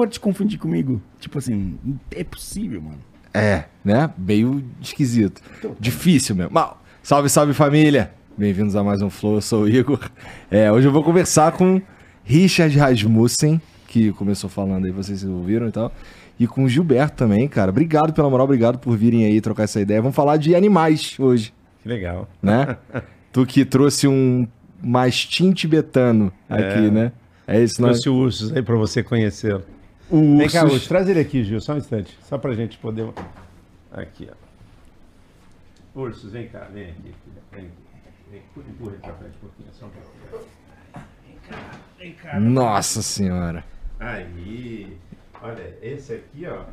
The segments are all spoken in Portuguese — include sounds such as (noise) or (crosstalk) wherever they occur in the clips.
Pode te confundir comigo? Tipo assim, é possível, mano. É, né? Meio esquisito. Difícil mesmo. Mal. Salve, salve família! Bem-vindos a mais um Flow, eu sou o Igor. É, hoje eu vou conversar com Richard Rasmussen, que começou falando aí, vocês ouviram e tal. E com o Gilberto também, cara. Obrigado pela moral, obrigado por virem aí trocar essa ideia. Vamos falar de animais hoje, Que legal. né? (laughs) tu que trouxe um mastim tibetano aqui, né? É isso, né? Trouxe o Ursus aí pra você conhecê-lo. O Vem cá, Ursus, traz ele aqui, Gil, só um instante. Só pra gente poder. Aqui, ó. Ursus, vem cá, vem aqui. filho. Vem aqui. Vem, empurra ele pra frente um pouquinho, só um pouquinho. Vem cá. Nossa senhora. Aí, olha, esse aqui, ó,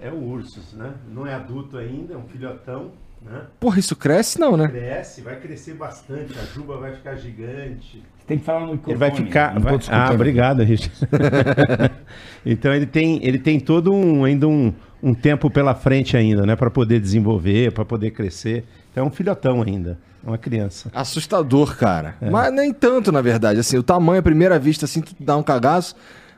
é o Ursus, né? Não é adulto ainda, é um filhotão, né? Porra, isso cresce não, né? Cresce, vai crescer bastante, a juba vai ficar gigante. Tem que falar no microfone. Ele vai ficar. Vai-. Ah, obrigado, Richard. (laughs) então ele tem, ele tem todo um ainda um, um tempo pela frente ainda, né, para poder desenvolver, para poder crescer. Então é um filhotão ainda, é uma criança. Assustador, cara. Mas nem tanto, na verdade. Assim, o tamanho, à primeira vista, assim, tu dá um cagaço.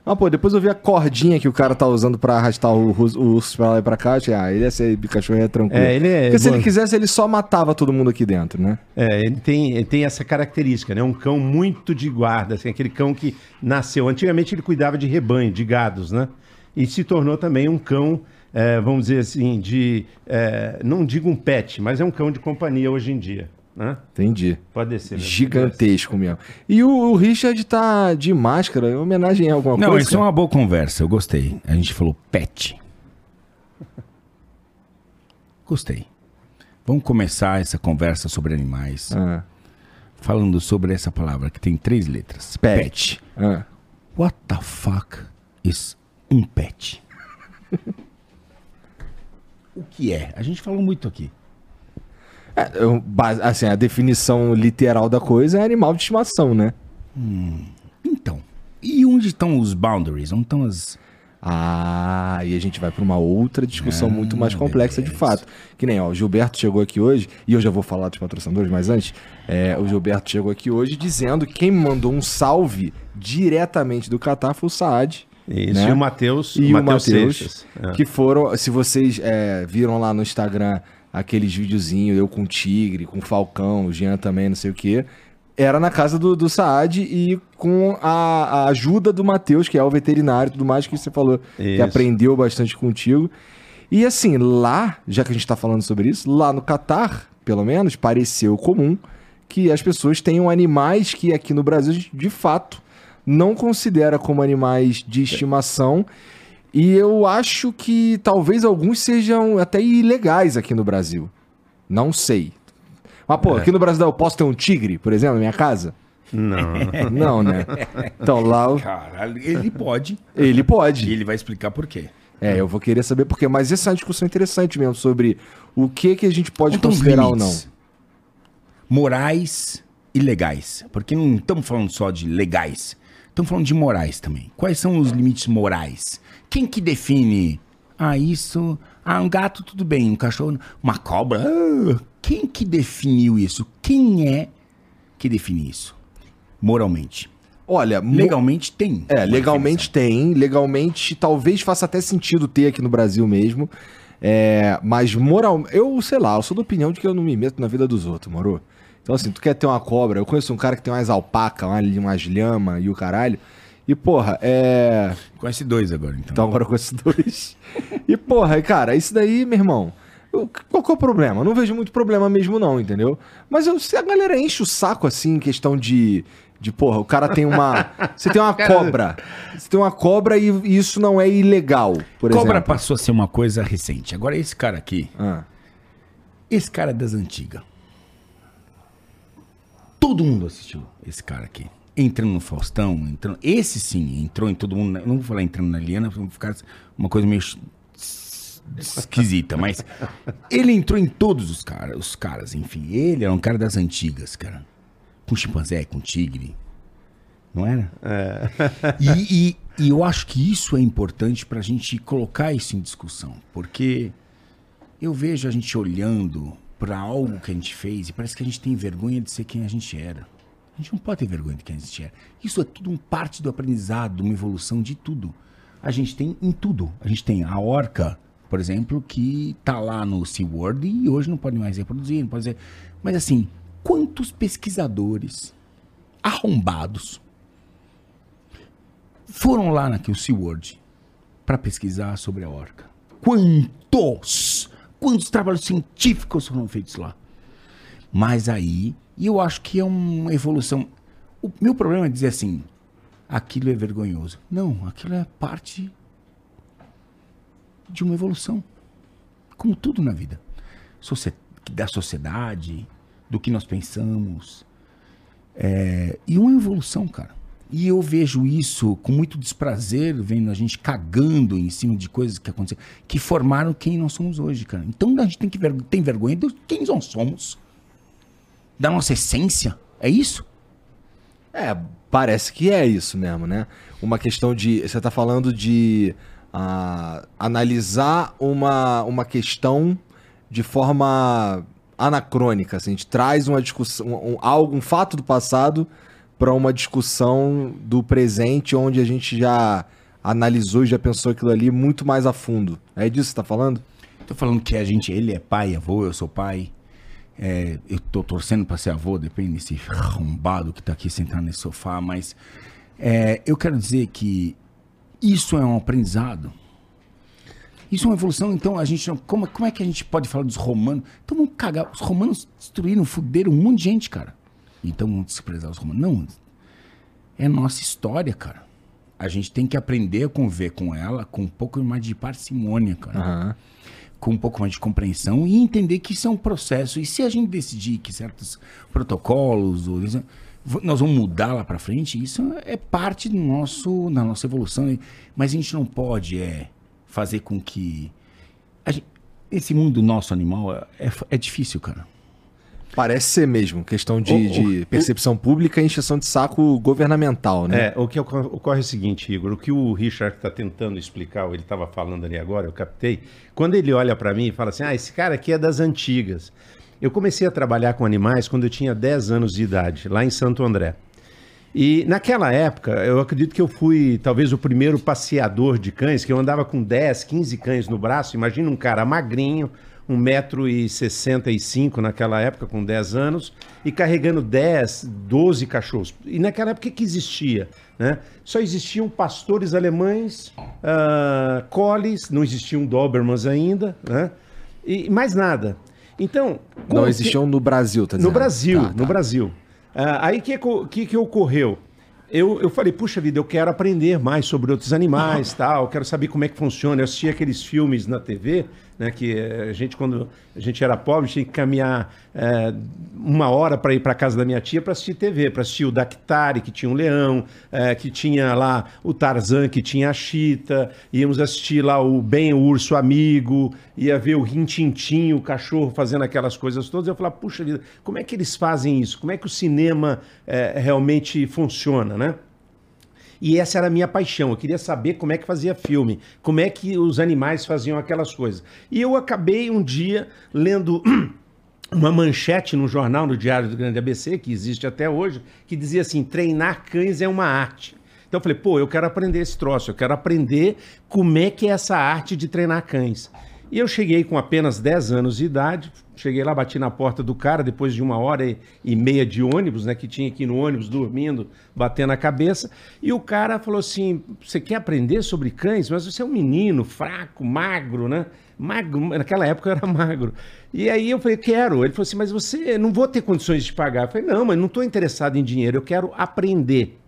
Mas, pô, depois eu vi a cordinha que o cara tá usando pra arrastar o, o urso pra lá e pra cá. achei, Ah, ele ia ser cachorro é tranquilo. É, ele é- Porque se bom. ele quisesse, ele só matava todo mundo aqui dentro, né? É, ele tem, ele tem essa característica, né? Um cão muito de guarda, assim, aquele cão que nasceu. Antigamente ele cuidava de rebanho, de gados, né? E se tornou também um cão, é, vamos dizer assim, de. é, não digo um pet, mas é um cão de companhia hoje em dia. Né? Entendi. Pode descer. meu. Gigantesco mesmo. E o, o Richard tá de máscara, em homenagem a alguma Não, coisa? isso é uma boa conversa. Eu gostei. A gente falou pet. Gostei. Vamos começar essa conversa sobre animais. Ah, Falando sobre essa palavra que tem três letras. pet. Ah. What the fuck is um pet? (laughs) o que é? A gente falou muito aqui. É, eu- base- assim, a definição literal da coisa é animal de estimação, né? Então, e onde estão os boundaries? Onde estão as... Ah, e a gente vai para uma outra discussão muito mais complexa de fato. Que nem, ó, o Gilberto chegou aqui hoje, e eu já vou falar dos patrocinadores, mas antes, é, o Gilberto chegou aqui hoje dizendo que quem mandou um salve diretamente do Catar foi o Saad. Isso, né? e o Matheus E o Matheus Seixas. É. que foram, se vocês é, viram lá no Instagram aqueles videozinhos, eu com o Tigre, com o Falcão, o Jean também, não sei o quê, era na casa do, do Saad e com a, a ajuda do Matheus, que é o veterinário e tudo mais, que você falou, que Isso. aprendeu bastante contigo. E assim, lá, já que a gente tá falando sobre isso, lá no Catar, pelo menos, pareceu comum que as pessoas tenham animais que aqui no Brasil, de- de fato, não considera como animais de estimação. E eu acho que talvez alguns sejam até ilegais aqui no Brasil. Não sei. Mas, pô, aqui no Brasil eu posso ter um tigre, por exemplo, na minha casa? Não. (laughs) Não, né? Então lá o- Caralho, ele pode. ele E pode. ele vai explicar por quê. É, eu vou querer saber por quê. Mas essa é uma discussão interessante mesmo sobre o que que a gente pode os considerar ou não. Morais e legais. Porque não estamos falando só de legais. Estamos falando de morais também. Quais são os limites morais? Quem que define? Ah, isso. Ah, um gato, tudo bem. Um cachorro. Uma cobra. ah, quem que definiu isso? Quem é que define isso? Moralmente. Olha, Legalmente tem. É, legalmente tem. Legalmente talvez faça até sentido ter aqui no Brasil mesmo. É, mas moral, eu sei lá, eu sou da opinião de que eu não me meto na vida dos outros, moro? Então assim, tu quer ter uma cobra, eu conheço um cara que tem umas alpaca, uma- umas lhama e o caralho. E porra, é. Conhece dois agora, então. Então agora com esses dois. E porra, cara, isso daí, meu irmão. qual que é o problema? Eu não vejo muito problema mesmo, não, entendeu? Mas eu, se a galera enche o saco assim, em questão de. De porra, o cara tem uma. (laughs) Você tem uma cobra. Você tem uma cobra e isso não é ilegal, por Cobra exemplo. passou a ser uma coisa recente. Agora, esse cara aqui, Ah, esse cara é das antigas. Todo mundo assistiu esse cara aqui. Entrando no Faustão, entrando. Esse sim, entrou em todo mundo. Eu não vou falar entrando na Liana, vai ficar uma coisa meio es- esquisita, mas ele entrou em todos os caras, os caras, enfim. Ele era um cara das antigas, cara. Com chimpanzé, com tigre. Não era? E, e- e eu acho que isso é importante pra gente colocar isso em discussão. Porque eu vejo a gente olhando pra algo que a gente fez e parece que a gente tem vergonha de ser quem a gente era. A gente não pode ter vergonha de quem a gente é. Isso é tudo um parte do aprendizado, uma evolução de tudo. A gente tem em tudo. A gente tem a orca, por exemplo, que tá lá no SeaWorld e hoje não pode mais reproduzir, não pode. Mas assim, quantos pesquisadores arrombados foram lá naquele SeaWorld para pesquisar sobre a orca? Quantos? Quantos trabalhos científicos foram feitos lá? Mas aí, e eu acho que é uma evolução. O meu problema é dizer assim: aquilo é vergonhoso. Não, aquilo é parte de uma evolução. Como tudo na vida. Da sociedade, do que nós pensamos. É, e uma evolução, cara. E eu vejo isso com muito desprazer, vendo a gente cagando em cima de coisas que aconteceram, que formaram quem nós somos hoje, cara. Então a gente tem que ver, tem vergonha de quem nós somos. Da nossa essência. É isso? É, parece que é isso mesmo, né? Uma questão de. Você tá falando de ah, analisar uma, uma questão de forma anacrônica. Assim, a gente traz uma discussão, um, um- algo, um fato do passado para uma discussão do presente, onde a gente já analisou e já pensou aquilo ali muito mais a fundo. É disso que você tá falando? Tô falando que a gente, ele é pai, avô, eu sou pai. É, eu tô torcendo pra ser avô, depende desse arrombado que tá aqui sentado nesse sofá, mas é, eu quero dizer que isso é um aprendizado. Isso é uma evolução, então a gente não. Como, como é que a gente pode falar dos romanos? Então vamos cagar. Os romanos destruíram, fuderam um monte de gente, cara. Então vamos desprezar os romanos. Não. É nossa história, cara. A gente tem que aprender a conviver com ela com um pouco mais de parcimônia, cara Aham. Com um pouco mais de compreensão e entender que isso é um processo. E se a gente decidir que certos protocolos, ou nós vamos mudar lá para frente, isso é parte do nosso, da nossa evolução. Mas a gente não pode é, fazer com que. gente- esse mundo nosso animal é, é, é difícil, cara. Parece ser mesmo. Questão de, O- o- de percepção pública e encheção de saco governamental, né? É, o que ocor- ocorre é o seguinte, Igor, o que o Richard está tentando explicar, ou ele estava falando ali agora, eu captei, quando ele olha para mim e fala assim, ah, esse cara aqui é das antigas. Eu comecei a trabalhar com animais quando eu tinha 10 anos de idade, lá em Santo André. E naquela época, eu acredito que eu fui talvez o primeiro passeador de cães, que eu andava com 10, 15 cães no braço. Imagina um cara magrinho, 1,65m naquela época, com 10 anos, e carregando 10, 12 cachorros. E naquela época o que, que existia? Né? Só existiam pastores alemães, ah, collies, não existiam Dobermans ainda, né? e mais nada. Então, Não existiam no Brasil, tá dizendo? no Brasil, Tá, no tá. Brasil. Ah, aí o que, que, que, que ocorreu? Eu, eu falei, puxa vida, eu quero aprender mais sobre outros animais, (laughs) tal, quero saber como é que funciona. Eu assisti aqueles filmes na TV, né, que eh, a gente, quando a gente era pobre, tinha que caminhar eh, uma hora para ir para casa da minha tia para assistir TV, para assistir o Dactari, que tinha um leão, eh, que tinha lá o Tarzan, que tinha a Chita, íamos assistir lá o Ben, o Urso Amigo, ia ver o Rintintim, o cachorro fazendo aquelas coisas todas. Eu falava, puxa vida, como é que eles fazem isso? Como é que o cinema eh, realmente funciona, né? E essa era a minha paixão. Eu queria saber como é que fazia filme, como é que os animais faziam aquelas coisas. E eu acabei um dia lendo (clears throat) uma manchete no jornal, no Diário do Grande ABC, que existe até hoje, que dizia assim: treinar cães é uma arte. Então eu falei, pô, eu quero aprender esse troço, eu quero aprender como é que é essa arte de treinar cães. E eu cheguei com apenas 10 anos de idade, cheguei lá, bati na porta do cara depois de uma hora e, meia de ônibus, né? Que tinha aqui no ônibus dormindo, batendo a cabeça. E o cara falou assim: Você quer aprender sobre cães? Mas você é um menino fraco, magro, né? Magro, naquela época eu era (laughs) magro. E aí eu falei, quero. Ele falou assim, mas você não vou ter condições de pagar. Eu falei, não, mas não estou interessado em dinheiro, eu quero aprender.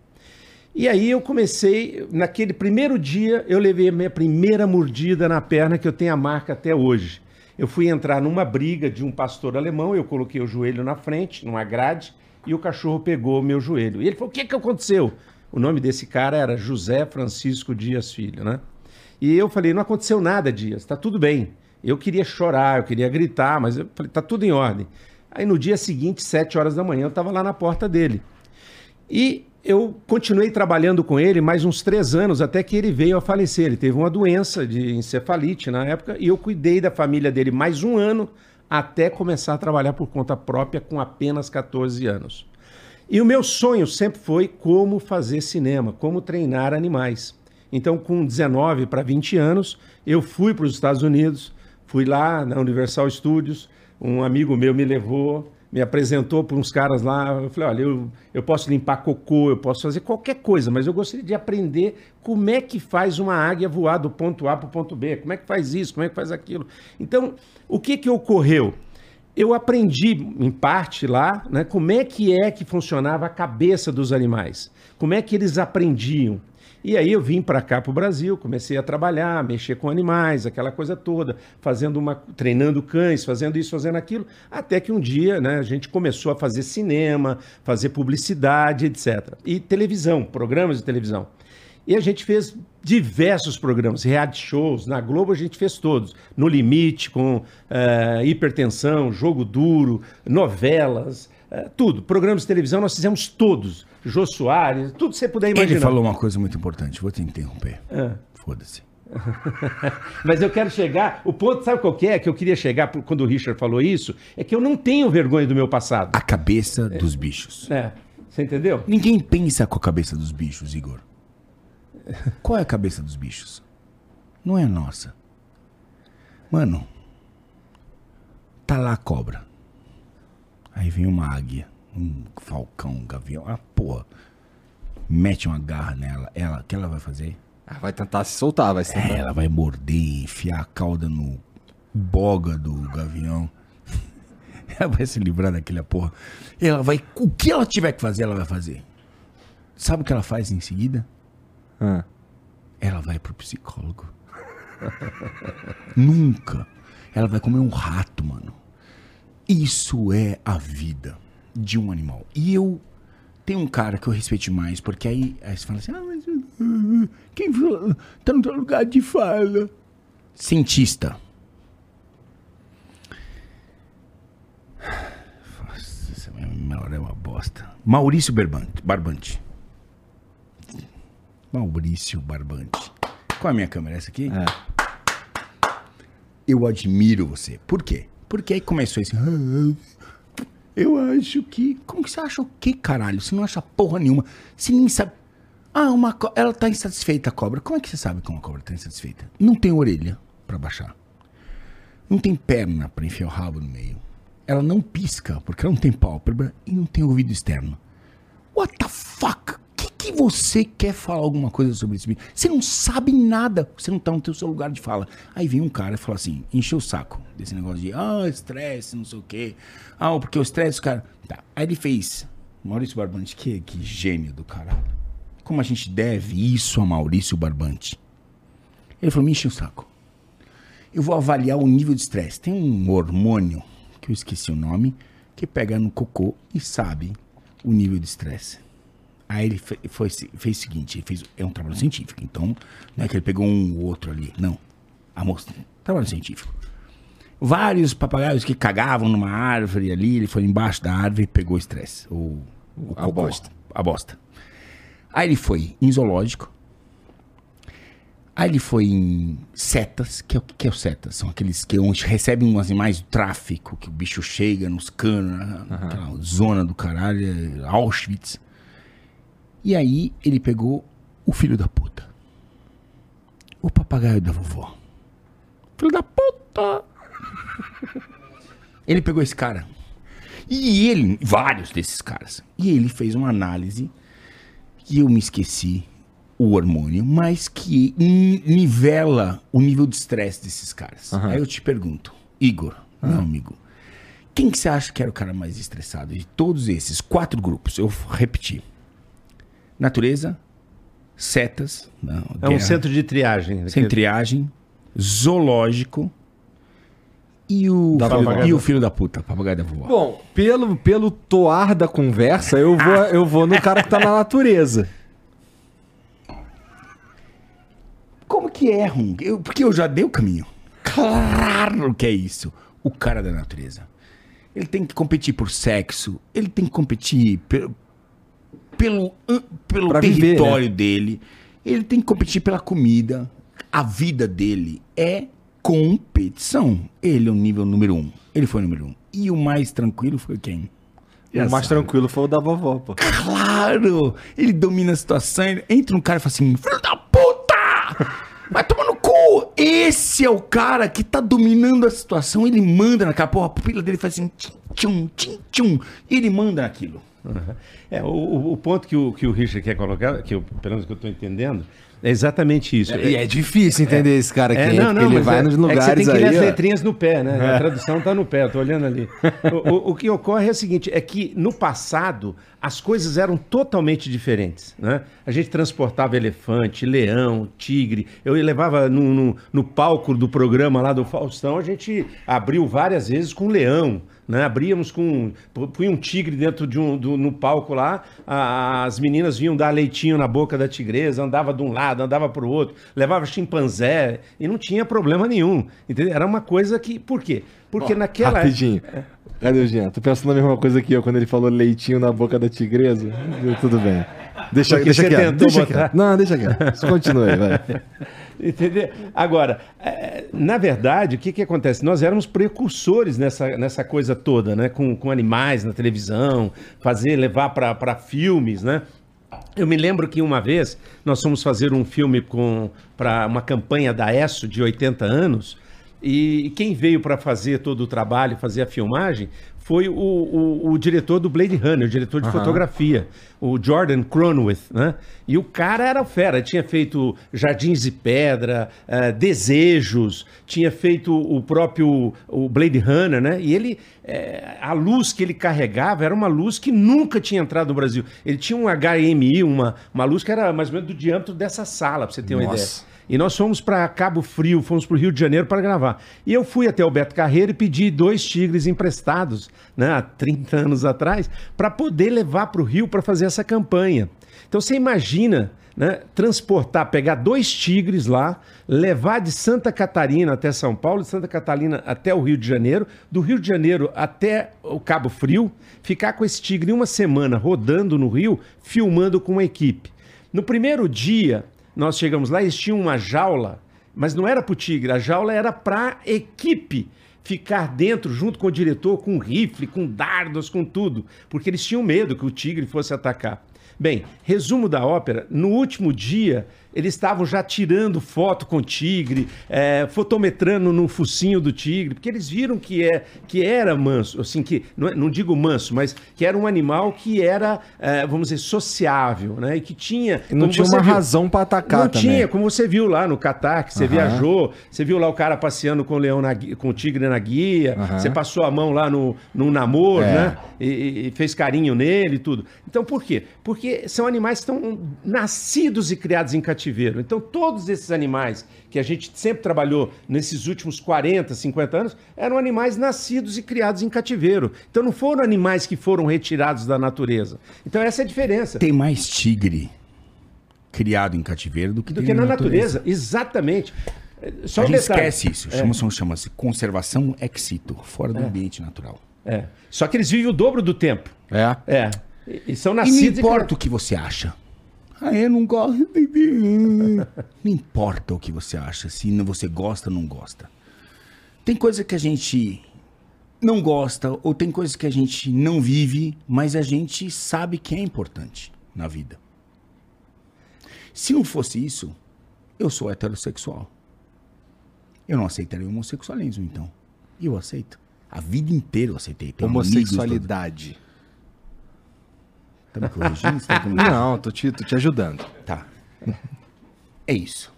E aí eu comecei, naquele primeiro dia, eu levei a minha primeira mordida na perna, que eu tenho a marca até hoje. Eu fui entrar numa briga de um pastor alemão, eu coloquei o joelho na frente, numa grade, e o cachorro pegou o meu joelho. E ele falou: o que, que aconteceu? O nome desse cara era José Francisco Dias Filho, né? E eu falei: não aconteceu nada, Dias, tá tudo bem. Eu queria chorar, eu queria gritar, mas eu falei: tá tudo em ordem. Aí no dia seguinte, sete horas da manhã, eu estava lá na porta dele. E eu continuei trabalhando com ele mais uns três anos até que ele veio a falecer. Ele teve uma doença de encefalite na época e eu cuidei da família dele mais um ano até começar a trabalhar por conta própria com apenas 14 anos. E o meu sonho sempre foi como fazer cinema, como treinar animais. Então, com 19 para 20 anos, eu fui para os Estados Unidos, fui lá na Universal Studios, um amigo meu me levou, me apresentou para uns caras lá. Eu falei: olha, eu, eu posso limpar cocô, eu posso fazer qualquer coisa, mas eu gostaria de aprender como é que faz uma águia voar do ponto A para o ponto B, como é que faz isso, como é que faz aquilo. Então, o que, que ocorreu? Eu aprendi, em parte lá, né, como é que é que funcionava a cabeça dos animais, como é que eles aprendiam. E aí eu vim para cá para o Brasil, comecei a trabalhar, mexer com animais, aquela coisa toda, fazendo uma, treinando cães, fazendo isso, fazendo aquilo, até que um dia, né, a gente começou a fazer cinema, fazer publicidade, etc. E televisão, programas de televisão. E a gente fez diversos programas, reality shows. Na Globo a gente fez todos. No Limite, com eh, hipertensão, jogo duro, novelas, eh, tudo. Programas de televisão nós fizemos todos. Jô Soares, tudo que você puder imaginar. Ele falou uma coisa muito importante, vou te interromper. Ah. Foda-se. (laughs) Mas eu quero chegar. O ponto, sabe qual que é? Que eu queria chegar quando o Richard falou isso? É que eu não tenho vergonha do meu passado. A cabeça dos bichos. É. Você entendeu? Ninguém pensa com a cabeça dos bichos, Igor. Qual é a cabeça dos bichos? Não é a nossa. Mano, tá lá a cobra. Aí vem uma águia, um falcão, um gavião. Ah, porra. Mete uma garra nela. Ela, o que ela vai fazer? Ah, vai tentar se soltar, vai se tentar. Ela vai morder, enfiar a cauda no boga do gavião. (laughs) Ela vai se livrar daquela porra. Ela vai. O que ela tiver que fazer, ela vai fazer. Sabe o que ela faz em seguida? Ah. Ela vai pro psicólogo. Nunca. Ela vai comer um rato, mano. Isso é a vida de um animal. E eu tenho um cara que eu respeito mais, porque aí, aí você fala assim: ah, mas uh, quem fala- tá no lugar de fala? Cientista. Nossa, essa minha memória é uma bosta. Maurício Barbante. Barbante. Maurício Barbante. Qual é a minha câmera? Essa aqui? É. Eu admiro você. Por quê? Porque aí começou esse. "Ah, Eu acho que. Como que você acha o quê, caralho? Você não acha porra nenhuma. Você nem sabe. Ah, uma co... ela tá insatisfeita, a cobra. Como é que você sabe que uma cobra tá insatisfeita? Não tem orelha pra baixar. Não tem perna pra enfiar o rabo no meio. Ela não pisca, porque ela não tem pálpebra e não tem ouvido externo. What the fuck? Que, você quer falar alguma coisa sobre bicho? Você não sabe nada. Você não tá no seu lugar de fala. Aí vem um cara e fala assim, encheu o saco desse negócio de, ah, estresse, não sei o quê. Ah, porque o estresse, cara... Tá. Aí ele fez, Maurício Barbante, que, que gênio do caralho. Como a gente deve isso a Maurício Barbante? Ele falou, me enche o saco. Eu vou avaliar o nível de estresse. Tem um hormônio, que eu esqueci o nome, que pega no cocô e sabe o nível de estresse. Aí ele foi, fez o seguinte, ele fez, é um trabalho científico, então não é que ele pegou um ou outro ali, não. A moça, trabalho científico. Vários papagaios que cagavam numa árvore ali, ele foi embaixo da árvore e pegou o estresse, o, o A cocô, bosta. A bosta. Aí ele foi em zoológico, Aí ele foi em setas, que é o que é o setas? São aqueles que onde recebem uns animais do tráfico, que o bicho chega nos canos, na- naquela zona do caralho, é Auschwitz. E aí ele pegou o filho da puta. O papagaio da vovó. Filho da puta! (laughs) ele pegou esse cara. E ele, vários desses caras. E ele fez uma análise que eu me esqueci o hormônio, mas que ni- nivela o nível de estresse desses caras. Aí eu te pergunto, Igor, meu amigo, quem que você acha que era o cara mais estressado de todos esses quatro grupos? Eu vou repetir. Natureza, setas, não, É um guerra, centro de triagem. sem triagem, zoológico e o, filho, e o filho da puta, papagaio da vovó. Bom, pelo, pelo toar da conversa, eu vou, (laughs) eu vou no cara que tá na natureza. Como que é, Rum? Eu- porque eu já dei o caminho. Claro que é isso. O cara da natureza. Ele tem que competir por sexo, ele tem que competir pelo, pelo, Pra viver, território dele, ele tem que competir pela comida. A vida dele é competição. Ele é o nível número um. Ele foi o número um. E o mais tranquilo foi quem? O mais tranquilo foi o da vovó, pô. Claro! Ele domina a situação, entra um cara e fala assim: Filho da puta! Vai tomar no cu! Esse é o cara que tá dominando a situação. Ele manda naquela porra, a pupila dele faz assim: tchum, tchim, tchum. E ele manda naquilo. É, o, o ponto que o, que o Richard quer colocar, que eu, pelo menos que eu estou entendendo, é exatamente isso. E é difícil entender esse cara aqui, É, não, não, ele vai é- nos é que lugares você tem que ler as letrinhas no pé, né? A tradução está no pé, tô olhando ali. O, o- o que ocorre é o seguinte, é que no passado as coisas eram totalmente diferentes, né? A gente transportava elefante, leão, tigre. Eu levava no, no, no palco do programa lá do Faustão, a gente abriu várias vezes com leão, né? Abríamos com. Punha um tigre dentro de um. do- no palco lá, a- as meninas vinham dar leitinho na boca da tigresa, andava de um lado, andava pro outro, levava chimpanzé, e não tinha problema nenhum. Entendeu? Era uma coisa que. Por quê? Porque naquela. Rapidinho. Cadê o Jean? Tu pensando na mesma coisa que eu quando ele falou leitinho na boca da tigresa? Tudo bem. Deixa, Porque deixa você quieto. tentou Deixa botar- quieto. Não, deixa quieto. Continue, vai. (laughs) (laughs) Entendeu? Agora, é, na verdade, o que, que acontece? Nós éramos precursores nessa, nessa coisa toda, né? Com, com animais na televisão, fazer, levar para filmes, né? Eu me lembro que uma vez nós fomos fazer um filme para uma campanha da ESSO de 80 anos, e quem veio para fazer todo o trabalho, fazer a filmagem, foi o, o, o diretor do Blade Runner, o diretor de fotografia, o Jordan Cronwith, né? E o cara era fera, tinha feito Jardins de Pedra, eh, Desejos, tinha feito o próprio o Blade Runner, né? E ele, eh, a luz que ele carregava era uma luz que nunca tinha entrado no Brasil. Ele tinha um HMI, uma, uma luz que era mais ou menos do diâmetro dessa sala, para você ter uma Nossa. ideia. E nós fomos para Cabo Frio, fomos para o Rio de Janeiro para gravar. E eu fui até o Beto Carreiro e pedi dois tigres emprestados, né, há 30 anos atrás, para poder levar para o Rio para fazer essa campanha. Então você imagina né, transportar, pegar dois tigres lá, levar de Santa Catarina até São Paulo, de Santa Catarina até o Rio de Janeiro, do Rio de Janeiro até o Cabo Frio, ficar com esse tigre uma semana rodando no Rio, filmando com uma equipe. No primeiro dia, nós chegamos lá, eles tinham uma jaula, mas não era para o tigre, a jaula era para equipe ficar dentro, junto com o diretor, com rifle, com dardos, com tudo, porque eles tinham medo que o tigre fosse atacar. Bem, resumo da ópera: no último dia, eles estavam já tirando foto com tigre, é, fotometrando no focinho do tigre, porque eles viram que, é, que era manso, assim, que não, é- não digo manso, mas que era um animal que era, é, vamos dizer, sociável, né? E que tinha. Não tinha uma viu- razão pra atacar Não também. tinha, como você viu lá no Catar, que você Aham. viajou, você viu lá o cara passeando com o leão na com o tigre na guia, Aham. você passou a mão lá no, no namoro, É. né? E, e- e fez carinho nele e tudo. Então por quê? Porque são animais que estão nascidos e criados em cativeiro. Então todos esses animais que a gente sempre trabalhou nesses últimos 40, 50 anos, eram animais nascidos e criados em cativeiro. Então não foram animais que foram retirados da natureza. Então essa é a diferença. Tem mais tigre criado em cativeiro do que, Do que na natureza. Exatamente. Só A um gente detalhe. esquece isso. Chama-se chama-se conservação ex situ, fora do ambiente natural. É. Só que eles vivem o dobro do tempo. É. É. E, e são E não nascidos importa o que você acha. Ah, eu não gosto. (laughs) Não importa o que você acha, se você gosta ou não gosta. Tem coisa que a gente não gosta, ou tem coisa que a gente não vive, mas a gente sabe que é importante na vida. Se não fosse isso, eu sou heterossexual. Eu não aceitaria o homossexualismo, então. E eu aceito. A vida inteira eu aceitei. Homossexualidade. Tá me corrigindo? Tá me- Não, tô te, tô te ajudando. Tá. É isso.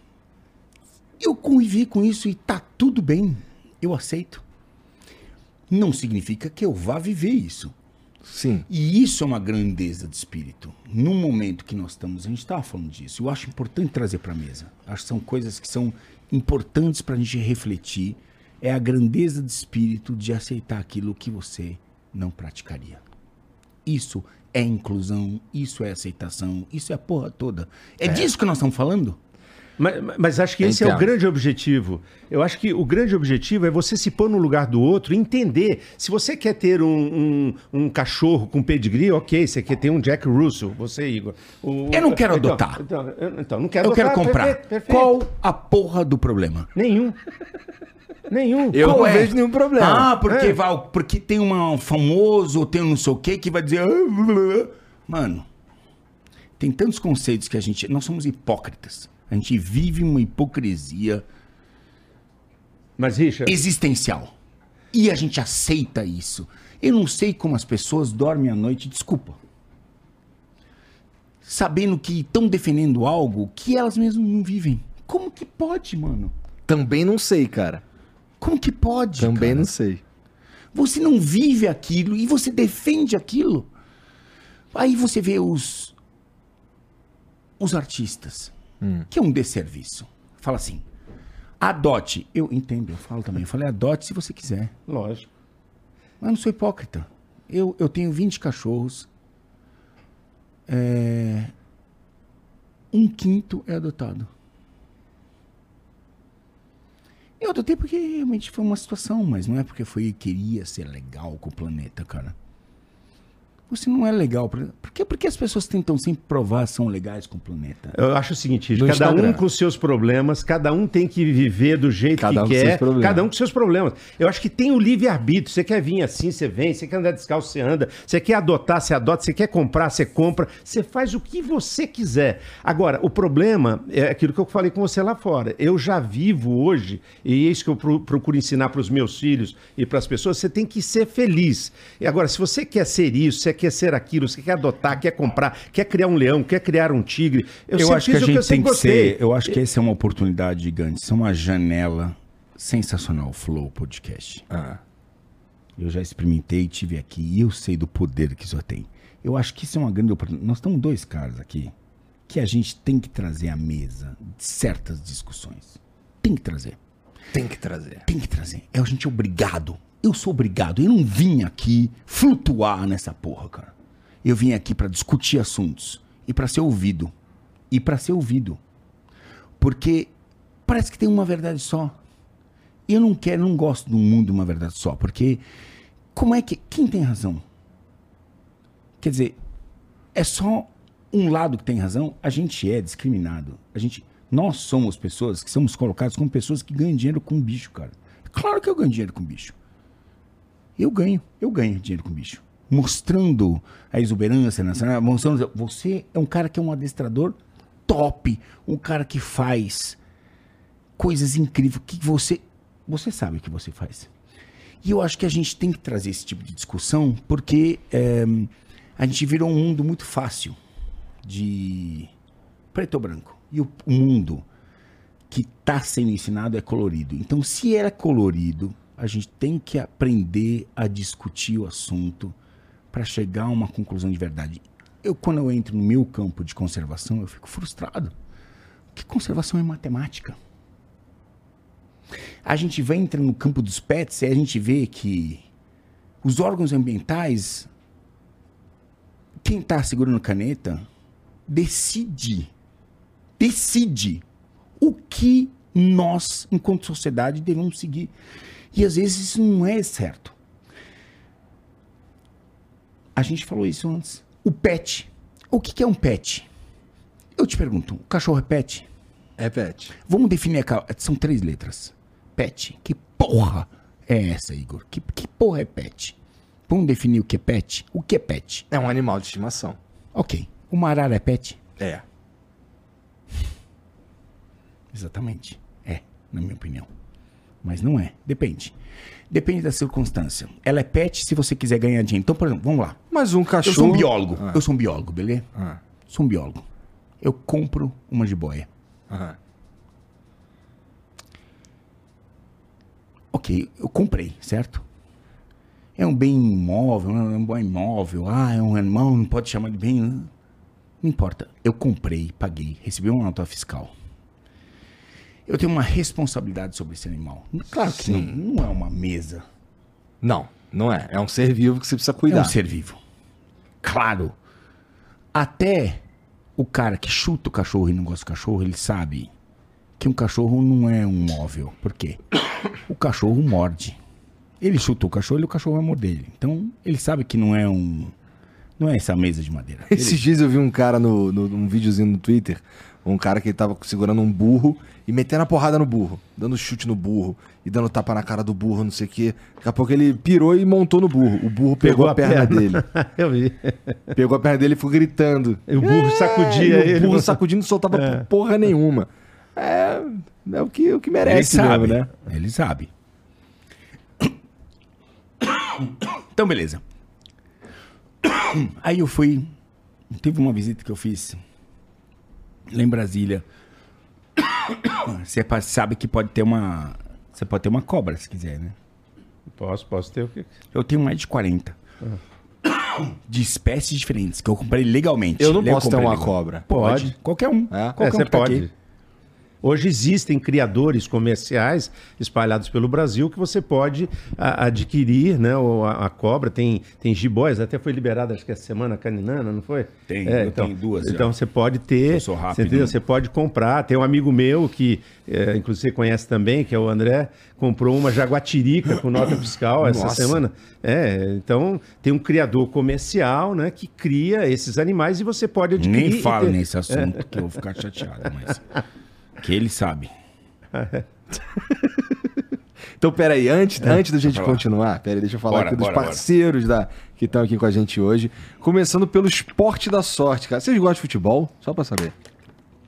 Eu convivi com isso e tá tudo bem. Eu aceito. Não significa que eu vá viver isso. Sim. E isso é uma grandeza de espírito. No momento que nós estamos, a gente estava falando disso. Eu acho importante trazer para a mesa. Acho que são coisas que são importantes para a gente refletir. É a grandeza de espírito de aceitar aquilo que você não praticaria. Isso é inclusão, isso é aceitação, isso é a porra toda. É, disso que nós estamos falando? Mas, mas acho que esse é o grande objetivo. Eu acho que o grande objetivo é você se pôr no lugar do outro e entender. Se você quer ter um, um, um cachorro com pedigree, ok. Você quer ter um Jack Russell, você, Igor. O- Eu não quero Então, adotar. Então, então, não quero Eu quero adotar. comprar. Perfeito, perfeito. Qual a porra do problema? Nenhum. Nenhum. Eu não é? vejo nenhum problema. Ah, porque, É. vai, porque tem uma, um famoso, tem um não sei o quê que vai dizer. "Ah, blá, blá, blá". Mano, tem tantos conceitos que a gente. Nós somos hipócritas. A gente vive uma hipocrisia Mas, Richard, existencial. E a gente aceita isso. Eu não sei como as pessoas dormem à noite, desculpa. Sabendo que estão defendendo algo que elas mesmas não vivem. Como que pode, mano? Também não sei, cara. Como que pode? Também cara? não sei. Você não vive aquilo e você defende aquilo. Aí você vê os os artistas, que é um desserviço. Fala assim: adote. Eu entendo, eu falo também. Eu falei: adote se você quiser. lógico. Mas eu não sou hipócrita. Eu, eu tenho 20 cachorros. É, Um quinto é adotado. Eu adotei porque realmente foi uma situação, mas não é porque foi queria ser legal com o planeta, cara. Você não é legal. Por quê? Porque as pessoas tentam sempre provar que são legais com o planeta. Eu acho o seguinte, cada um Instagram. com os seus problemas, cada um tem que viver do jeito Cada que um quer, cada um com seus problemas. Eu acho que tem o livre-arbítrio. Você quer vir assim, você vem. Você quer andar descalço, você anda. Você quer adotar, você adota. Você quer comprar, você compra. Você faz o que você quiser. Agora, o problema é aquilo que eu falei com você lá fora. Eu já vivo hoje, e é isso que eu pro- procuro ensinar para os meus filhos e para as pessoas, você tem que ser feliz. E agora, se você quer ser isso, você quer ser aquilo, você quer adotar, quer comprar, quer criar um leão, quer criar um tigre, eu, Eu, acho que a gente eu tem que ser. Eu acho que essa é uma oportunidade gigante. Isso é uma janela sensacional, Flow Podcast. Ah. Eu já experimentei, tive aqui e eu sei do poder que isso tem. Eu acho que isso é uma grande oportunidade. Nós estamos dois caras aqui que a gente tem que trazer à mesa certas discussões. Tem que trazer. Tem que trazer. Tem que trazer. É a gente obrigado. Eu sou obrigado. Eu não vim aqui flutuar nessa porra, cara. Eu vim aqui pra discutir assuntos e pra ser ouvido. E pra ser ouvido. Porque parece que tem uma verdade só. Eu não quero, não gosto de um mundo de uma verdade só, porque como é que quem tem razão? Quer dizer, é só um lado que tem razão, a gente é discriminado. A gente, nós somos pessoas que somos colocadas como pessoas que ganham dinheiro com bicho, cara. Claro que eu ganho dinheiro com bicho. Eu ganho, eu ganho dinheiro com bicho. Mostrando a exuberância nacional, mostrando. Você é um cara que é um adestrador top, um cara que faz coisas incríveis, que você. Você sabe o que você faz. E eu acho que a gente tem que trazer esse tipo de discussão, porque eh, a gente virou um mundo muito fácil de preto ou branco. E o, mundo que está sendo ensinado é colorido. Então, se é colorido, a gente tem que aprender a discutir o assunto para chegar a uma conclusão de verdade. Eu, quando eu entro no meu campo de conservação, eu fico frustrado. Porque conservação é matemática. A gente vai entrando no campo dos pets e a gente vê que os órgãos ambientais, quem está segurando caneta, decide, decide o que nós, enquanto sociedade, devemos seguir. E às vezes isso não é certo. A gente falou isso antes. O pet. O que que é um pet? Eu te pergunto, o cachorro é pet? Repete. Vamos definir a São três letras. Pet. Que porra é essa, Igor? Que, que porra é pet? Vamos definir o que é pet? O que é pet? É um animal de estimação. Ok. Uma arara é pet? É. Exatamente. É, na minha opinião. Mas não é. Depende. Depende da circunstância. Ela é pet se você quiser ganhar dinheiro. Então, por exemplo, vamos lá. Mas um Eu cachorro. sou um biólogo. Ah. Eu sou um biólogo, beleza? Ah. Sou um biólogo. Eu compro uma jiboia. Aham. Ok, eu comprei, certo? É um bem imóvel, é um bem imóvel. Ah, é um animal, não pode chamar de bem. né? Não importa. Eu comprei, paguei, recebi uma nota fiscal. Eu tenho uma responsabilidade sobre esse animal. Claro que não, não é uma mesa. Não, não é. É um ser vivo que você precisa É cuidar. um ser vivo. Claro. Até o cara que chuta o cachorro e não gosta do cachorro, ele sabe que um cachorro não é um móvel. Por quê? O cachorro morde. Ele chutou o cachorro e o cachorro vai morder ele. Então, ele sabe que não é um. Não é essa mesa de madeira. Ele- Esses dias eu vi um cara no, no, num videozinho no Twitter, um cara que tava segurando um burro e metendo a porrada no burro, dando chute no burro e dando tapa na cara do burro, não sei o quê. Daqui a pouco ele pirou e montou no burro. O burro pegou, a, perna, dele. (laughs) Eu vi. Pegou a perna dele e ficou gritando. E o burro sacudia É, e ele. O burro sacudindo não soltava porra nenhuma. É, é o, que, o que Ele merece sabe, mesmo, né? Ele sabe. Então, beleza. Aí eu fui. Teve uma visita que eu fiz lá em Brasília. Você pa- sabe que pode ter uma. Você pode ter uma cobra se quiser, né? Posso, posso ter o quê? Eu tenho mais de 40. De espécies diferentes, que eu comprei legalmente. Eu não Le- posso ter uma legal. cobra. Pode. Pode. Qualquer um. É? Qualquer É, um você que tá pode. aqui. Hoje existem criadores comerciais espalhados pelo Brasil que você pode a- adquirir, né? A, a cobra tem tem jiboias, até foi liberada acho que essa semana a caninana, não foi? Tem, É, eu então, tenho duas já. Então você pode ter, Eu sou rápido. Você, entendeu? Você pode comprar. Tem um amigo meu que, é, inclusive você conhece também, que é o André, comprou uma jaguatirica com nota fiscal (laughs) essa Nossa. semana. É, então tem um criador comercial, né, que cria esses animais e você pode adquirir. Nem falo ter- nesse (laughs) assunto, que eu vou ficar chateado, mas. Que ele sabe. (laughs) Então, peraí, antes, antes da gente falar. continuar, peraí, deixa eu falar Bora, aqui dos bora, bora. parceiros da, que estão aqui com a gente hoje. Começando pelo esporte da sorte, cara. Vocês gostam de futebol? Só pra saber.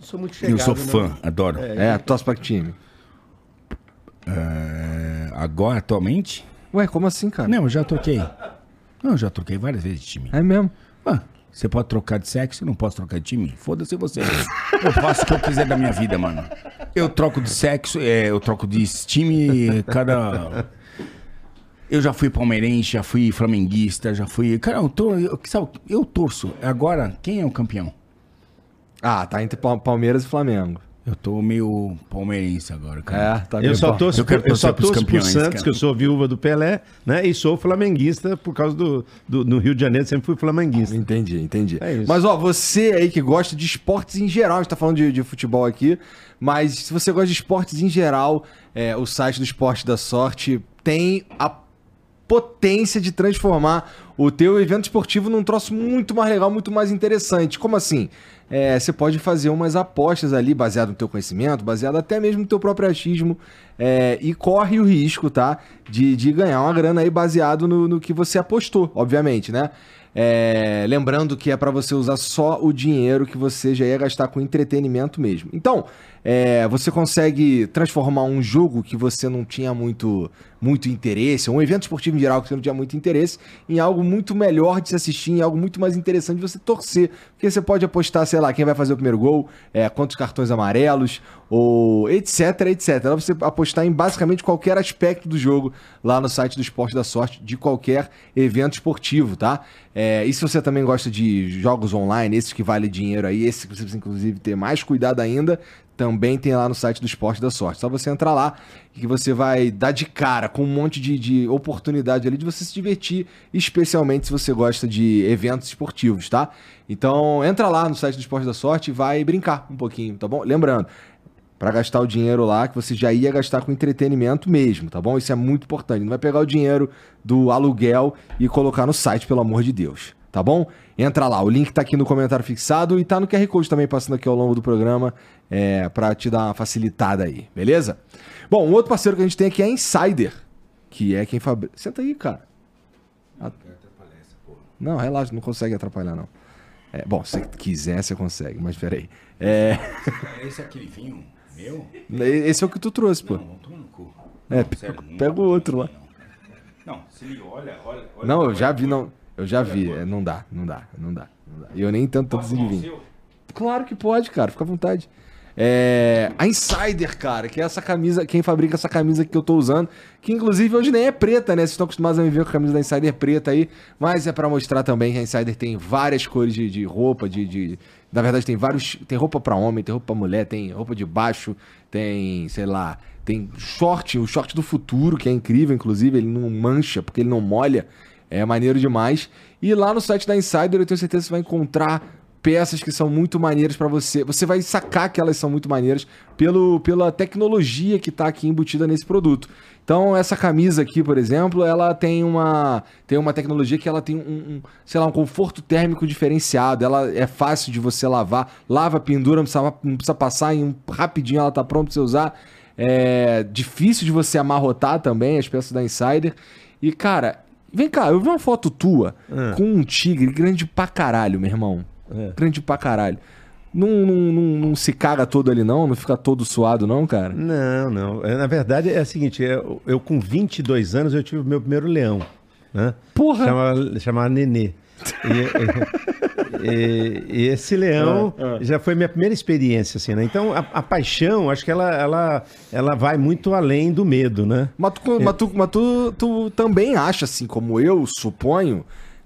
Sou muito eu sou chegado, fã, né? adoro. É, torce pra que time? É, agora, atualmente? Ué, como assim, cara? Não, eu já troquei. Não, eu já troquei várias vezes de time. É mesmo. Ah, você pode trocar de sexo, eu não posso trocar de time? Foda-se você. Eu faço o que eu quiser da minha vida, mano. Eu troco de sexo, é, eu troco de time cada. Eu já fui palmeirense, já fui flamenguista, já fui. Cara, eu, tô, eu, sabe, eu torço. Agora, quem é o campeão? Ah, tá entre Pal- Palmeiras e Flamengo. Eu tô meio palmeirense agora, cara. É, tá Eu meio só torço, Eu eu só torço pro Santos, cara. que eu sou viúva do Pelé, né? E sou flamenguista por causa do, do no Rio de Janeiro sempre fui flamenguista. Entendi, entendi. É isso. Mas, ó, você aí que gosta de esportes em geral, a gente tá falando de, de futebol aqui, mas se você gosta de esportes em geral, é, o site do Esporte da Sorte tem a potência de transformar o teu evento esportivo num troço muito mais legal, muito mais interessante. Como assim? É, você pode fazer umas apostas ali baseado no teu conhecimento, baseado até mesmo no teu próprio achismo, é, e corre o risco, tá? De, de ganhar uma grana aí baseado no, no que você apostou, obviamente, né? É, lembrando que é para você usar só o dinheiro que você já ia gastar com entretenimento mesmo. Então, é, você consegue transformar um jogo que você não tinha muito, muito interesse, um evento esportivo em geral que você não tinha muito interesse, em algo muito melhor de se assistir, em algo muito mais interessante de você torcer. Porque você pode apostar, sei lá, quem vai fazer o primeiro gol, é, quantos cartões amarelos, ou etc, etc. Dá você apostar em basicamente qualquer aspecto do jogo lá no site do Esporte da Sorte, de qualquer evento esportivo, tá? É, e se você também gosta de jogos online, esses que valem dinheiro aí, esse que você precisa inclusive ter mais cuidado ainda, também tem lá no site do Esporte da Sorte. Só você entrar lá que você vai dar de cara com um monte de, de oportunidade ali de você se divertir, especialmente se você gosta de eventos esportivos, tá? Então entra lá no site do Esporte da Sorte e vai brincar um pouquinho, tá bom? Lembrando, Pra gastar o dinheiro lá que você já ia gastar com entretenimento mesmo, tá bom? Isso é muito importante. Não vai pegar o dinheiro do aluguel e colocar no site, pelo amor de Deus, tá bom? Entra lá, o link tá aqui no comentário fixado e tá no QR Code também passando aqui ao longo do programa é, para te dar uma facilitada aí, beleza? Bom, um outro parceiro que a gente tem aqui é a Insider, que é quem fabrica. Senta aí, cara. Ah. Não, relaxa, não consegue atrapalhar, não. É, bom, se quiser, você consegue, mas peraí. É. Esse é aquele vinho meu? Esse é o que tu trouxe, pô. Não, toma no cu. É, Não, sério, não pega o outro lá. Não, se liga, olha, olha. olha Não, eu já vi, olha. não. Eu já vi. é, não dá, não dá, não dá, não. E eu nem tanto tanto Posso assim de tomar o vinho. Claro que pode, cara. Fica à vontade. É, a Insider, cara, que é essa camisa, quem fabrica essa camisa que eu tô usando, que inclusive hoje nem é preta, né? Vocês estão acostumados a me ver com a camisa da Insider preta aí, mas é pra mostrar também que a Insider tem várias cores de, de roupa, de, de- na verdade tem vários, tem roupa pra homem, tem roupa pra mulher, tem roupa de baixo, tem, sei lá, tem short, o short do futuro, que é incrível, inclusive, ele não mancha porque ele não molha, é maneiro demais. E lá no site da Insider eu tenho certeza que você vai encontrar peças que são muito maneiras pra você. Você vai sacar que elas são muito maneiras pelo, pela tecnologia que tá aqui embutida nesse produto. Então, essa camisa aqui, por exemplo, ela tem uma, tem uma tecnologia que ela tem um, um, sei lá, um conforto térmico diferenciado. Ela é fácil de você lavar. Lava, pendura, não precisa, não precisa passar em um rapidinho, ela tá pronta pra você usar. É difícil de você amarrotar também as peças da Insider. E, cara, vem cá, eu vi uma foto tua Ah. com um tigre grande pra caralho, meu irmão. É. Grande pra caralho. Não, não, não, não se caga todo ali, não? Não fica todo suado, não, cara? Não, não. É, Na verdade é o seguinte, eu, eu com 22 anos eu tive o meu primeiro leão, né? Porra! Chamava, chamava Nenê. E, e- e esse leão (laughs) Ah, já foi minha primeira experiência, assim, né? Então a, a paixão, acho que ela, ela, ela vai muito além do medo, né? Mas, tu, mas, tu, mas tu, tu também acha, assim, como eu suponho.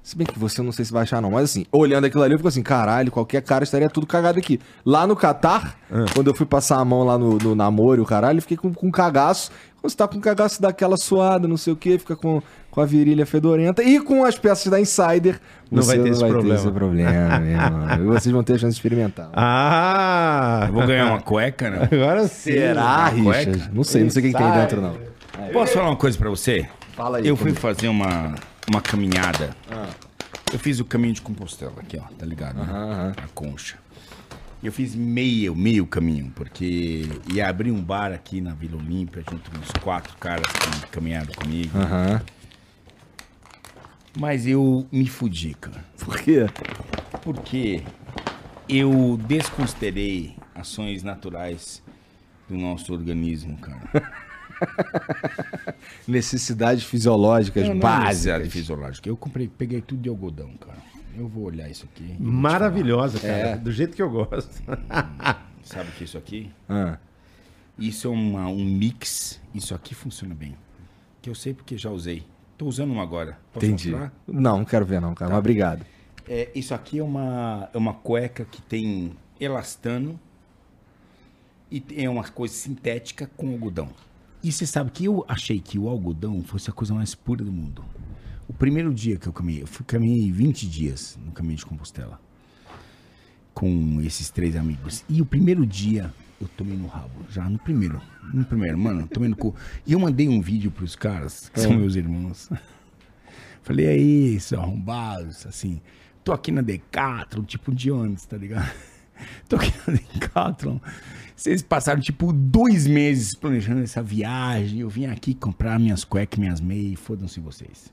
Se bem que você não sei se vai achar, não. Mas assim, olhando aquilo ali, eu fico assim, caralho, qualquer cara estaria tudo cagado aqui. Lá no Catar, quando eu fui passar a mão lá no, no namoro e o caralho, eu fiquei com, com cagaço. Quando você tá com cagaço daquela suada, não sei o que, fica com, com a virilha fedorenta. E com as peças da Insider, Não vai ter esse problema. esse problema, meu irmão. (laughs) E vocês vão ter a chance de experimentar. Ah! Eu vou ganhar uma cueca, né? Agora sim. Será, cueca? Richard? Não sei, não sei o que, que tem dentro, não. Posso falar uma coisa pra você? Fala aí. Eu fui comigo. fazer uma, uma caminhada. Eu fiz o caminho de Compostela aqui, ó, tá ligado? né? aham. A concha. Eu fiz meio, meio caminho, porque ia abrir um bar aqui na Vila Olímpia, junto com uns quatro caras que caminharam comigo. Aham. Mas eu me fudi, cara. Por quê? Porque eu desconsiderei ações naturais do nosso organismo, cara. (laughs) (laughs) Necessidades fisiológicas Não, não é básicas. necessidade fisiológica. Eu comprei, peguei tudo de algodão, cara. Eu vou olhar isso aqui. Maravilhosa, cara. É. Do jeito que eu gosto. falar. Sabe o que é isso aqui? Ah, Isso é uma- um mix. Isso aqui funciona bem. Que eu sei porque já usei. Tô usando um agora. Posso entendi. mostrar? Não, não quero ver não, cara. Mas obrigado. É, isso aqui é uma, é uma cueca que tem elastano e é uma coisa sintética com algodão. E você sabe que eu achei que o algodão fosse a coisa mais pura do mundo. O primeiro dia que eu caminhei, eu fui, caminhei 20 dias no caminho de Compostela com esses três amigos. E o primeiro dia eu tomei no rabo, já no primeiro. No primeiro, mano, tomei no cu. E eu mandei um vídeo pros caras, que são meus irmãos. (laughs) Falei, é isso, arrombados, assim. Tô aqui na Decathlon, tipo de ônibus, tá ligado? (laughs) Tô aqui na Decathlon. Vocês passaram, tipo, dois meses planejando essa viagem. Eu vim aqui comprar minhas cuecas, minhas meias, fodam-se vocês.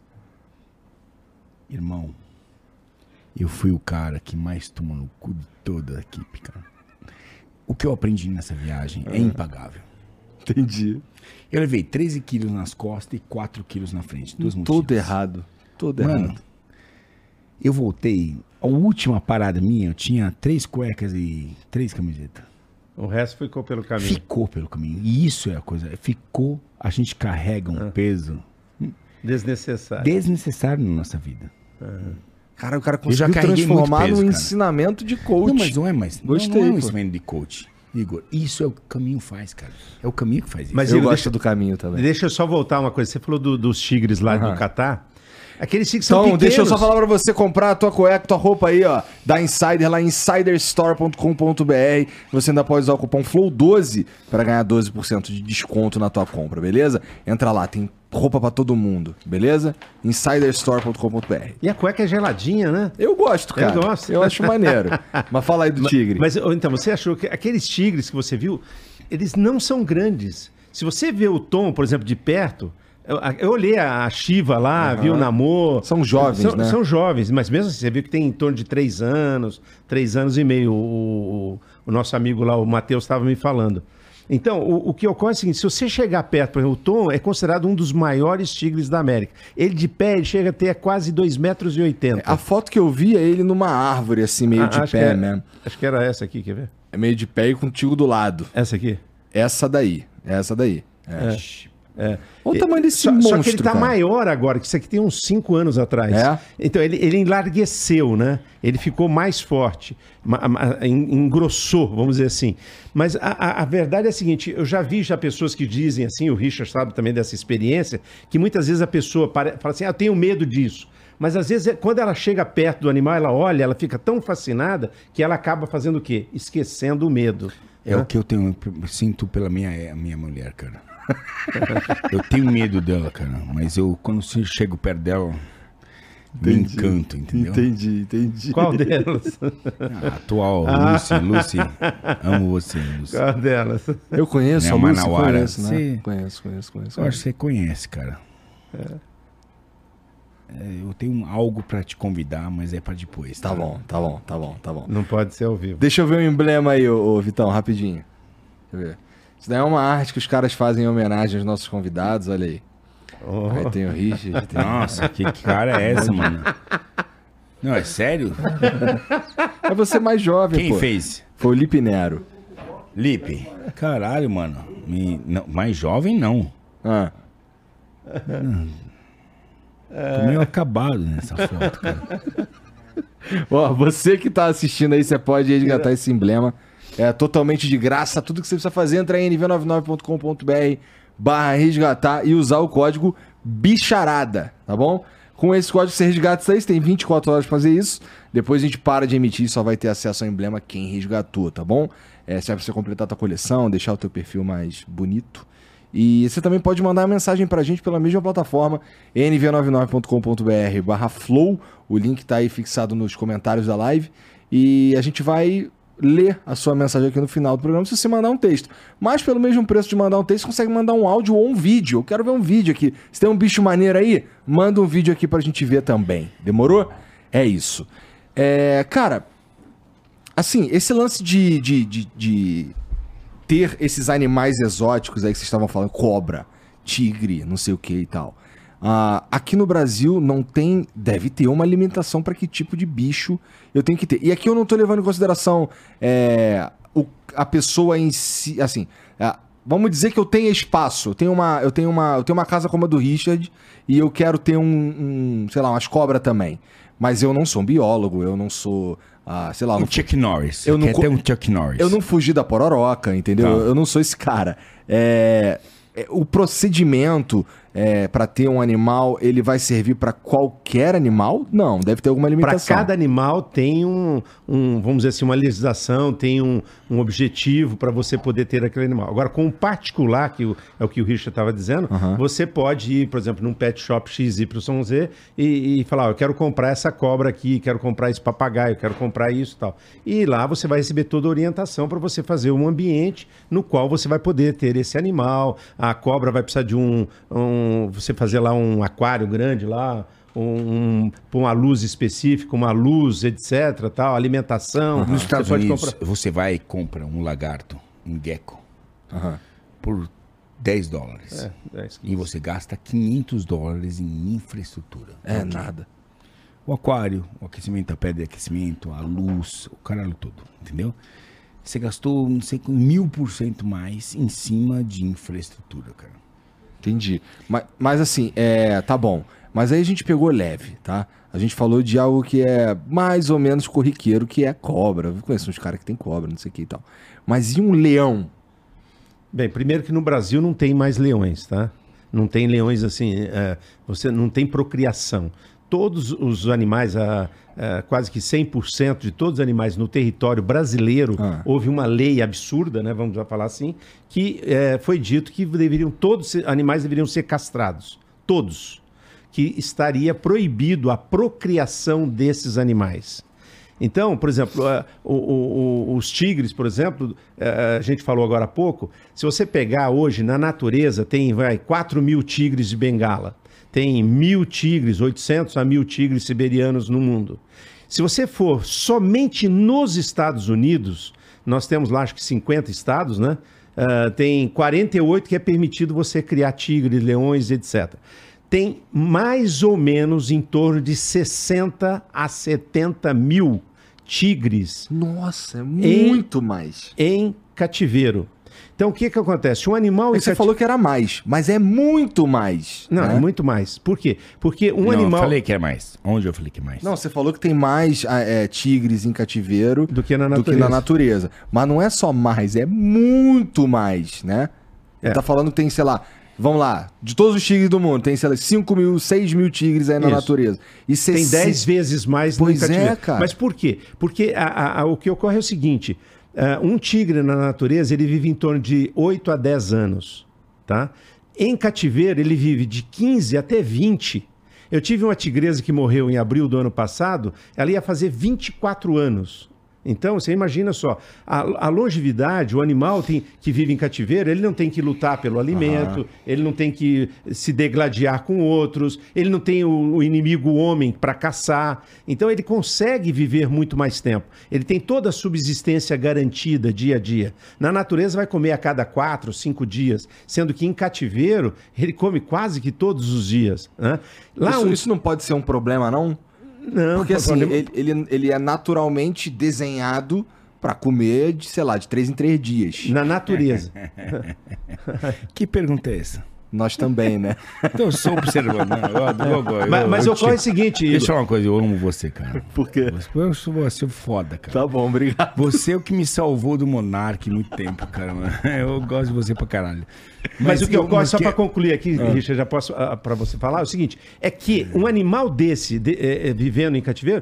Irmão, eu fui o cara que mais tomou no cu de toda a equipe, cara. O que eu aprendi nessa viagem é impagável. Entendi. Eu levei 13 quilos nas costas e 4 quilos na frente. Duas Todo mochilas. errado. Todo Mano, errado. eu voltei. A última parada minha, eu tinha três cuecas e três camisetas. O resto ficou pelo caminho. Ficou pelo caminho. E isso é a coisa. Ficou. A gente carrega um peso Desnecessário. desnecessário na nossa vida. Cara, o cara conseguiu transformar peso, num cara. ensinamento de coach. Não, mas não é mais. não- Gostei, não é um ensinamento de coach. Igor, isso é o que o caminho faz, cara. É o caminho que faz isso. Mas eu gosto deixa- do caminho também. Deixa eu só voltar uma coisa. Você falou do- dos tigres lá Aham. do Catar. Aqueles tigres são Então, pequenos. deixa eu só falar pra você comprar a tua cueca, tua roupa aí, ó, da Insider, lá insiderstore.com.br. Você ainda pode usar o cupom FLOW12 pra ganhar 12% de desconto na tua compra, beleza? Entra lá, tem roupa pra todo mundo, beleza? insiderstore.com.br. E a cueca é geladinha, né? Eu gosto, cara. Eu gosto. acho maneiro. (laughs) Mas fala aí do tigre. Mas ô, então, você achou que aqueles tigres que você viu, eles não são grandes. Se você vê o tom, por exemplo, de perto, eu, eu olhei a Shiva lá, vi o Namor. São jovens, são, né? São jovens, mas mesmo assim, você viu que tem em torno de três anos, três anos e meio. O, o- nosso amigo lá, o Matheus, estava me falando. Então, o, o que ocorre é o seguinte: se você chegar perto, por exemplo, o Tom é considerado um dos maiores tigres da América. Ele de pé, ele chega a ter quase 2,80 metros. E oitenta. A foto que eu vi é ele numa árvore, assim, meio Ah, de pé, que é- né? Acho que era essa aqui, quer ver? É meio de pé e contigo do lado. Essa aqui? Essa daí. Essa daí. É. É. Olha o tamanho desse só, monstro, Só que ele tá cara. maior agora, que isso aqui tem uns 5 anos atrás. É? Então ele, ele enlargueceu, né? Ele ficou mais forte, engrossou, vamos dizer assim. Mas a, a- verdade é a seguinte: eu já vi já pessoas que dizem assim, o Richard sabe também dessa experiência, que muitas vezes a pessoa pare- fala assim: ah, eu tenho medo disso. Mas às vezes, é- quando ela chega perto do animal, ela olha, ela fica tão fascinada que ela acaba fazendo o quê? Esquecendo o medo. É o que eu tenho, sinto pela minha, é, minha mulher, cara. Eu tenho medo dela, cara. Mas eu, quando eu chego perto dela, me encanto, entendeu? Entendi, entendi. Qual delas? A atual, Lucy, Lucy, amo você, Lucy. Qual delas? Eu conheço Né, a Manauara. conheço, né? Sim. Conheço, conheço, conheço. Eu acho que você conhece, cara. É, eu tenho algo pra te convidar, mas é pra depois. Tá bom, tá bom, tá bom, tá bom. Não pode ser ao vivo. Deixa eu ver o emblema aí, ô, ô, Vitão, rapidinho. Deixa eu ver. Isso daí é uma arte que os caras fazem em homenagem aos nossos convidados, olha aí. Oh. Aí tem o Richard, tem... Nossa, que cara é essa, mano? Não, é sério? É você mais jovem, Quem pô. fez? Foi o Lipe Nero. Lipe. Caralho, mano. Me- não, mais jovem, não. Ah, Tô meio acabado nessa foto, cara. Ó, você que tá assistindo aí, você pode resgatar esse emblema. É totalmente de graça. Tudo que você precisa fazer, entra em nv99.com.br barra resgatar e usar o código bicharada, tá bom? Com esse código você resgata isso aí, você tem 24 horas pra fazer isso. Depois a gente para de emitir e só vai ter acesso ao emblema quem resgatou, tá bom? É, serve pra você completar a tua coleção, deixar o teu perfil mais bonito. E você também pode mandar mensagem pra gente pela mesma plataforma, nv99.com.br barra flow. O link tá aí fixado nos comentários da live. E a gente vai ler a sua mensagem aqui no final do programa se você mandar um texto. Mas pelo mesmo preço de mandar um texto, você consegue mandar um áudio ou um vídeo. Eu quero ver um vídeo aqui. Se tem um bicho maneiro aí, manda um vídeo aqui pra gente ver também. Demorou? É isso. É, cara, assim, esse lance de, de, de, de ter esses animais exóticos aí que vocês estavam falando, cobra, tigre, não sei o que e tal. Ah, aqui no Brasil não tem, deve ter uma limitação para que tipo de bicho eu tenho que ter. E aqui eu não tô levando em consideração é, o- a pessoa em si, assim, ah, vamos dizer que eu tenho espaço, eu tenho uma, eu tenho uma, eu tenho uma casa como a do Richard e eu quero ter um, um, sei lá, umas cobras também. Mas eu não sou um biólogo, eu não sou, ah, sei lá, Um Chuck Norris. Eu não quer ter um Chuck Norris. eu não fugi da pororoca, entendeu? Tá. Eu, eu não sou esse cara. É, é, o procedimento é, para ter um animal, ele vai servir para qualquer animal? Não, deve ter alguma Para limitação. cada animal tem um, um, vamos dizer assim, uma legislação, tem um, um objetivo para você poder ter aquele animal. Agora, com o particular, que o- é o que o Richard estava dizendo, você pode ir, por exemplo, num pet shop XYZ e, e falar, ó, eu quero comprar essa cobra aqui, quero comprar esse papagaio, quero comprar isso e tal. E lá você vai receber toda a orientação para você fazer um ambiente no qual você vai poder ter esse animal. A cobra vai precisar de um, um você fazer lá um aquário grande lá, um, pôr uma luz específica, uma luz, etc, tal, alimentação. Nos Você Estados pode Unidos, comprar- você vai e compra um lagarto, um gecko, Aham. por 10 dólares. É, é isso. E você gasta 500 dólares em infraestrutura. É Ok. nada. O aquário, o aquecimento, a pedra de aquecimento, a luz, o caralho todo, entendeu? Você gastou, não sei, mil por cento mais em cima de infraestrutura, cara. Entendi. Mas, mas assim, é, tá bom. Mas aí a gente pegou leve, tá? A gente falou de algo que é mais ou menos corriqueiro, que é cobra. Eu conheço uns caras que tem cobra, não sei o que e tal. Mas e um leão? Bem, primeiro que no Brasil não tem mais leões, tá? Não tem leões assim, é, você não tem procriação. Todos os animais, a, a, quase que 100% de todos os animais no território brasileiro, Ah. houve uma lei absurda, né, vamos já falar assim, que é, foi dito que deveriam todos os animais deveriam ser castrados, todos, que estaria proibido a procriação desses animais. Então, por exemplo, o- o- os tigres, por exemplo, eh, a gente falou agora há pouco, se você pegar hoje na natureza, tem vai, 4 mil tigres de bengala, tem mil tigres, 800 a mil tigres siberianos no mundo. Se você for somente nos Estados Unidos, nós temos lá acho que 50 estados, né? Ah, tem 48 que é permitido você criar tigres, leões, etc tem mais ou menos em torno de 60 a 70 mil tigres Nossa, é muito mais. em cativeiro. Então, o que, que acontece? Um animal Você cati- falou que era mais, mas é muito mais. Não, né? é muito mais. Por quê? Porque um não, animal. eu falei que é mais. Onde eu falei que é mais? Não, você falou que tem mais ah, é, tigres em cativeiro Do que na do que natureza. na natureza. Mas não é só mais, é muito mais, né? É. tá falando que tem, sei lá, Vamos lá. De todos os tigres do mundo, tem, sei lá, 5 mil, 6 mil tigres aí na Isso. natureza. E Tem 60 10 vezes mais Pois no é, cativeiro. cara. Mas por quê? Porque a- a- a- o que ocorre é o seguinte: ah, um tigre na natureza ele vive em torno de 8 a 10 anos. Tá? Em cativeiro, ele vive de 15 até 20. Eu tive uma tigresa que morreu em abril do ano passado, ela ia fazer 24 anos. Então, você imagina só, a, a longevidade, o animal tem, que vive em cativeiro, ele não tem que lutar pelo alimento, ele não tem que se degladiar com outros, ele não tem o, o inimigo o homem para caçar. Então, ele consegue viver muito mais tempo. Ele tem toda a subsistência garantida dia a dia. Na natureza, vai comer a cada quatro, cinco dias, sendo que em cativeiro, ele come quase que todos os dias. né? Lá, Isso, um- isso não pode ser um problema, não? Não, Porque (laughs) assim, ele, ele, ele é naturalmente desenhado pra comer, de, sei lá, de 3 em 3 dias. na natureza. (laughs) (laughs) Que pergunta é essa? Nós também, né? Então, eu sou observando. né? Eu adoro- eu- Mas, mas eu ocorre o te- seguinte, Deixa eu Igor. falar uma coisa, eu amo você, cara. Por quê? Você- Eu sou você foda, cara. Tá bom, obrigado. Você é o que me salvou do Monark muito tempo, cara. Eu gosto de você pra caralho. Mas, o que eu- ocorre, mas só que- para concluir aqui, Richard, já posso para você falar, é o seguinte: é que um animal desse, de- é, é, vivendo em cativeiro,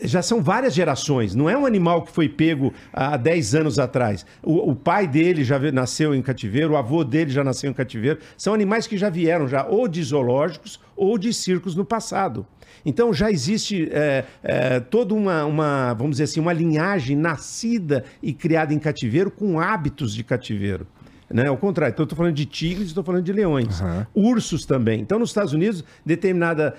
já são várias gerações. Não é um animal que foi pego há 10 anos atrás. O, o pai dele já nasceu em cativeiro, o avô dele já nasceu em cativeiro. São animais que já vieram já ou de zoológicos ou de circos no passado. Então já existe é, é, toda uma, uma, vamos dizer assim, uma linhagem nascida e criada em cativeiro com hábitos de cativeiro. Né? Ao contrário, então eu estou falando de tigres, estou falando de leões. Ursos também. Então, nos Estados Unidos, determinadas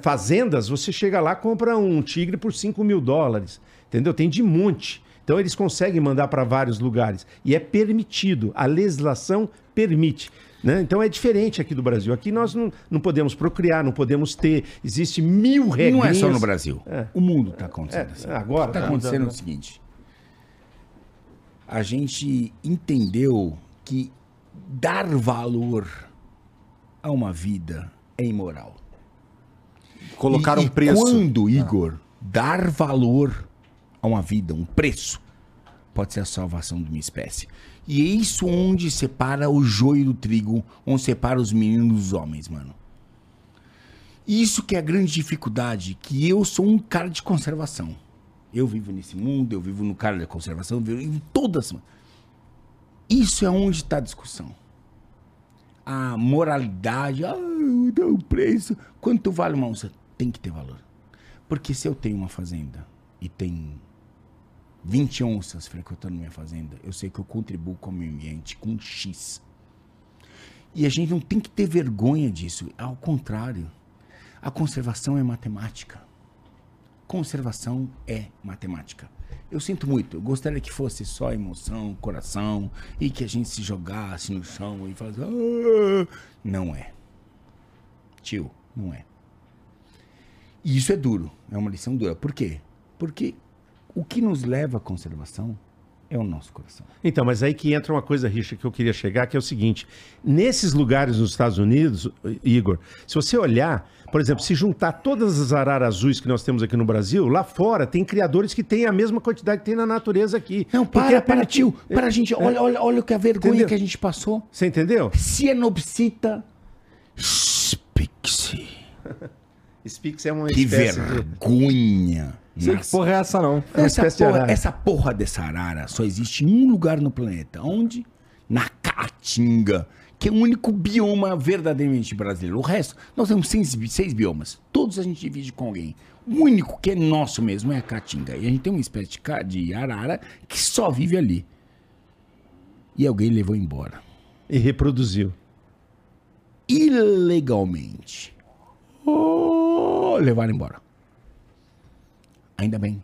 fazendas, você chega lá compra um tigre por 5 mil dólares. Entendeu? Tem de monte. Então, eles conseguem mandar para vários lugares. E é permitido. A legislação permite. Né? Então é diferente aqui do Brasil. Aqui nós não, não podemos procriar, não podemos ter. Existe mil regras. Não é só no Brasil. O mundo está acontecendo É, assim. agora, Está tá acontecendo mudando, o seguinte. A gente entendeu que dar valor a uma vida é imoral. Colocar um preço. Quando, Igor, dar valor a uma vida, um preço, pode ser a salvação de uma espécie. E é isso onde separa o joio do trigo, onde separa os meninos dos homens, mano. Isso que é a grande dificuldade, que eu sou um cara de conservação. Eu vivo nesse mundo, eu vivo no cara da conservação, eu vivo em todas. mano. Isso é onde está a discussão. A moralidade, ah, um preço. Quanto vale uma onça? Tem que ter valor. Porque se eu tenho uma fazenda e tem 20 onças frequentando minha fazenda, eu sei que eu contribuo com o meio ambiente com X. E a gente não tem que ter vergonha disso. Ao contrário, a conservação é matemática. Conservação é matemática. Eu sinto muito. Eu gostaria que fosse só emoção, coração e que a gente se jogasse no chão e falasse. "Ah". Não é. Tio, não é. E isso é duro. É uma lição dura. Por quê? Porque o que nos leva à conservação é o nosso coração. Então, mas aí que entra uma coisa, Richard, que eu queria chegar, que é o seguinte: nesses lugares nos Estados Unidos, Igor, se você olhar, por exemplo, se juntar todas as araras azuis que nós temos aqui no Brasil, lá fora tem criadores que têm a mesma quantidade que tem na natureza aqui. Não, para, é para, tio. Para, gente. Olha, olha, olha o que a vergonha Entendeu? que a gente passou. Você entendeu? Cianopsita spixi. (laughs) Spix é uma Que espécie de... Sei que Nossa. porra é essa, não. É Essa de porra, arara. essa porra dessa arara só existe em um lugar no planeta. Onde? Na Caatinga, que é o único bioma verdadeiramente brasileiro. O resto, nós temos seis, seis biomas. Todos a gente divide com alguém. O único que é nosso mesmo é a Caatinga. E a gente tem uma espécie de, de arara que só vive ali. E alguém levou embora. E reproduziu. ilegalmente. Oh, levaram embora. Ainda bem.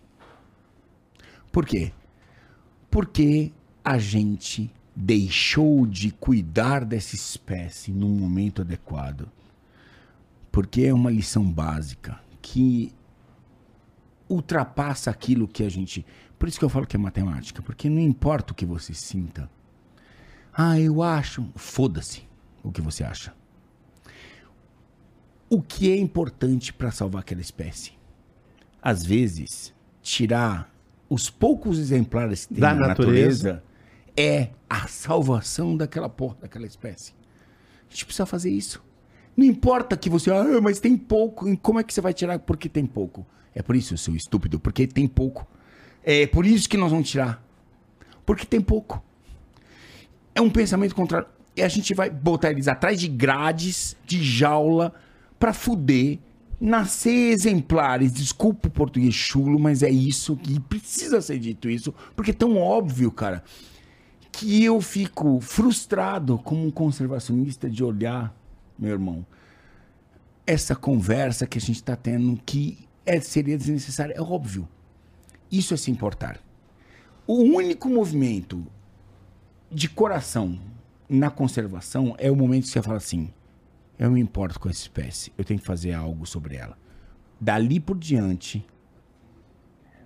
Por quê? Porque a gente deixou de cuidar dessa espécie num momento adequado. Porque é uma lição básica que ultrapassa aquilo que a gente. Por isso que eu falo que é matemática, porque não importa o que você sinta. Ah, eu acho. Foda-se o que você acha. O que é importante para salvar aquela espécie? Às vezes, tirar os poucos exemplares que tem Da na natureza. natureza é a salvação daquela porra, daquela espécie. A gente precisa fazer isso. Não importa que você, ah, mas tem pouco. Como é que você vai tirar porque tem pouco? É por isso, seu estúpido, porque tem pouco. É por isso que nós vamos tirar. Porque tem pouco. É um pensamento contrário. E a gente vai botar eles atrás de grades, de jaula, pra fuder, nascer exemplares. Desculpa o português chulo, mas é isso que precisa ser dito isso, porque é tão óbvio, cara, que eu fico frustrado como um conservacionista de olhar, meu irmão, essa conversa que a gente está tendo que é, seria desnecessária. É óbvio. Isso é se importar. O único movimento de coração na conservação é o momento que você fala assim: eu me importo com essa espécie, eu tenho que fazer algo sobre ela. Dali por diante,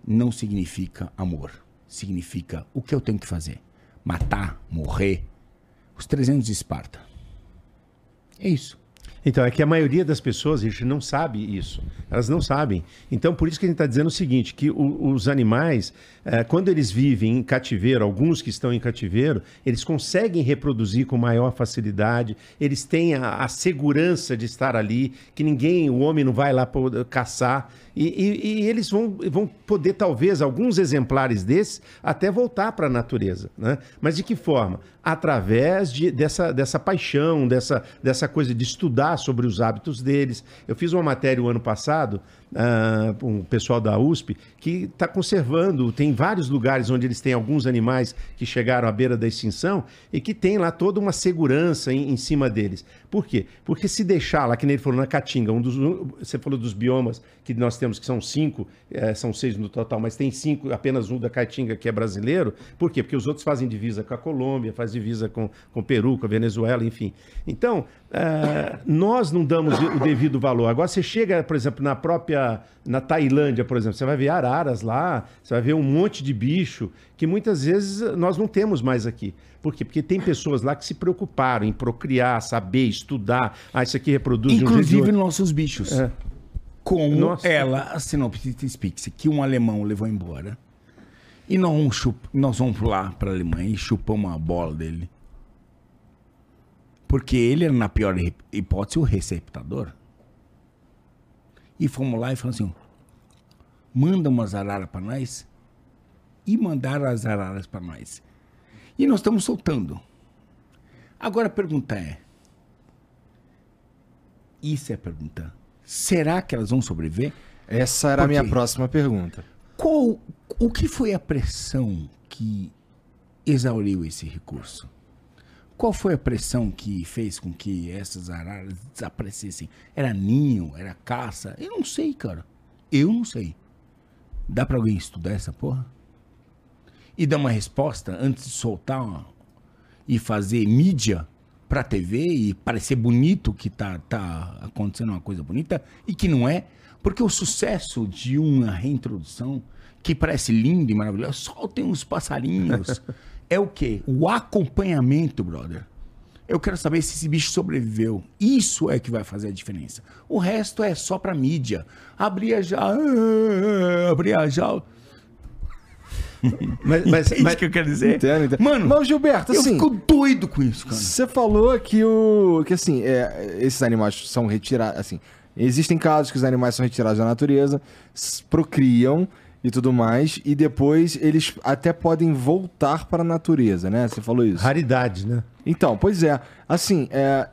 não significa amor. Significa o que eu tenho que fazer: matar, morrer. Os 300 de Esparta. É isso. Então, é que a maioria das pessoas, a gente não sabe isso. Elas não sabem. Então, por isso que a gente está dizendo o seguinte, que o- os animais, eh, quando eles vivem em cativeiro, alguns que estão em cativeiro, eles conseguem reproduzir com maior facilidade, eles têm a, a segurança de estar ali, que ninguém, o homem não vai lá po- caçar, e, e- e eles vão, vão poder, talvez, alguns exemplares desses, até voltar para a natureza. Né? Mas de que forma? Através de- dessa, dessa paixão, dessa, dessa coisa de estudar sobre os hábitos deles. Eu fiz uma matéria o ano passado, com o pessoal da USP, que está conservando, tem vários lugares onde eles têm alguns animais que chegaram à beira da extinção e que tem lá toda uma segurança em, em cima deles. Por quê? Porque se deixar lá, que nem ele falou na Caatinga, um dos, um- você falou dos biomas que nós temos, que são cinco, eh, são seis no total, mas tem cinco, apenas um da Caatinga que é brasileiro. Por quê? Porque os outros fazem divisa com a Colômbia, faz divisa com, com o Peru, com a Venezuela, enfim. Então, eh, nós não damos o devido valor. Agora, você chega, por exemplo, na própria, na Tailândia, por exemplo, você vai ver araras lá, você vai ver um monte de bicho que muitas vezes nós não temos mais aqui. Por quê? Porque tem pessoas lá que se preocuparam em procriar, saber, estudar. Ah, isso aqui reproduz um Inclusive outro. nossos bichos. É. Como Nossa. ela assinou o Petit Spix, que um alemão levou embora. E nós vamos, nós vamos lá para a Alemanha e chupamos a bola dele. Porque ele era, na pior hi- hipótese, o receptador. E fomos lá e falamos assim: manda umas araras para nós. E mandaram as araras para nós. E nós estamos soltando. Agora a pergunta é: isso é a pergunta. Será que elas vão sobreviver? Essa era a Por minha próxima pergunta. Qual, o que foi a pressão que exauriu esse recurso? Qual foi a pressão que fez com que essas araras desaparecessem? Era ninho? Era caça? Eu não sei, cara. Eu não sei. Dá pra alguém estudar essa porra? E dar uma resposta antes de soltar uma- e fazer mídia pra TV e parecer bonito que tá, tá acontecendo uma coisa bonita e que não é? Porque o sucesso de uma reintrodução que parece lindo e maravilhoso, soltem uns passarinhos. (laughs) é o quê? O acompanhamento, brother. Eu quero saber se esse bicho sobreviveu. Isso é que vai fazer a diferença. O resto é só pra mídia. Abrir a jaula. (laughs) Abrir a jaula. Mas, (laughs) mas, Entende mas- o que eu quero dizer? Entendo, entendo. Mano, Mas, Gilberto, eu assim- fico doido com isso, cara. Você falou que o que assim, é, esses animais são retirados, assim, existem casos que os animais são retirados da natureza, procriam e tudo mais, e depois eles até podem voltar para a natureza, né? Você falou isso. raridade, né? Então, pois é, assim, é,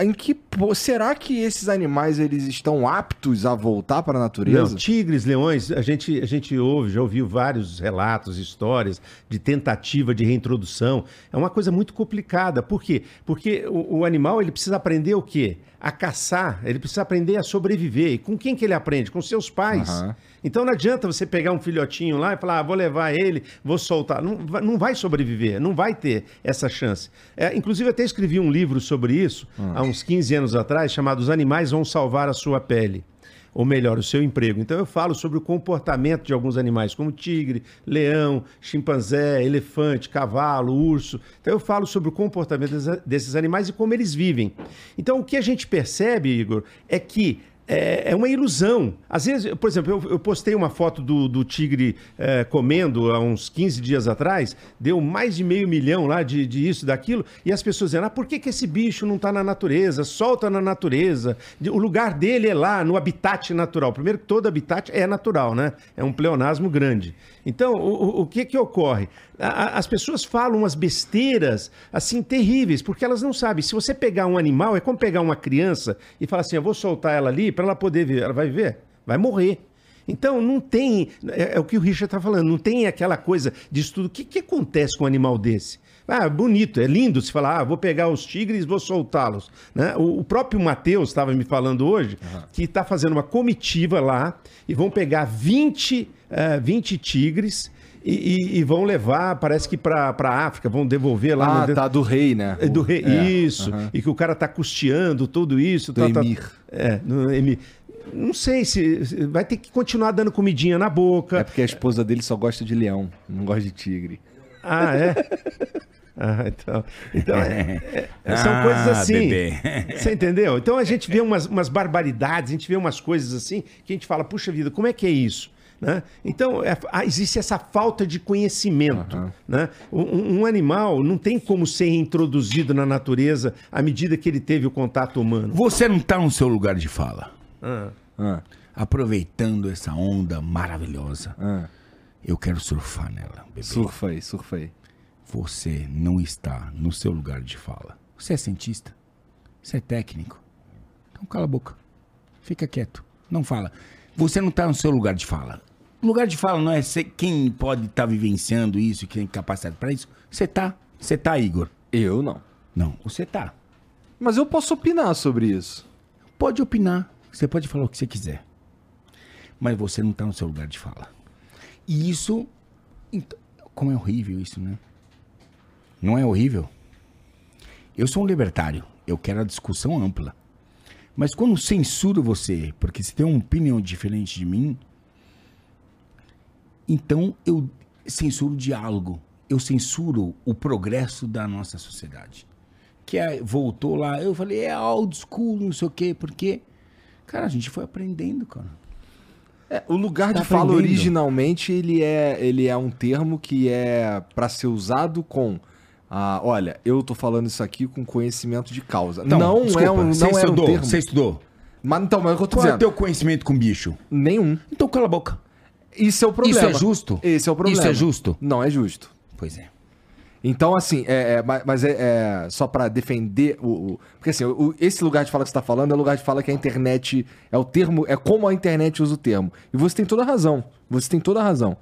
em que será que esses animais eles estão aptos a voltar para a natureza? Não, tigres, leões, a gente, a gente ouve, já ouviu vários relatos, histórias de tentativa de reintrodução. É uma coisa muito complicada. Por quê? Porque o, o animal ele precisa aprender o quê? A caçar, ele precisa aprender a sobreviver. E com quem que ele aprende? Com seus pais. Aham. Então não adianta você pegar um filhotinho lá e falar, ah, vou levar ele, vou soltar. Não, vai- não vai sobreviver, não vai ter essa chance. É, inclusive, eu até escrevi um livro sobre isso há uns 15 anos atrás, chamado Os Animais Vão Salvar a Sua Pele. Ou melhor, o seu emprego. Então eu falo sobre o comportamento de alguns animais, como tigre, leão, chimpanzé, elefante, cavalo, urso. Então eu falo sobre o comportamento des- desses animais e como eles vivem. Então o que a gente percebe, Igor, é que é, é uma ilusão. Às vezes, por exemplo, eu, eu postei uma foto do, do tigre é, comendo há uns 15 dias atrás, deu mais de meio milhão lá de, de isso, daquilo, e as pessoas dizendo, ah, por que, que esse bicho não está na natureza? Solta na natureza. O lugar dele é lá, no habitat natural. Primeiro todo habitat é natural, né? É um pleonasmo grande. Então, o, o que que ocorre? A, as pessoas falam umas besteiras, assim, terríveis, porque elas não sabem. Se você pegar um animal, é como pegar uma criança e falar assim, eu vou soltar ela ali para ela poder viver. Ela vai viver? Vai morrer. Então, não tem. É, é o que o Richard está falando, não tem aquela coisa de estudo. O que, que acontece com um animal desse? Ah, bonito, é lindo se falar, ah, vou pegar os tigres e vou soltá-los. Né? O, o, próprio Matheus estava me falando hoje uhum. que está fazendo uma comitiva lá e vão pegar 20, uh, 20 tigres e, e, e, vão levar, parece que para a África, vão devolver lá. Ah, no... tá, do rei, né? É, do rei, é, isso. Uhum. E que o cara tá custeando tudo isso. Do tá, emir. Tá, é, no emir. Não sei se vai ter que continuar dando comidinha na boca. É porque a esposa dele só gosta de leão, não gosta de tigre. Ah, é? (laughs) Ah, então, então é, é, são ah, coisas assim. Bebê. Você entendeu? Então a gente vê umas, umas barbaridades, a gente vê umas coisas assim que a gente fala, puxa vida, como é que é isso? Né? Então, é, existe essa falta de conhecimento. Uhum. Né? Um, um, animal não tem como ser introduzido na natureza à medida que ele teve o contato humano. Você não está no seu lugar de fala. Uhum. Aproveitando essa onda maravilhosa. Eu quero surfar nela, bebê. Surfa aí, surfa aí. Você não está no seu lugar de fala. Você é cientista. Você é técnico. Então cala a boca. Fica quieto. Não fala. Você não está no seu lugar de fala. O lugar de fala não é ser quem pode estar tá vivenciando isso e quem tem capacidade para isso. Você tá. Você tá, Igor. Eu não. Não, você tá. Mas eu posso opinar sobre isso. Pode opinar. Você pode falar o que você quiser. Mas você não está no seu lugar de fala. E isso. Então, como é horrível isso, né? Não é horrível? Eu sou um libertário. Eu quero a discussão ampla. Mas quando censuro você, porque você tem uma opinião diferente de mim, então eu censuro o diálogo. Eu censuro o progresso da nossa sociedade. Que é, voltou lá, eu falei, é old school, não sei o quê, porque, cara, a gente foi aprendendo, cara. É, o lugar tá de aprendendo. fala originalmente ele é, ele é um termo que é para ser usado com ah, olha, eu tô falando isso aqui com conhecimento de causa. Então, não desculpa, é um, não você é estudou, um termo. Você estudou. Mas então, mas é o que eu tô Qual dizendo. é o teu conhecimento com bicho? Nenhum. Então cala a boca. Isso é o problema. Isso é justo? Esse é o problema. Isso é justo? Não é justo. Pois é. Então, assim, é, é mas é, é só para defender o, o, Porque assim, o, esse lugar de fala que você tá falando é o lugar de fala que a internet. É o termo. É como a internet usa o termo. E você tem toda a razão. Você tem toda a razão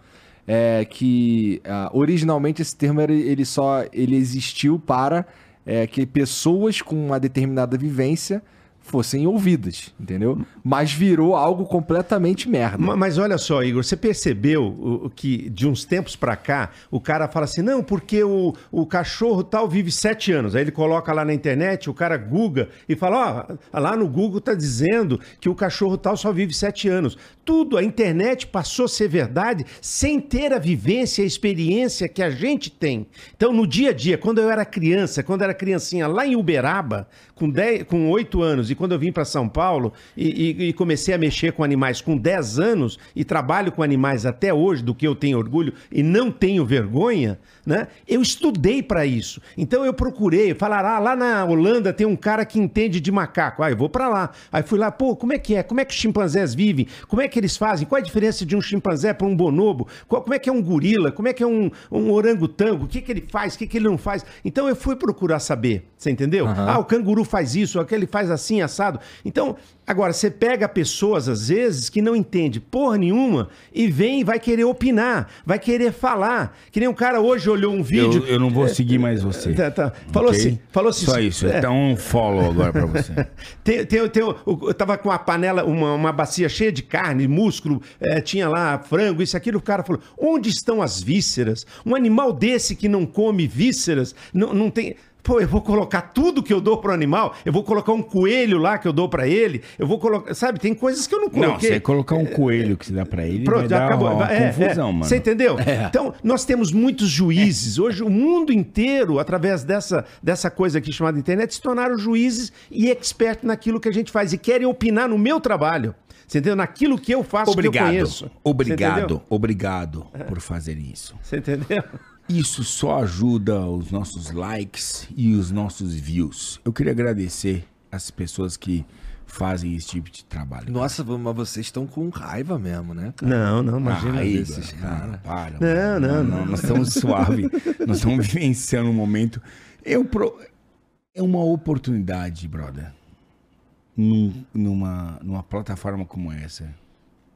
é, que uh, originalmente esse termo era, ele só ele existiu para é, que pessoas com uma determinada vivência fossem ouvidas, entendeu? Mas virou algo completamente merda. Mas olha só, Igor, você percebeu que de uns tempos para cá o cara fala assim, não, porque o, o cachorro tal vive sete anos. Aí ele coloca lá na internet, o cara googa e fala, ó, oh, lá no Google tá dizendo que o cachorro tal só vive sete anos. Tudo, a internet passou a ser verdade sem ter a vivência, a experiência que a gente tem. Então, no dia a dia, quando eu era criança, quando eu era criancinha lá em Uberaba, com, 10, com 8 anos, e quando eu vim para São Paulo e, e, e, comecei a mexer com animais com 10 anos e trabalho com animais até hoje, do que eu tenho orgulho e não tenho vergonha, né? Eu estudei para isso. Então eu procurei, falar, ah, lá na Holanda tem um cara que entende de macaco. Ah, eu vou para lá. Aí fui lá, pô, como é que é? Como é que os chimpanzés vivem? Como é que eles fazem? Qual a diferença de um chimpanzé para um bonobo? Qual, como é que é um gorila? Como é que é um, um orangotango? O que, que ele faz? O que, que ele não faz? Então eu fui procurar saber, você entendeu? Uhum. Ah, o canguru faz isso, aquele faz assim, assado. Então, agora, você pega pessoas, às vezes, que não entende porra nenhuma e vem e vai querer opinar, vai querer falar. Que nem um cara hoje olhou um vídeo. Eu, eu não vou seguir mais você. Tá, tá. Falou okay? assim. Falou assim. Só isso. É. Então um follow agora pra você. (laughs) tem, tem, tem, eu tava com uma panela, uma, uma bacia cheia de carne, músculo, é, tinha lá frango, isso aquilo. O cara falou: onde estão as vísceras? Um animal desse que não come vísceras, não, não tem. Pô, eu vou colocar tudo que eu dou pro animal, eu vou colocar um coelho lá que eu dou pra ele, eu vou colocar, sabe, tem coisas que eu não Não, coloquei. você colocar um coelho que você dá pra ele, vai Pronto, já dar acabou. uma É, confusão, é. mano. Você entendeu? Então, nós temos muitos juízes. Hoje, o mundo inteiro, através dessa, dessa coisa aqui chamada internet, se tornaram juízes e expertos naquilo que a gente faz e querem opinar no meu trabalho. Você entendeu? Naquilo que eu faço, que eu Obrigado, conheço. Obrigado, obrigado por fazer isso. Você entendeu? Isso só ajuda os nossos likes e os nossos views. Eu queria agradecer as pessoas que fazem esse tipo de trabalho. Nossa, mas vocês estão com raiva mesmo, né, cara? Não, não, imagina. Ah, desses cara. Para, Não, mano. não, não. Nós estamos suave. nós estamos (laughs) vivenciando um momento. Eu pro... É uma oportunidade, brother. Num- numa, numa plataforma como essa.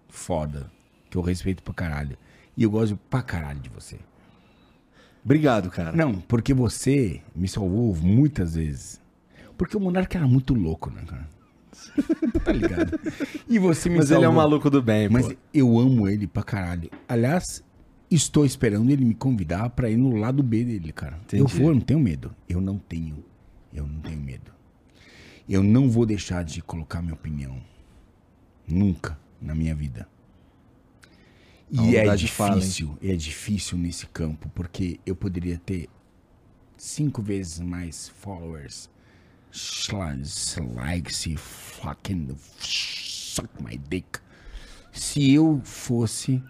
Foda. Que eu respeito pra caralho. E eu gosto pra caralho de você. Obrigado, cara. Não, porque você me salvou muitas vezes. Porque o Monarca era muito louco, né, cara? (laughs) tá ligado? E você me Mas salvou. ele é um maluco do bem, Mas pô. eu amo ele pra caralho. Aliás, estou esperando ele me convidar pra ir no lado B dele, cara. Eu Entendi. vou, eu não tenho medo. Eu não tenho. Eu não tenho medo. Eu não vou deixar de colocar minha opinião. Nunca na minha vida. E é humildade fala, difícil, é difícil nesse campo, porque eu poderia ter cinco vezes mais followers. Likes e fucking suck my dick. Se eu fosse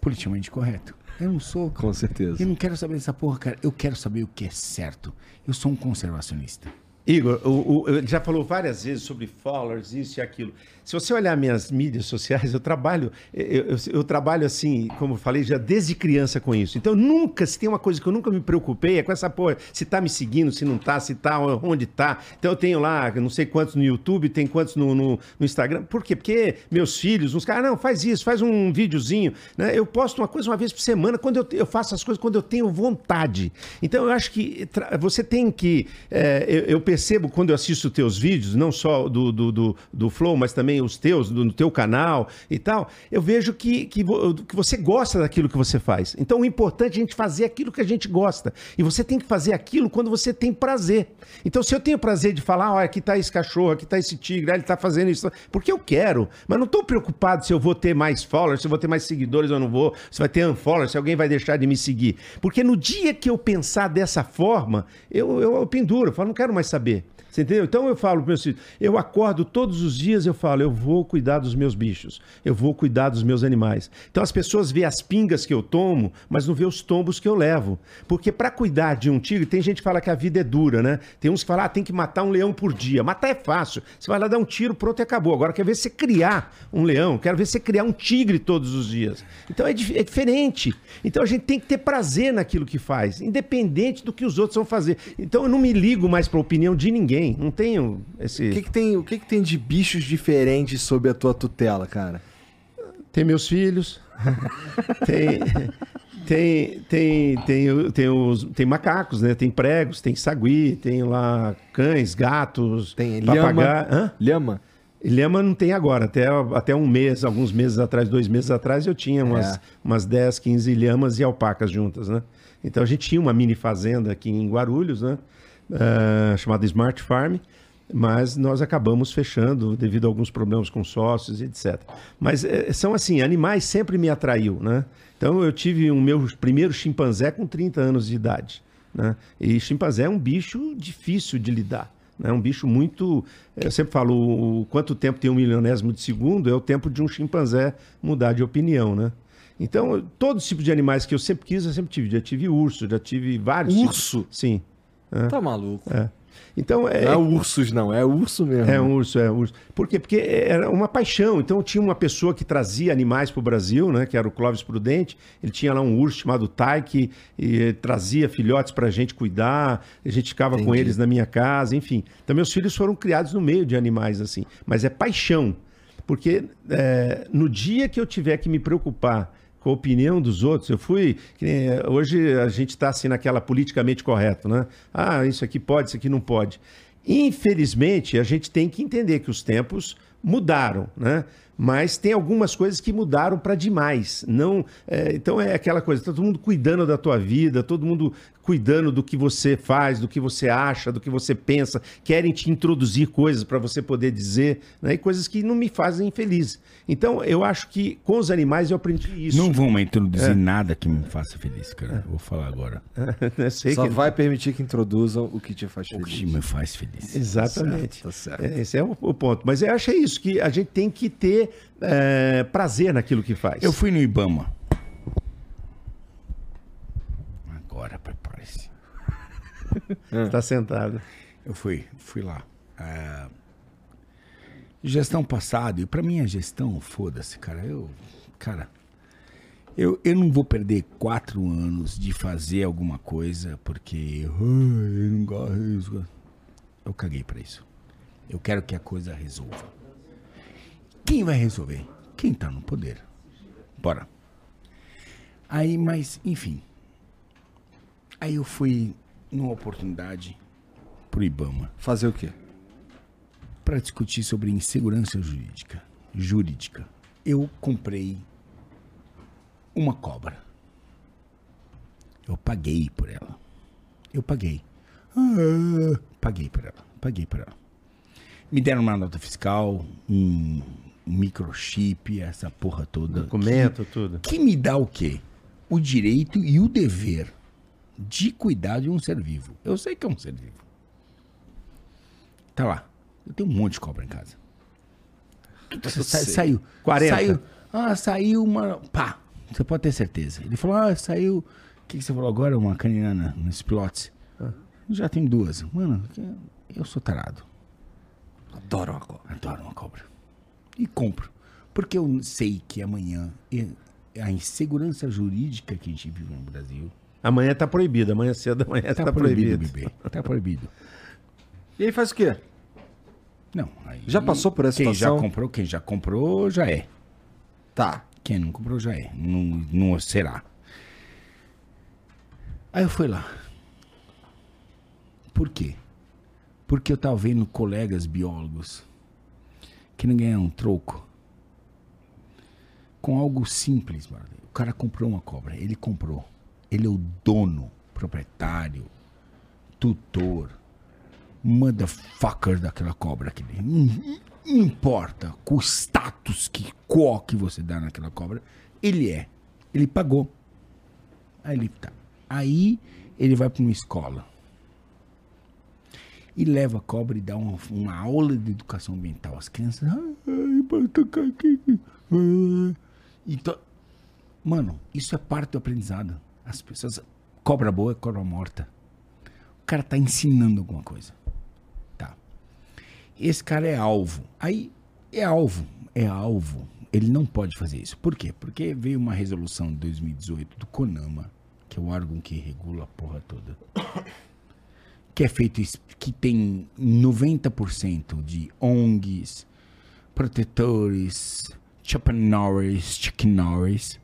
politicamente correto. Eu não sou. Com certeza. Eu não quero saber dessa porra, cara. Eu quero saber o que é certo. Eu sou um conservacionista. Igor, o, o- ele já falou várias vezes sobre followers, isso e aquilo. Se você olhar minhas mídias sociais, eu trabalho, eu, eu- eu trabalho assim, como eu falei, já desde criança com isso. Então, nunca, se tem uma coisa que eu nunca me preocupei, é com essa porra, se tá me seguindo, se não tá, se tá, onde tá. Então, eu tenho lá, não sei quantos no YouTube, tem quantos no, no, no Instagram. Por quê? Porque meus filhos, uns caras, não, faz isso, faz um videozinho. Né? Eu posto uma coisa uma vez por semana, quando eu, eu faço as coisas quando eu tenho vontade. Então, eu acho que você tem que. é, eu, eu percebo quando eu assisto teus vídeos, não só do, do, do, do Flow, mas também os teus, do, no teu canal e tal, eu vejo que, que, que você gosta daquilo que você faz. Então, o importante é a gente fazer aquilo que a gente gosta. E você tem que fazer aquilo quando você tem prazer. Então, se eu tenho prazer de falar, olha, aqui tá esse cachorro, aqui tá esse tigre, ele tá fazendo isso, porque eu quero, mas não tô preocupado se eu vou ter mais followers, se eu vou ter mais seguidores ou não vou, se vai ter unfollowers, se alguém vai deixar de me seguir. Porque no dia que eu pensar dessa forma, eu, eu, eu penduro, eu falo, não quero mais saber. Você entendeu? Então eu falo para meus filhos, eu acordo todos os dias, eu falo, eu vou cuidar dos meus bichos, eu vou cuidar dos meus animais. Então as pessoas vê as pingas que eu tomo, mas não vê os tombos que eu levo. Porque para cuidar de um tigre, tem gente que fala que a vida é dura, né? Tem uns que falam, ah, tem que matar um leão por dia. Matar é fácil. Você vai lá dar um tiro, pronto e acabou. Agora quer ver você criar um leão, quero ver você criar um tigre todos os dias. Então é, é diferente. Então a gente tem que ter prazer naquilo que faz, independente do que os outros vão fazer. Então eu não me ligo mais para a opinião de ninguém. Não tenho esse. O que, que tem, o que, que tem de bichos diferentes sob a tua tutela, cara? Tem meus filhos. (laughs) tem, tem, tem, tem, tem, os, tem macacos, né? Tem pregos, tem sagui, tem lá cães, gatos, Tem papagaio. lhama. Hã? Lhama? Lhama não tem agora. Até, até um mês, alguns meses atrás, dois meses atrás, eu tinha umas, É. umas 10, 15 lhamas e alpacas juntas, né? Então a gente tinha uma mini fazenda aqui em Guarulhos, né? Ah, chamada Smart Farm. Mas nós acabamos fechando devido a alguns problemas com sócios, etc. Mas eh, são assim, animais sempre me atraiu, né? Então eu tive o meu primeiro chimpanzé com 30 anos de idade. Né? E chimpanzé é um bicho difícil de lidar. É um bicho muito. Eu sempre falo, o quanto tempo tem um milionésimo de segundo é o tempo de um chimpanzé mudar de opinião, né? Então, os tipos de animais que eu sempre quis, eu sempre tive. Já tive urso, já tive vários. Urso? tipos. Sim. Tá maluco. É. Então, é, Não é ursos, não. É urso mesmo. é um urso, é um urso. Por quê? Porque era uma paixão. Então tinha uma pessoa que trazia animais para o Brasil, né? Que era o Clóvis Prudente. Ele tinha lá um urso chamado Tai que e, trazia filhotes para a gente cuidar. A gente ficava com Entendi. eles na minha casa, enfim. Então meus filhos foram criados no meio de animais assim. Mas é paixão. Porque é, no dia que eu tiver que me preocupar com a opinião dos outros, eu fui. hoje a gente está assim naquela politicamente correto, né? Ah, isso aqui pode, isso aqui não pode. Infelizmente, a gente tem que entender que os tempos mudaram, né? Mas tem algumas coisas que mudaram para demais. Não, é, então é aquela coisa, tá todo mundo cuidando da tua vida, todo mundo cuidando do que você faz, do que você acha, do que você pensa, querem te introduzir coisas para você poder dizer, né? E coisas que não me fazem feliz. Então, eu acho que com os animais eu aprendi isso. Não vão introduzir nada que me faça feliz, cara. Vou falar agora. (laughs) Só que- vai permitir que introduzam o que te faz O feliz. que me faz feliz. Exatamente. Tá certo. É, Esse é o, o ponto. Mas eu acho é isso, que a gente tem que ter é, prazer naquilo que faz. Eu fui no Ibama. Agora, prepare-se. (laughs) Tá sentado. Eu fui, fui lá. É, Gestão passada, e pra mim a gestão, foda-se, cara. Eu, cara, eu, eu não vou perder quatro anos de fazer alguma coisa porque "Ai, eu não gosto disso." Eu caguei pra isso. Eu quero que a coisa resolva. Quem vai resolver? Quem tá no poder. Bora. Aí, mas, enfim. Aí eu fui numa oportunidade pro Ibama Fazer o quê? para discutir sobre insegurança jurídica. Jurídica. Eu comprei uma cobra. Eu paguei por ela. Eu paguei. Ah, paguei por ela. Paguei por ela. Me deram uma nota fiscal, um microchip, essa porra toda. Documento, tudo. Que me dá o quê? O direito e o dever de cuidar de um ser vivo. Eu sei que é um ser vivo. Tá lá. Eu tenho um monte de cobra em casa. Sa- sei. saiu. 40. Saiu. Ah, saiu uma. Pá. Você pode ter certeza. Ele falou: Ah, saiu. O que, que você falou agora? Uma caninana nos pilotes. Já tem duas. Mano, eu sou tarado. Adoro uma cobra. Adoro uma cobra. E compro. Porque eu sei que amanhã a insegurança jurídica que a gente vive no Brasil Amanhã tá proibido. Amanhã cedo, amanhã tá, tá, proibido, proibido. bebê. (laughs) Tá proibido. E aí faz o quê? Não. Já passou por essa quem situação? já comprou, quem já comprou, já é. Tá. Quem não comprou, já é. Não, não será. Aí eu fui lá. Por quê? Porque eu tava vendo colegas biólogos que não ganham um troco com algo simples. O cara comprou uma cobra, ele comprou. Ele é o dono, proprietário, tutor, motherfucker daquela cobra que não importa com o status que qual que você dá naquela cobra, ele é. Ele pagou. Aí ele tá. Aí ele vai para uma escola e leva cobra e dá uma, uma aula de educação ambiental. As crianças. Ai, vai tocar aqui. Ah." Então, mano, isso é parte do aprendizado. As pessoas. Cobra boa é cobra morta. O cara tá ensinando alguma coisa. Tá. Esse cara é alvo. Aí é alvo. É alvo. Ele não pode fazer isso. Por quê? Porque veio uma resolução de 2018 do CONAMA, que é o órgão que regula a porra toda que é feito que tem 90% de ONGs, protetores, chapanores, chiquinores,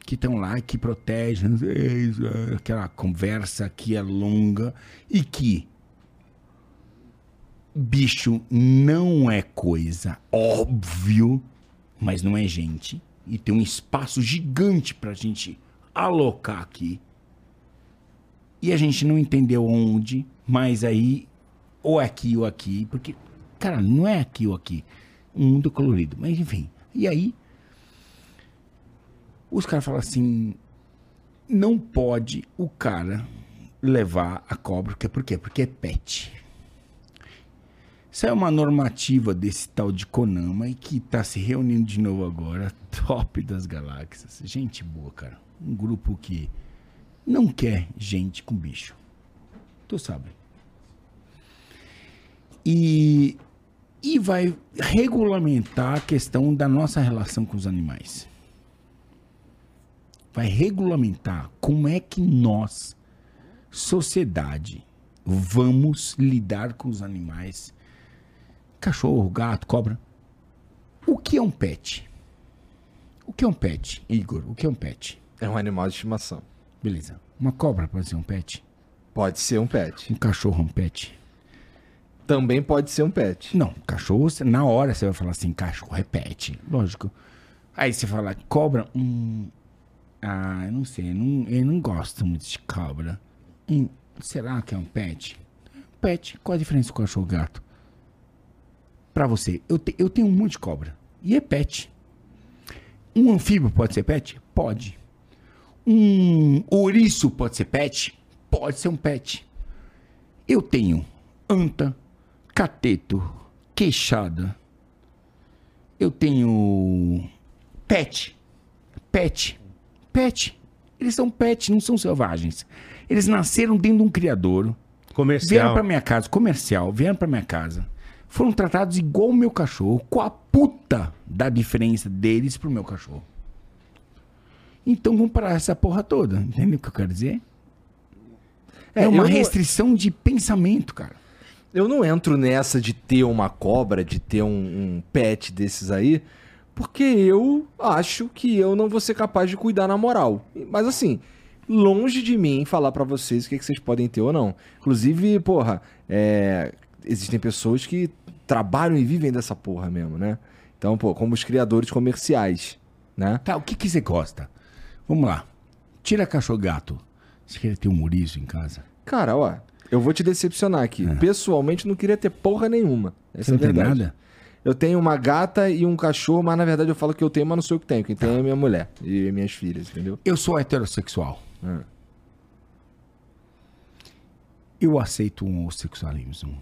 que estão lá, que protegem, aquela conversa que é longa e que bicho não é coisa óbvio, mas não é gente e tem um espaço gigante pra gente alocar aqui. E a gente não entendeu onde, mas aí, ou aqui ou aqui, porque, cara, não é aqui ou aqui. Um mundo colorido, mas enfim. E aí, os caras falam assim: não pode o cara levar a cobra, porque, por quê? Porque é pet. Isso é uma normativa desse tal de Konama e que tá se reunindo de novo agora, (laughs) top das galáxias. Gente boa, cara. Um grupo que não quer gente com bicho. Tu sabe. E, e vai regulamentar a questão da nossa relação com os animais. Vai regulamentar como é que nós, sociedade, vamos lidar com os animais. Cachorro, gato, cobra. O que é um pet? O que é um pet, Igor? O que é um pet? É um animal de estimação. Beleza. Uma cobra pode ser um pet? Pode ser um pet. Um cachorro é um pet? Também pode ser um pet. Não, cachorro, na hora você vai falar assim, cachorro é pet, lógico. Aí você fala, cobra, hum, ah, eu não sei, eu não, eu não gosto muito de cobra. Hum, será que é um pet? Pet, qual a diferença com cachorro gato? Pra você, eu, te- eu tenho um monte de cobra, e é pet. Um anfíbio pode ser pet? Pode. Um ouriço pode ser pet? Pode ser um pet. Eu tenho anta, cateto, queixada. Eu tenho pet. Pet. Pet. Eles são pet, não são selvagens. Eles nasceram dentro de um criador. Vieram Comercial. pra minha casa, comercial, vieram pra minha casa. Foram tratados igual o meu cachorro, com a puta da diferença deles pro meu cachorro. Então vamos parar essa porra toda. Entendeu o que eu quero dizer? É, É, uma não- restrição de pensamento, cara. Eu não entro nessa de ter uma cobra, de ter um, um pet desses aí, porque eu acho que eu não vou ser capaz de cuidar na moral. Mas assim, longe de mim falar pra vocês o que, que vocês podem ter ou não. Inclusive, porra, é, existem pessoas que trabalham e vivem dessa porra mesmo, né? Então, pô, como os criadores comerciais, né? Tá, o que, que você gosta? Vamos lá. Tira cachorro gato. Você quer ter um ouriço em casa? Cara, ó, eu vou te decepcionar aqui. Pessoalmente, não queria ter porra nenhuma. Essa Você é não a tem verdade. nada? Eu tenho uma gata e um cachorro, mas na verdade eu falo que eu tenho, mas não sou eu que tenho. Quem tem é minha mulher e minhas filhas, entendeu? Eu sou heterossexual. Ah. Eu aceito um homossexualismo.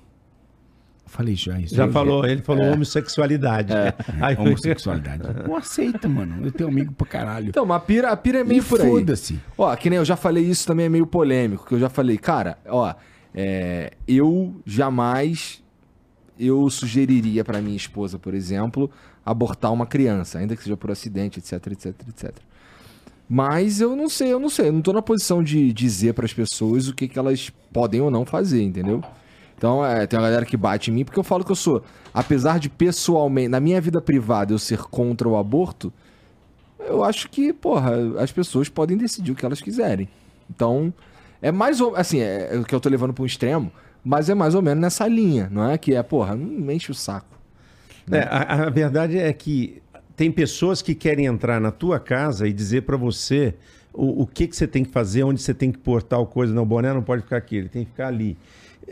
Falei já isso. Já Eu- falou, ele falou homossexualidade. Aí, (laughs) Homossexualidade. Eu aceito, mano. Eu tenho amigo pra caralho. Então, mas a pira, a pira é meio E por aí. foda-se. Ó, que nem eu já falei isso também é meio polêmico, que eu já falei, cara, ó, é, eu jamais eu sugeriria pra minha esposa, por exemplo, abortar uma criança, ainda que seja por acidente, etc, etc, etc. Mas eu não sei, eu não sei, eu não tô na posição de dizer pras pessoas o que, que elas podem ou não fazer, entendeu? Então, é, tem uma galera que bate em mim porque eu falo que eu sou, apesar de pessoalmente, na minha vida privada eu ser contra o aborto, eu acho que, porra, as pessoas podem decidir o que elas quiserem. Então, é mais ou assim, é, é o que eu tô levando para um extremo, mas é mais ou menos nessa linha, não é? Que é, porra, não enche o saco. É, a, a verdade é que tem pessoas que querem entrar na tua casa e dizer pra você o, o que, que você tem que fazer, onde você tem que pôr tal coisa. Não, o boné não pode ficar aqui, ele tem que ficar ali.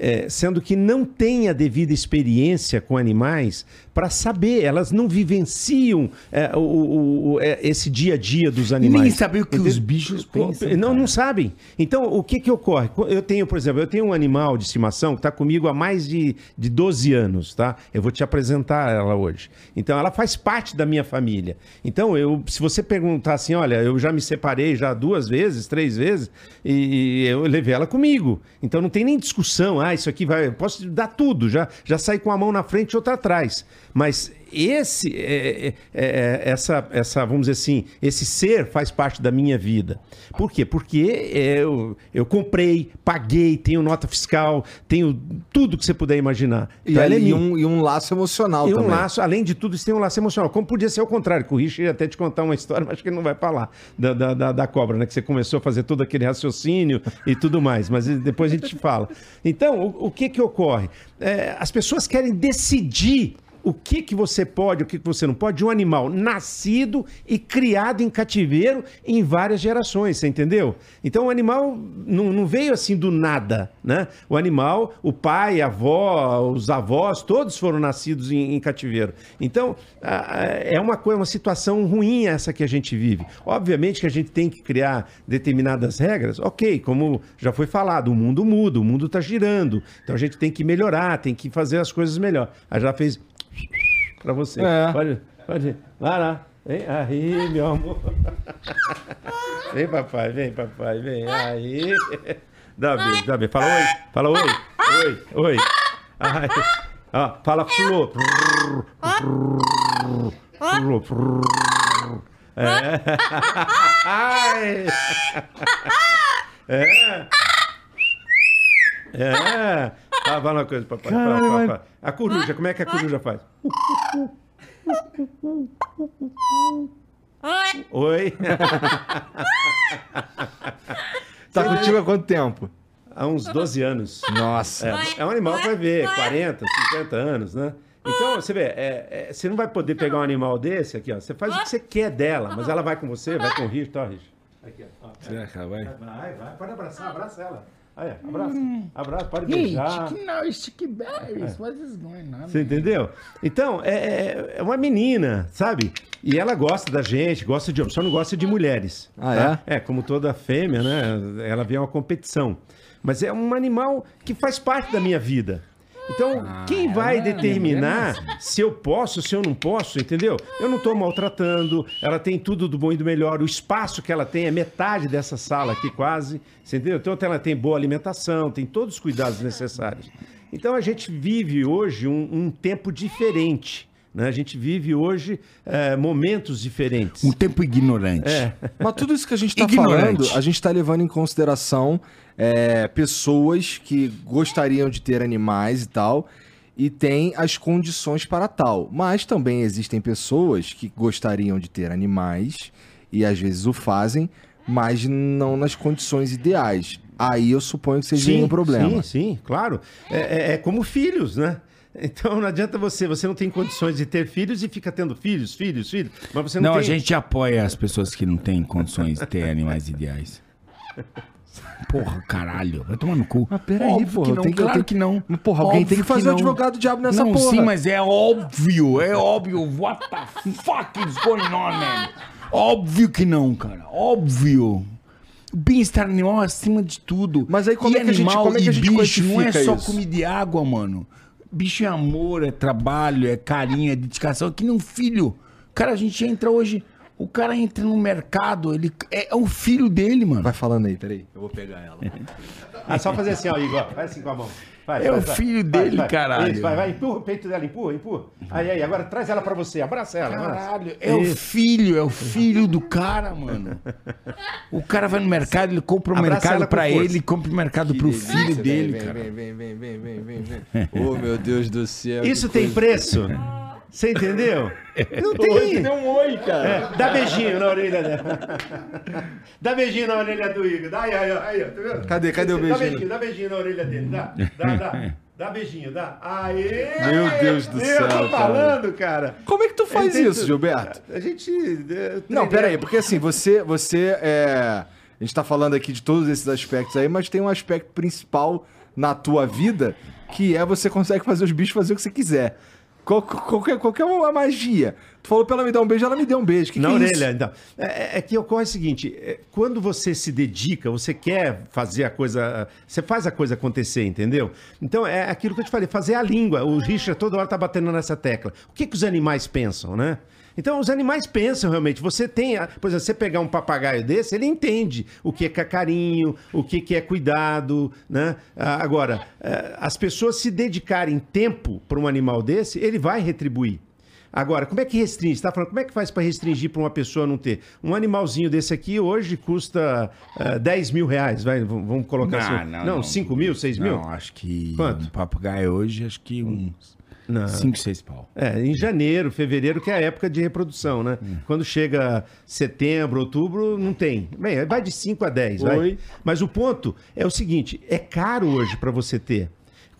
É, sendo que não tem a devida experiência com animais para saber, elas não vivenciam é, o, o- o- é, esse dia a dia dos E animais. nem saber o que os Entende? bichos pensam. Não, cara. não sabem. Então, o que que ocorre? Co- Eu tenho, por exemplo, eu tenho um animal de estimação que está comigo há mais de, de 12 anos, tá? Eu vou te apresentar ela hoje. Então, ela faz parte da minha família. Então, eu, se você perguntar assim, olha, eu já me separei já duas vezes, três vezes, e eu levei ela comigo. Então, não tem nem discussão. Ah, isso aqui vai... Eu posso dar tudo. Já, já saí com a mão na frente e outra atrás. Mas esse, é, é, é, essa, essa, vamos dizer assim, esse ser faz parte da minha vida. Por quê? Porque eu, eu comprei, paguei, tenho nota fiscal, tenho tudo que você puder imaginar. E, Então, ela é ali, minha. um, e um laço emocional E um também. laço, além de tudo, isso tem um laço emocional. Como podia ser o contrário, que o Richard ia até te contar uma história, mas acho que ele não vai falar da, da, da, da cobra, né? Que você começou a fazer todo aquele raciocínio e tudo mais, mas depois a gente fala. Então, o, o que que ocorre? É, as pessoas querem decidir o que que você pode, o que que você não pode, de um animal nascido e criado em cativeiro em várias gerações, você entendeu? Então o animal não, não veio assim do nada, né? O animal, o pai, a avó, os avós, todos foram nascidos em, em cativeiro. Então a- a- é uma coisa, uma situação ruim essa que a gente vive. Obviamente que a gente tem que criar determinadas regras, ok, como já foi falado, o mundo muda, o mundo está girando, então a gente tem que melhorar, tem que fazer as coisas melhor. Aí já fez para você. É. Pode, pode. Lá, lá. Vem aí, meu amor. Vem, papai, vem, papai, vem. Aí. Dá beijo, dá beijo. Fala oi. Fala oi. Oi, oi. Ai. Ó, fala flor. É. Ai. (laughs) É. É. Fala, fala uma coisa, papai. Fala, fala, fala. A coruja, como é que a coruja faz? Oi. (laughs) Tá contigo há quanto tempo? há uns 12 anos. Nossa. É, é um animal que vai ver 40, 50 anos, né? Então, você vê, é- é, você não vai poder pegar um animal desse aqui, ó. Você faz o que você quer dela, mas ela vai com você, vai com o Rich, tá, Rich? Aqui, ó. ó. Será que ela vai? Vai, vai, pode abraçar, abraça ela. Aí, abraça, abraça, pode beijar. Gente, no, sticky berries, what is going on? Você entendeu? Então, é, é- é uma menina, sabe? E ela gosta da gente, gosta de homem, só não gosta de mulheres. Ah, tá? é? como toda fêmea, né? Ela vem uma competição. Mas é um animal que faz parte da minha vida. Então, quem vai ela é determinar se eu posso, se eu não posso, entendeu? Eu não estou maltratando, ela tem tudo do bom e do melhor. O espaço que ela tem é metade dessa sala aqui, quase. Você entendeu? Então, ela tem boa alimentação, tem todos os cuidados necessários. Então, a gente vive hoje um, um tempo diferente. Né? A gente vive hoje eh, momentos diferentes. Um tempo ignorante. É. Mas tudo isso que a gente tá Ignorante. falando, a gente tá levando em consideração é, pessoas que gostariam de ter animais e tal, e tem as condições para tal. Mas também existem pessoas que gostariam de ter animais e às vezes o fazem, mas não nas condições ideais. Aí eu suponho que seja um problema. Sim, sim, claro. É, é- é como filhos, né? (laughs) Então não adianta você, você não tem condições de ter filhos e fica tendo filhos, filhos, filhos, mas você não, Não, tem... a gente apoia as pessoas que não têm condições de ter animais ideais. (laughs) Porra, caralho. Vai tomar no cu. Mas peraí, Óbvio porra, que não, tem que- claro tem- que não. Porra, alguém tem que fazer o não. advogado diabo nessa não, porra. Sim, mas é óbvio, é óbvio. What the fuck is going on, man? Óbvio que não, cara. Óbvio. O bem-estar animal acima de tudo. Mas aí como E é que a gente- animal como é que a gente bicho não é só isso? comida e água, mano. Bicho é amor, é trabalho, é carinho, é dedicação. É que nem um filho. Cara, a gente entra hoje... O cara entra no mercado, ele é, é o filho dele, mano. Vai falando aí, peraí. Eu vou pegar ela. (laughs) Ah, só fazer assim, ó, Igor. Faz assim com a mão. Faz, É faz, o filho Faz, dele, caralho. Isso, vai, vai, empurra o peito dela, empurra, empurra. Aí, aí, agora traz ela pra você, abraça ela. Caralho, é o Isso. filho, é o filho do cara, mano. O cara vai no mercado, ele compra o Abraça mercado pra força. ele compra o mercado pro filho dele, vem, cara. Vem, vem, vem, vem, vem, vem, vem. Oh, (laughs) meu Deus do céu. Isso que tem coisa- preço? (laughs) Você entendeu? (laughs) Não tem. Deu um oi, cara. É, dá beijinho na orelha dela. (laughs) dá beijinho na orelha do Igor. Dá aí, aí, ó, aí, ó, tá vendo? Cadê? Cadê o Dá beijinho? beijinho, dá beijinho na orelha dele. Dá, dá, dá. (laughs) Dá beijinho, dá. Aê! Meu Deus do Eu céu, tô cara. falando, cara. Como é que tu faz Ele tem isso. Gilberto? A gente. eh, Não, treina- pera aí, porque assim, você, você é... A gente tá falando aqui de todos esses aspectos aí, mas tem um aspecto principal na tua vida, que é você consegue fazer os bichos fazer o que você quiser. Qual, qualquer, qualquer uma magia. Tu falou pra ela me dar um beijo, ela me deu um beijo. Que na que é orelha, então. É, é que ocorre o seguinte: é, quando você se dedica, você quer fazer a coisa. Você faz a coisa acontecer, entendeu? Então é aquilo que eu te falei: fazer a língua. O Richard toda hora tá batendo nessa tecla. O que, que os animais pensam, né? Então, os animais pensam realmente. Você tem, por exemplo, você pegar um papagaio desse, ele entende o que é carinho, o que é cuidado, né? Ah, Agora, eh, as pessoas se dedicarem tempo para um animal desse, ele vai retribuir. Agora, como é que restringe? Você tá falando, como é que faz para restringir para uma pessoa não ter? Um animalzinho desse aqui hoje custa eh, 10 mil reais, vai, vamos colocar assim. Não, 5 mil, 6 mil? Não, acho que Quanto? um papagaio hoje, acho que uns Não. 5, 6 pau. É, em janeiro, fevereiro, que é a época de reprodução, né? Quando chega setembro, outubro, não tem. Bem, vai de 5 a 10, vai. Mas o ponto é o seguinte, é caro hoje para você ter.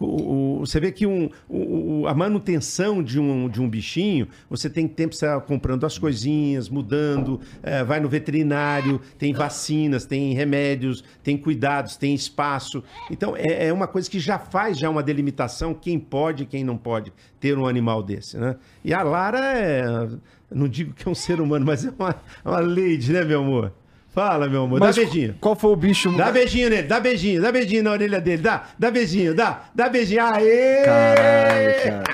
O- o- você vê que um- o- a manutenção de um, de um bichinho, você tem tempo estar comprando as coisinhas, mudando, é, vai no veterinário, tem vacinas, tem remédios, tem cuidados, tem espaço. Então, é, é uma coisa que já faz já uma delimitação quem pode e quem não pode ter um animal desse, né? E a Lara é, não digo que é um ser humano, mas é uma, é uma lady, né, meu amor? Fala, meu amor, Mas dá beijinho. Qual foi o bicho... Dá beijinho nele, dá beijinho, dá beijinho na orelha dele, dá, dá beijinho, dá, dá beijinho. Aê! Caralho, (laughs) cara.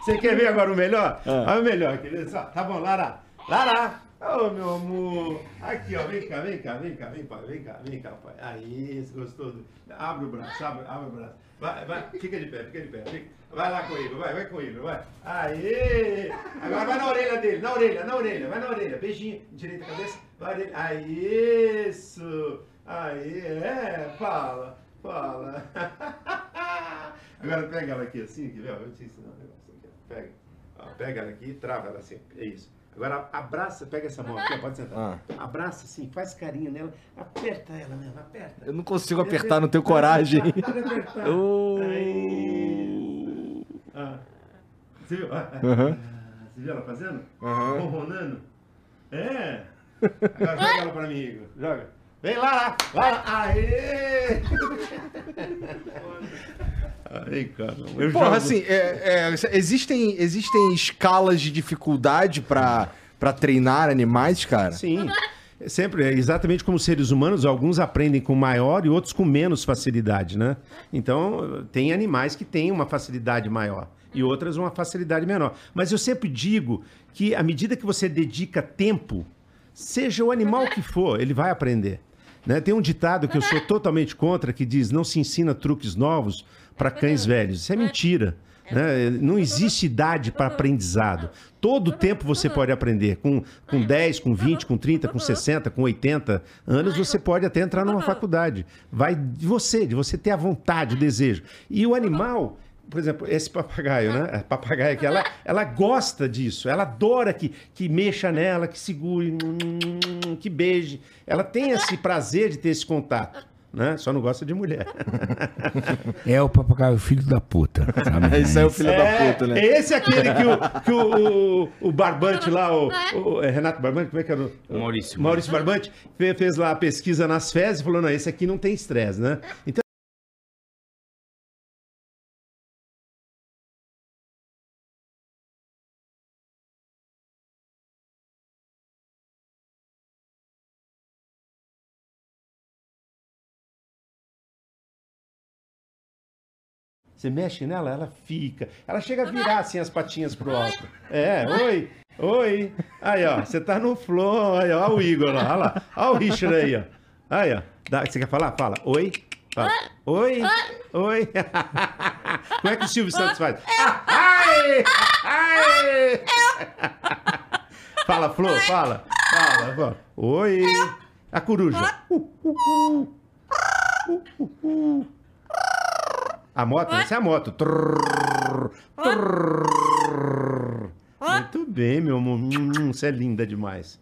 Você quer ver agora o melhor? Ah. Olha o melhor, quer ver só? Tá bom, Lara. Lara! Ô, meu amor. Aqui, ó, vem cá, vem cá, vem cá, vem pai, vem cá, vem cá, pai. Aí, do- Abre o braço, abre, abre o braço. Vai, vai, fica de pé, fica de pé. fica- Vai lá com ele, vai, vai com ele, vai. Aê! Agora vai na orelha dele, na orelha, na orelha, vai na orelha. Beijinho, direita a cabeça, vai. Aí, isso! Aí, é, fala, fala. (laughs) Agora pega ela aqui assim, quer ver? Eu te ensinar um negócio aqui. Pega. Ó, pega ela aqui e trava ela assim. É isso. Agora abraça, pega essa mão aqui, pode sentar. Abraça assim, faz carinho nela, aperta ela mesmo, aperta. Eu não consigo apertar, não tenho coragem. Pode apertar. Ô. Aí. Ah. Você viu? Ah, ah. Aham. Você viu ela fazendo? Aham. Ronronando? É. Agora joga ela pra mim, Igor. Joga. Vem lá, lá, lá, lá. Aê! (laughs) Aí, cara. Eu Porra, jogo. assim, é- é, existem, existem escalas de dificuldade pra treinar animais, cara? Sim. Sempre, é exatamente como seres humanos, alguns aprendem com maior e outros com menos facilidade, né? Então, tem animais que têm uma facilidade maior e outras uma facilidade menor. Mas eu sempre digo que à medida que você dedica tempo, seja o animal que for, ele vai aprender. né? Tem um ditado que eu sou totalmente contra que diz: não se ensina truques novos para cães velhos. Isso é mentira. né? Não existe idade para aprendizado. Todo tempo você pode aprender. Com, com 10, com 20, com 30, com 60, com 80 anos, você pode até entrar numa faculdade. Vai de você, de você ter a vontade, o desejo. E o animal, por exemplo, esse papagaio, né? A papagaia aqui, ela, ela gosta disso. Ela adora que, que mexa nela, que segure, que beije. Ela tem esse prazer de ter esse contato. Né? Só não gosta de mulher. (laughs) É o papagaio filho da puta. (laughs) Sabe? Esse é o filho da puta, né? Esse é aquele que o, que o, o, o Barbante lá, o, o- é Renato Barbante, como é que era? O, Maurício. Maurício Barbante fe- fez lá a pesquisa nas fezes e falou: não, esse aqui não tem estresse, né? Então. Você mexe nela, ela fica. Ela chega a virar assim as patinhas pro alto. É, oi, oi. Aí, ó, você tá no flow. Aí, ó, o Igor lá, olha lá. Olha o Richard aí, ó. Aí, ó. Dá- Você quer falar? Fala. Oi. Fala. Oi. Oi. (laughs) Como é que o Silvio Santos faz? Ai! Ai! (laughs) Fala, Flor, fala. Fala, fala. Oi. A coruja. Uh, uh, uh. Uh, uh, uh. A moto, essa é a moto. Trrr, trrr. Muito bem, meu amor. Hum, Você é linda demais.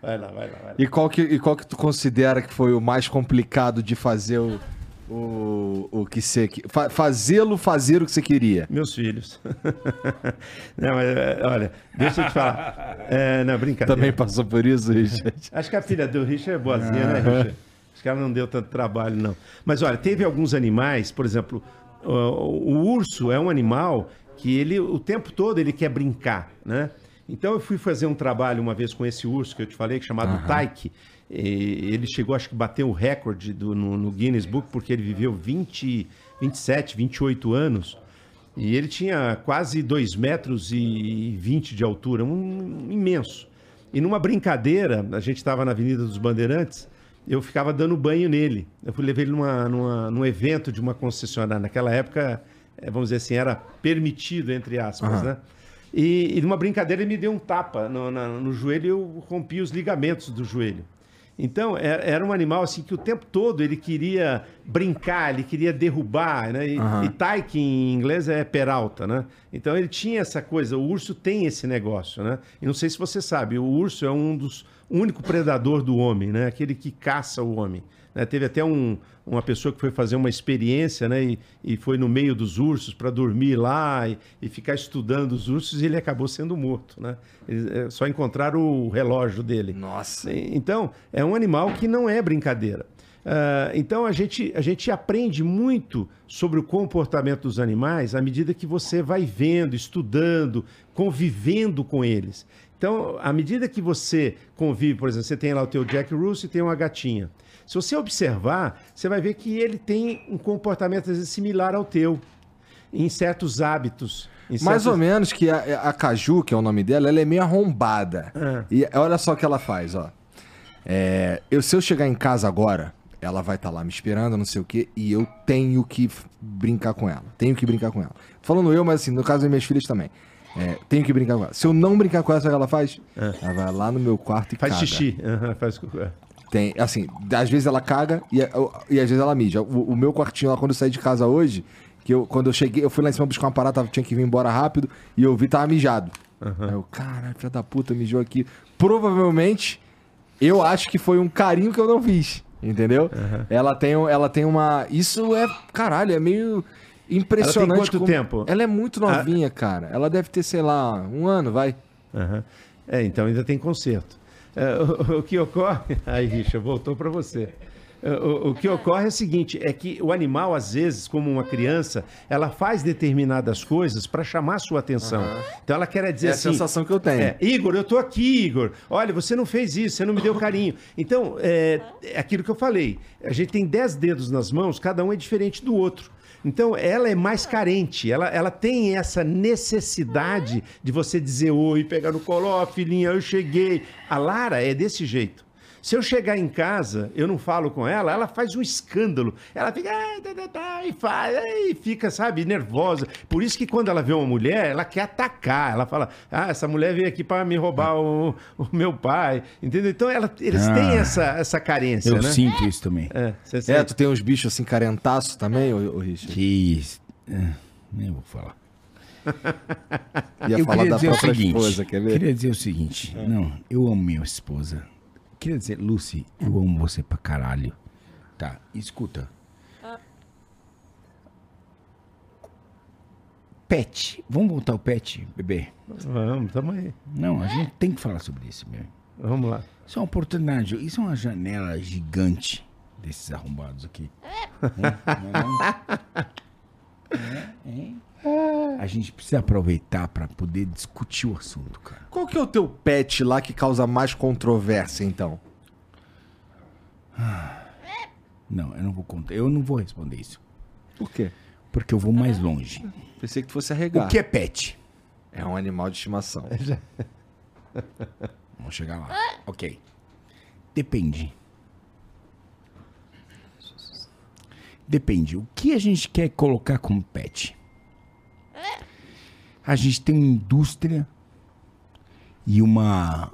Vai lá, vai lá, vai lá. E qual, que, e qual que tu considera que foi o mais complicado de fazer o, o, o que você... que- fa- Fazê-lo fazer o que você queria? Meus filhos. (laughs) não, mas, é, olha, deixa eu te falar. (laughs) É, não, brincadeira. Também passou por isso, Richard? Acho que a filha do Richard é boazinha, né, Richard? Que ela não deu tanto trabalho, não. Mas olha, teve alguns animais, por exemplo, o, o urso é um animal que ele, o tempo todo, ele quer brincar, né? Então eu fui fazer um trabalho uma vez com esse urso que eu te falei, chamado Taiki. E ele chegou, acho que bateu o recorde do- no, no Guinness Book, porque ele viveu 20, 27, 28 anos. E ele tinha quase 2 metros e 20 de altura, um imenso. E numa brincadeira, a gente estava na Avenida dos Bandeirantes, eu ficava dando banho nele. Eu fui levar ele numa, numa, num evento de uma concessionária. Naquela época, eh, vamos dizer assim, era permitido, entre aspas, né? E, e numa brincadeira ele me deu um tapa no, na- no joelho e eu rompi os ligamentos do joelho. Então, é- era um animal assim que o tempo todo ele queria brincar, ele queria derrubar, né? E, e taiki em inglês é peralta, né? Então ele tinha essa coisa, o urso tem esse negócio, né? E não sei se você sabe, o urso é um dos único predador do homem, né? Aquele que caça o homem. né? Teve até um- uma pessoa que foi fazer uma experiência, né? E, e foi no meio dos ursos para dormir lá e, e ficar estudando os ursos e ele acabou sendo morto, né? Eles, eh, só encontraram o relógio dele. Nossa. Então, é um animal que não é brincadeira. Ah, então, a gente, a gente aprende muito sobre o comportamento dos animais à medida que você vai vendo, estudando, convivendo com eles. Então, à medida que você convive, por exemplo, você tem lá o teu Jack Russell e tem uma gatinha. Se você observar, você vai ver que ele tem um comportamento às vezes, similar ao teu, em certos hábitos. em Mais ou menos que a, a Caju, que é o nome dela, ela é meio arrombada. Ah. E olha só o que ela faz, ó. É, eu, se eu chegar em casa agora, ela vai estar lá me esperando, não sei o quê, e eu tenho que brincar com ela. Tenho que brincar com ela. Tô falando eu, mas assim, no caso das minhas filhas também. É, tenho que brincar com ela. Se eu não brincar com ela, sabe o que ela faz? Ela vai lá no meu quarto e É. Faz caga. xixi. Aham, faz... Tem, assim, às vezes ela caga e, e às vezes ela mija. O, o meu quartinho lá, quando eu saí de casa hoje, que eu, quando eu cheguei, eu fui lá em cima buscar uma parada, tinha que vir embora rápido, e eu vi, tava mijado. Aí eu, caralho, filha da puta, mijou aqui. Provavelmente, eu acho que foi um carinho que eu não fiz. Entendeu? Ela, tem, ela tem uma. Isso é. Caralho, é meio impressionante. quanto tempo? Ela é muito novinha, cara. Ela deve ter, sei lá, um ano, vai. Aham. É, então ainda tem conserto. É, o, o que ocorre. (laughs) Aí, Richa, voltou para você. É, O, o que ocorre é o seguinte: é que o animal, às vezes, como uma criança, ela faz determinadas coisas para chamar a sua atenção. Então ela quer dizer É a assim. sensação que eu tenho. É, Igor, eu tô aqui, Igor. Olha, você não fez isso, você não me deu carinho. Então, é, é aquilo que eu falei. A gente tem dez dedos nas mãos, cada um é diferente do outro. Então, ela é mais carente, ela, ela tem essa necessidade de você dizer oi, pegar no colo, ó, filhinha, eu cheguei. A Lara é desse jeito. Se eu chegar em casa, eu não falo com ela, ela faz um escândalo. Ela fica, "Ah, tá, tá, tá", e faz, e fica, sabe, nervosa. Por isso que quando ela vê uma mulher, ela quer atacar. Ela fala, ah, essa mulher veio aqui para me roubar o, o meu pai. Entendeu? Então ela- eles Ah. têm essa, essa carência, Eu né? sinto isso também. É, você É, tu tem uns bichos assim, carentaço também, ô, ô Richard? Que isso. É, nem vou falar. Ia eu falar queria da dizer o própria seguinte. esposa, quer ver? Queria dizer o seguinte. Não, eu amo minha esposa. Queria dizer, Lucy, eu amo você pra caralho. Tá, escuta. Pet. Vamos voltar ao pet, bebê? Vamos, tamo aí. Não, a gente tem que falar sobre isso, bebê. Vamos lá. Isso é uma oportunidade. Isso é uma janela gigante desses arrombados aqui. (laughs) Não é não? É? A gente precisa aproveitar pra poder discutir o assunto, cara. Qual que é o teu pet lá que causa mais controvérsia, então? Não, eu não vou contar. Eu não vou responder isso. Por quê? Porque eu vou mais longe. Pensei que tu fosse arregar. O que é pet? É um animal de estimação. Vamos chegar lá. Ok. Depende. Depende. O que a gente quer colocar como pet? A gente tem uma indústria e uma,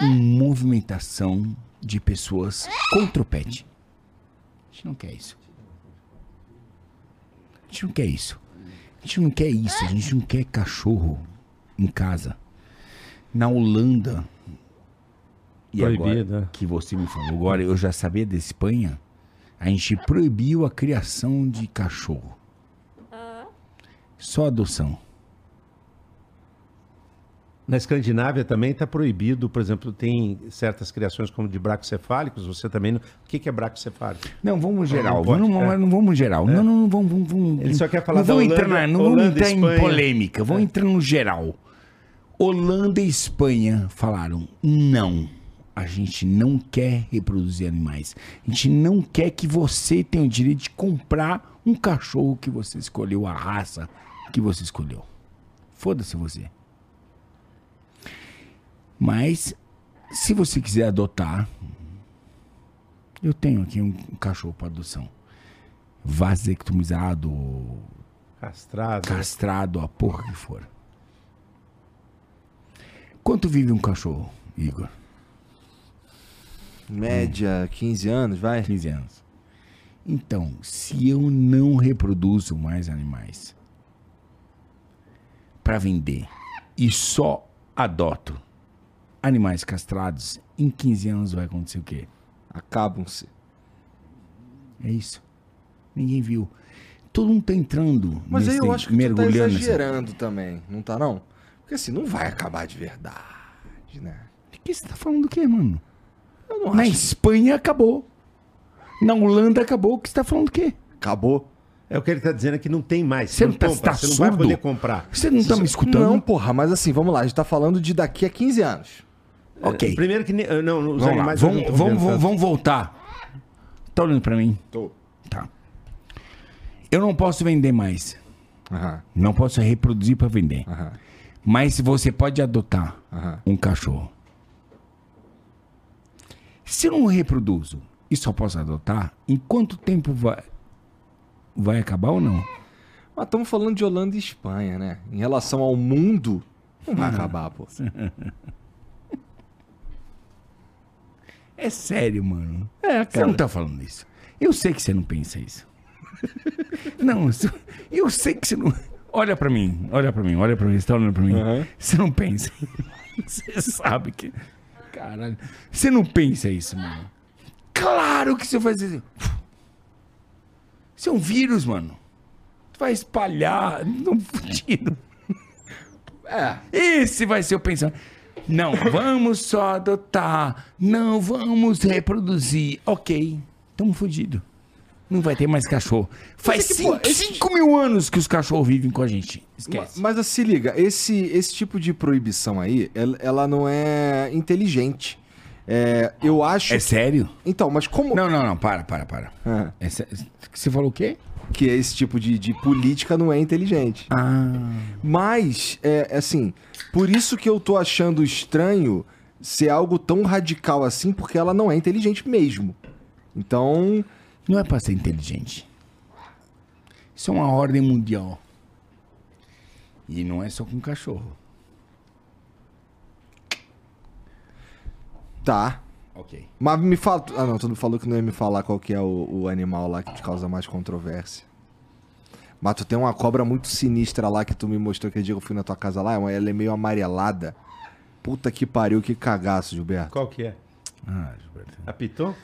uma movimentação de pessoas contra o pet. A gente não quer isso. A gente não quer isso. A gente não quer isso. A gente não quer cachorro em casa. Na Holanda. E Proibido, agora né? que você me falou, agora eu já sabia da Espanha, a gente proibiu a criação de cachorro. Só adoção. Na Escandinávia também está proibido, por exemplo, tem certas criações como de bracocefálicos, você também não... O que que é bracocefálico? Não, vamos geral. não Vamos, não, é. não vamos geral. Não, não, não, vamos, vamos, vamos. Ele só quer falar não vamos da entrar, Holanda- na- não vamos entrar em Espanha. polêmica, vamos entrar no geral. Holanda e Espanha falaram: não, a gente não quer reproduzir animais. A gente não quer que você tenha o direito de comprar um cachorro que você escolheu, a raça que você escolheu. Foda-se você. Mas, se você quiser adotar, eu tenho aqui um, um cachorro para adoção. Vasectomizado, Castrado. castrado, a porra que for. Quanto vive um cachorro, Igor? Média, 15 anos, vai? 15 anos. Então, se eu não reproduzo mais animais para vender e só adoto animais castrados, em 15 anos vai acontecer o quê? Acabam-se. É isso. Ninguém viu. Todo mundo tá entrando. Mas aí nesse- eu acho que tu tá mergulhando nessa- exagerando também, não tá não? Porque assim, não vai acabar de verdade, né? O que você tá falando do quê, mano? Eu não Na acho. Espanha acabou. Na Holanda acabou. O que você tá falando do quê? Acabou. É o que ele está dizendo é que não tem mais. Você não tá, compra, tá você não vai poder comprar. Você não tá me escutando? Não, porra, mas assim, vamos lá, a gente tá falando de daqui a 15 anos. Ok. Primeiro que... ah, Não, os Vamos lá. animais... eu Vamos, vamos, vamos, vamos voltar. Tá olhando pra mim? Tô. Tá. Eu não posso vender mais. Aham, Não posso reproduzir pra vender. aham, Mas você pode adotar aham. um cachorro. Se eu não reproduzo e só posso adotar, em quanto tempo vai, vai acabar ou não? Mas estamos falando de Holanda e Espanha, né? Em relação ao mundo, não Hum. vai acabar, pô. (laughs) É sério, mano. É, Você não tá falando isso. Eu sei que você não pensa isso. (laughs) não, isso- eu sei que você não. Olha pra mim, olha pra mim, olha pra mim, você tá olhando pra mim. Uhum. Você não pensa. (laughs) Você sabe que. Caralho. Você não pensa isso, mano. Claro que você vai fazer. Isso é um vírus, mano. Tu vai espalhar. Não fudido. É. Esse vai ser o pensamento. Não, vamos só adotar. Não vamos reproduzir. Ok, tamo fudido. Não vai ter mais cachorro. Faz é que, pô, 5 mil anos que os cachorros vivem com a gente. Esquece. Mas se liga, esse, esse tipo de proibição aí, ela, ela não é inteligente. É, eu acho. É sério? Então, mas como. Não, não, não. Para, para, para. Ah, É sé- Você falou o quê? Que esse tipo de, de política não é inteligente. Ah. Mas, é assim, por isso que eu tô achando estranho ser algo tão radical assim, porque ela não é inteligente mesmo. Então, Não é pra ser inteligente. Isso é uma ordem mundial. E não é só com cachorro. tá. Ok. Mas me fala. Ah, não, tu não falou que não ia me falar qual que é o, o animal lá que te causa mais controvérsia. Mas tu tem uma cobra muito sinistra lá que tu me mostrou que dia que eu fui na tua casa lá. Ela é meio amarelada. Puta que pariu, que cagaço, Gilberto. Qual que é? Ah, Gilberto. A Piton?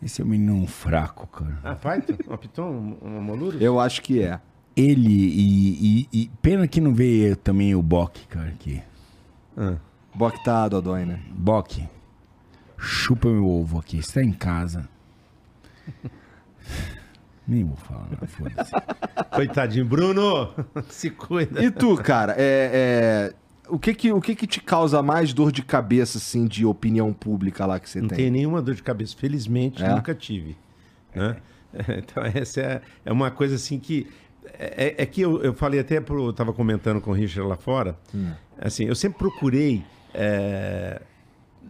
Esse é um menino fraco, cara. Ah, Python? Uma Piton? Um- Uma Moluro? Eu acho que é. Ele e, e- e- Pena que não veio também o Bock, cara, aqui. Ah. Bock tá dodói, né? Bock, chupa meu ovo aqui. Você tá em casa. Nem vou falar, não, foda-se. Coitadinho. Bruno, (laughs) se cuida. E tu, cara, é, é, o, que que, o que que te causa mais dor de cabeça, assim, de opinião pública lá que você Não tem? tem nenhuma dor de cabeça. Felizmente, É? nunca tive. né? (laughs) Então, essa é, é uma coisa assim que. É, é que eu, eu falei até pro. Eu tava comentando com o Richard lá fora. Assim, eu sempre procurei.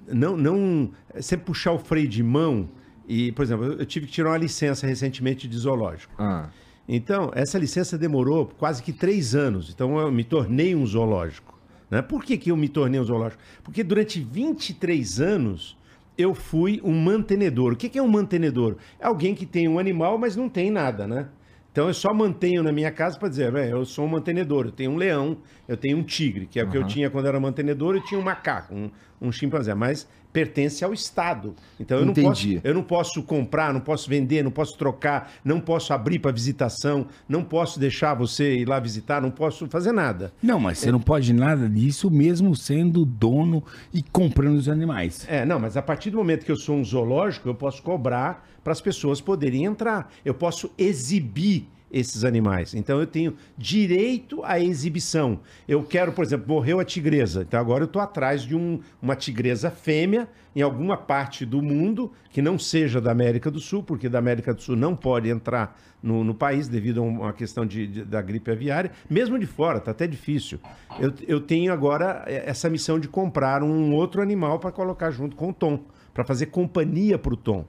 Não, não. Sempre puxar o freio de mão. E, por exemplo, eu eu tive que tirar uma licença recentemente de zoológico. Ah, Então, essa licença demorou quase que três anos. Então, eu me tornei um zoológico. Né? Por que, que eu me tornei um zoológico? Porque durante 23 anos eu fui um mantenedor. O que, que é um mantenedor? É alguém que tem um animal, mas não tem nada, né? Então eu só mantenho na minha casa para dizer, "Bem, eu sou um mantenedor, eu tenho um leão, eu tenho um tigre, que é o que eu tinha quando era mantenedor, eu tinha um macaco, um, um chimpanzé, mas pertence ao Estado. Então eu não, posso, Entendi. eu não posso comprar, não posso vender, não posso trocar, não posso abrir para visitação, não posso deixar você ir lá visitar, não posso fazer nada. Não, mas você não pode nada disso mesmo sendo dono e comprando os animais. É, não, mas a partir do momento que eu sou um zoológico, eu posso cobrar para as pessoas poderem entrar. Eu posso exibir esses animais. Então eu tenho direito à exibição. Eu quero, por exemplo, morreu a tigresa. Então agora eu estou atrás de um- uma tigresa fêmea em alguma parte do mundo que não seja da América do Sul, porque da América do Sul não pode entrar no, no país devido a uma questão de, de- da gripe aviária. Mesmo de fora, está até difícil. Eu, eu tenho agora eh, essa missão de comprar um outro animal para colocar junto com o Tom, para fazer companhia para o Tom.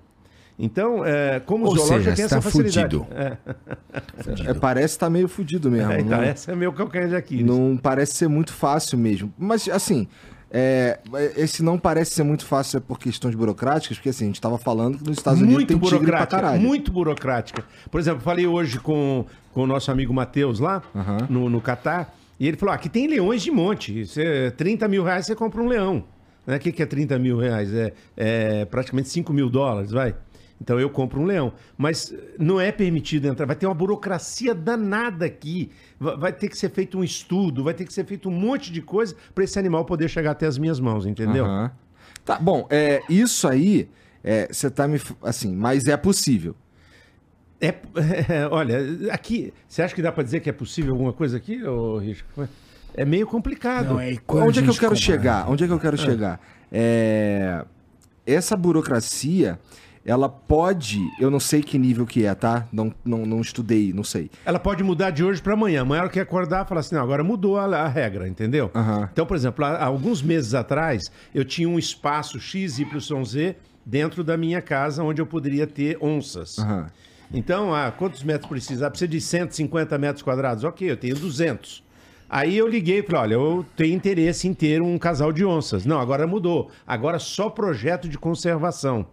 Então, é, como Ou zoológico, seja, você essa tá facilidade. fudido. É, (laughs) é, parece estar meio fudido mesmo. é, então, não, essa é meu calcanhar de Aquiles. não parece ser muito fácil mesmo. Mas, assim, é, esse não parece ser muito fácil é por questões burocráticas, porque assim, a gente tava falando que nos Estados Unidos muito tem tigre pra burocrática, caralho. muito burocrática. Por exemplo, falei hoje com, com o nosso amigo Matheus lá, Aham. no, no Catar, e ele falou: aqui tem leões de monte. Você, 30 mil reais você compra um leão. Né? O que, que é 30 mil reais? É, é praticamente 5 mil dólares, vai. Então eu compro um leão. Mas não é permitido entrar. Vai ter uma burocracia danada aqui. Va- Vai ter que ser feito um estudo, vai ter que ser feito um monte de coisa para esse animal poder chegar até as minhas mãos, entendeu? Aham. Tá, bom, é, isso aí, é, você tá me. Assim, mas é possível. É, é, (laughs) olha, aqui, você acha que dá para dizer que é possível alguma coisa aqui, ô Richard? É meio complicado. Não, é Onde é que eu quero compra- chegar? Onde é que eu quero chegar? É, essa burocracia, ela pode. Eu não sei que nível que é, tá? Não, não, não estudei, não sei. Ela pode mudar de hoje para amanhã. Amanhã ela quer acordar e falar assim: não, agora mudou a, a regra, entendeu? Então, por exemplo, há, há alguns meses atrás, eu tinha um espaço XYZ dentro da minha casa onde eu poderia ter onças. Então, ah, quantos metros precisa? Ah, precisa de 150 metros quadrados. Ok, eu tenho 200. Aí eu liguei e falei, olha, eu tenho interesse em ter um casal de onças. Não, agora mudou. Agora só projeto de conservação.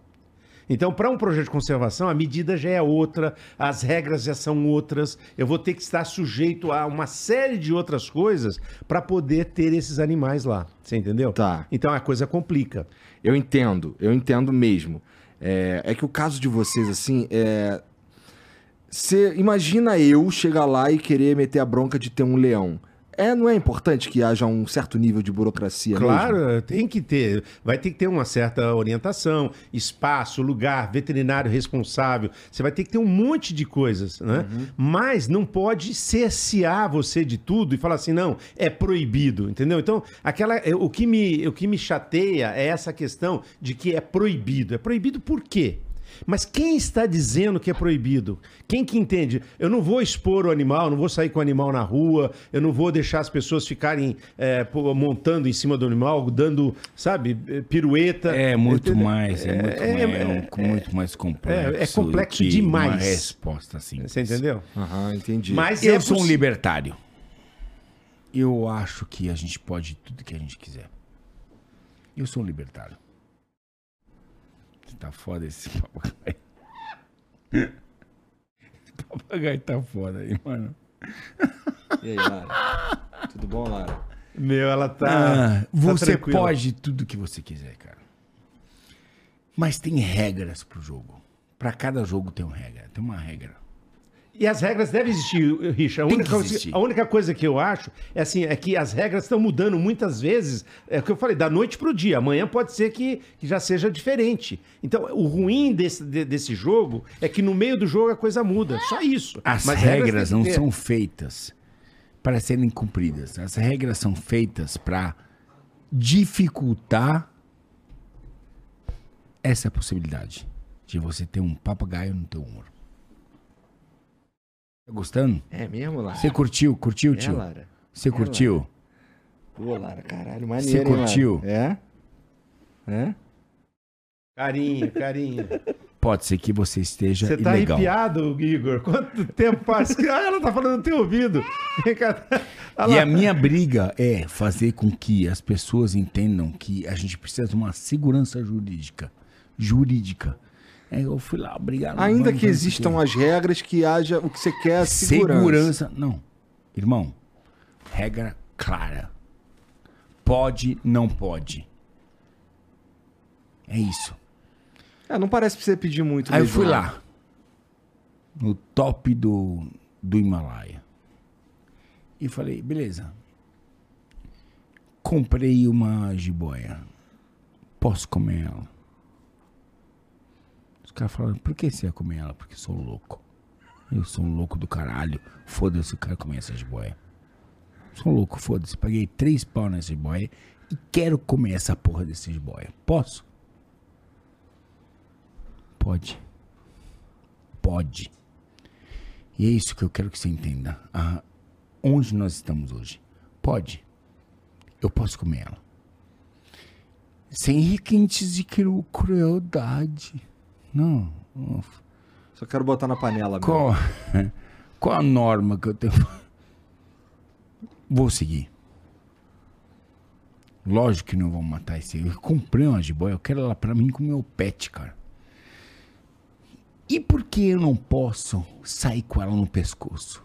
Então, para um projeto de conservação, a medida já é outra, as regras já são outras. Eu vou ter que estar sujeito a uma série de outras coisas para poder ter esses animais lá. Você entendeu? Tá. Então a coisa complica. Eu entendo, eu entendo mesmo. É, é que o caso de vocês, assim, é. Você imagina eu chegar lá e querer meter a bronca de ter um leão. É, não é importante que haja um certo nível de burocracia Claro, mesmo? tem que ter. Vai ter que ter uma certa orientação, espaço, lugar, veterinário responsável. Você vai ter que ter um monte de coisas, né? Mas não pode cercear você de tudo e falar assim, não, é proibido, entendeu? Então, aquela, é, o, que me, o que me chateia é essa questão de que é proibido. É proibido por quê? Mas quem está dizendo que é proibido? Quem que entende? Eu não vou expor o animal, não vou sair com o animal na rua, eu não vou deixar as pessoas ficarem é, montando em cima do animal, dando, sabe, pirueta. É muito Entendeu? mais, é, muito, É, mais, é, é muito mais complexo. é, é complexo que demais. Uma resposta assim. Você entendeu? Aham, entendi. Mas Eu é sou um libertário. Eu acho que a gente pode tudo que a gente quiser. Eu sou um libertário. Você tá foda esse papagaio. Esse papagaio tá foda aí, mano. E aí, Lara? Tudo bom, Lara? Meu, ela tá. Ah, tá você tranquila. pode tudo que você quiser, cara. Mas tem regras pro jogo. Pra cada jogo tem uma regra. Tem uma regra. E as regras devem existir, Richard. A única, existir. a única coisa que eu acho é assim, é que as regras estão mudando muitas vezes. É o que eu falei, da noite pro dia. Amanhã pode ser que, que já seja diferente. Então, o ruim desse, de- desse jogo é que no meio do jogo a coisa muda. Só isso. As Mas regras tem não ter. são feitas para serem cumpridas. As regras são feitas para dificultar essa possibilidade de você ter um papagaio no teu ombro. Tá gostando? É mesmo, Lara? Você curtiu? Curtiu, É, tio? Lara? Você curtiu? Pô, Lara, caralho, Você maneiro, hein, Lara? curtiu? É? É? Carinho, carinho. Pode ser que você esteja Você tá ilegal. arrepiado, Igor? Quanto tempo faz que. (laughs) Ah, ela tá falando no teu ouvido. E a minha briga é fazer com que as pessoas entendam que a gente precisa de uma segurança jurídica. Jurídica. É, eu fui lá brigar. no Ainda que existam quê. as regras, que haja o que você quer, segurança. segurança. Não. Irmão, regra clara. Pode, não pode. É isso. É, não parece pra você pedir muito. Aí eu fui lá. No top do, do Himalaia. E falei, beleza. Comprei uma jiboia. Posso comer ela? Caras falaram, por que você ia comer ela? Porque eu sou louco. Eu sou um louco do caralho. Foda-se o cara comer essa jiboia. Sou louco, foda-se. Paguei três pau nessa jiboia e quero comer essa porra dessa jiboia. Posso? Pode. Pode. E é isso que eu quero que você entenda. Ah, onde nós estamos hoje? Pode. Eu posso comer ela. Sem requintes de cru- crueldade. Não. Só quero botar na panela mesmo. Qual, (laughs) qual a norma que eu tenho? Vou seguir. Lógico que não vão matar esse. Eu comprei uma jiboia, eu quero ela pra mim com o meu pet, cara. E por que eu não posso sair com ela no pescoço?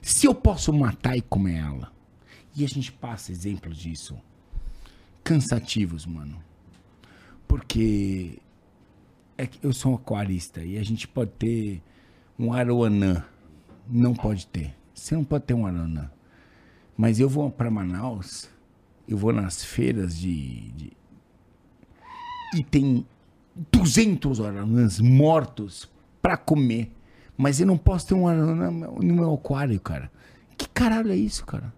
Se eu posso matar e comer ela, e a gente passa exemplos disso, cansativos, mano. Porque é que eu sou um aquarista e a gente pode ter um aroanã. Não pode ter. Você não pode ter um aroanã. Mas eu vou para Manaus, eu vou nas feiras de, de- e tem 200 aranãs mortos para comer. Mas eu não posso ter um aranã no meu aquário, cara. Que caralho é isso, cara?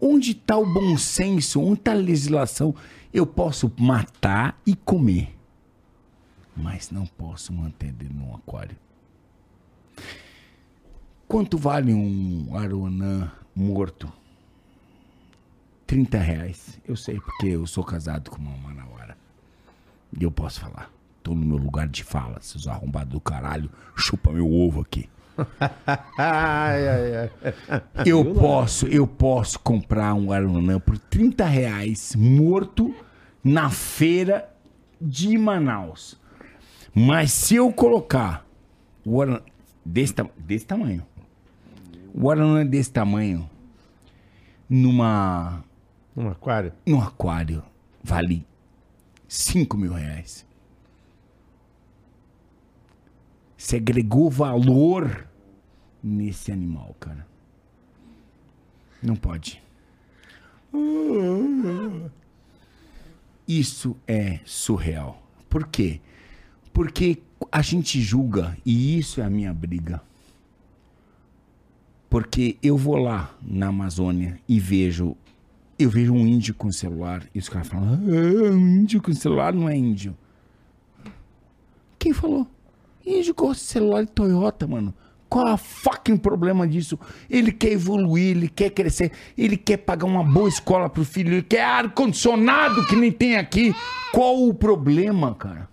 Onde tá o bom senso? Onde tá a legislação? Eu posso matar e comer mas não posso manter dentro de um aquário. Quanto vale um aroanã morto? 30 reais. Eu sei porque eu sou casado com uma manauara. E eu posso falar. Tô no meu lugar de fala, seus arrombados do caralho. Chupa meu ovo aqui. Ai, ai, ai. Eu posso, eu posso comprar um aranã por 30 reais morto na feira de Manaus. Mas se eu colocar o Aran- desse, desse tamanho, o aranã desse tamanho, numa, Um aquário. num aquário, vale 5 mil reais. Você agregou valor nesse animal, cara. Não pode. Isso é surreal. Por quê? Porque a gente julga, e isso é a minha briga. Porque eu vou lá na Amazônia e vejo. Eu vejo um índio com celular e os caras falam: ah, índio com celular não é índio. Quem falou? Índio com celular de Toyota, mano. Qual é o fucking problema disso? Ele quer evoluir, ele quer crescer, ele quer pagar uma boa escola pro filho, ele quer ar-condicionado que nem tem aqui. Qual o problema, cara?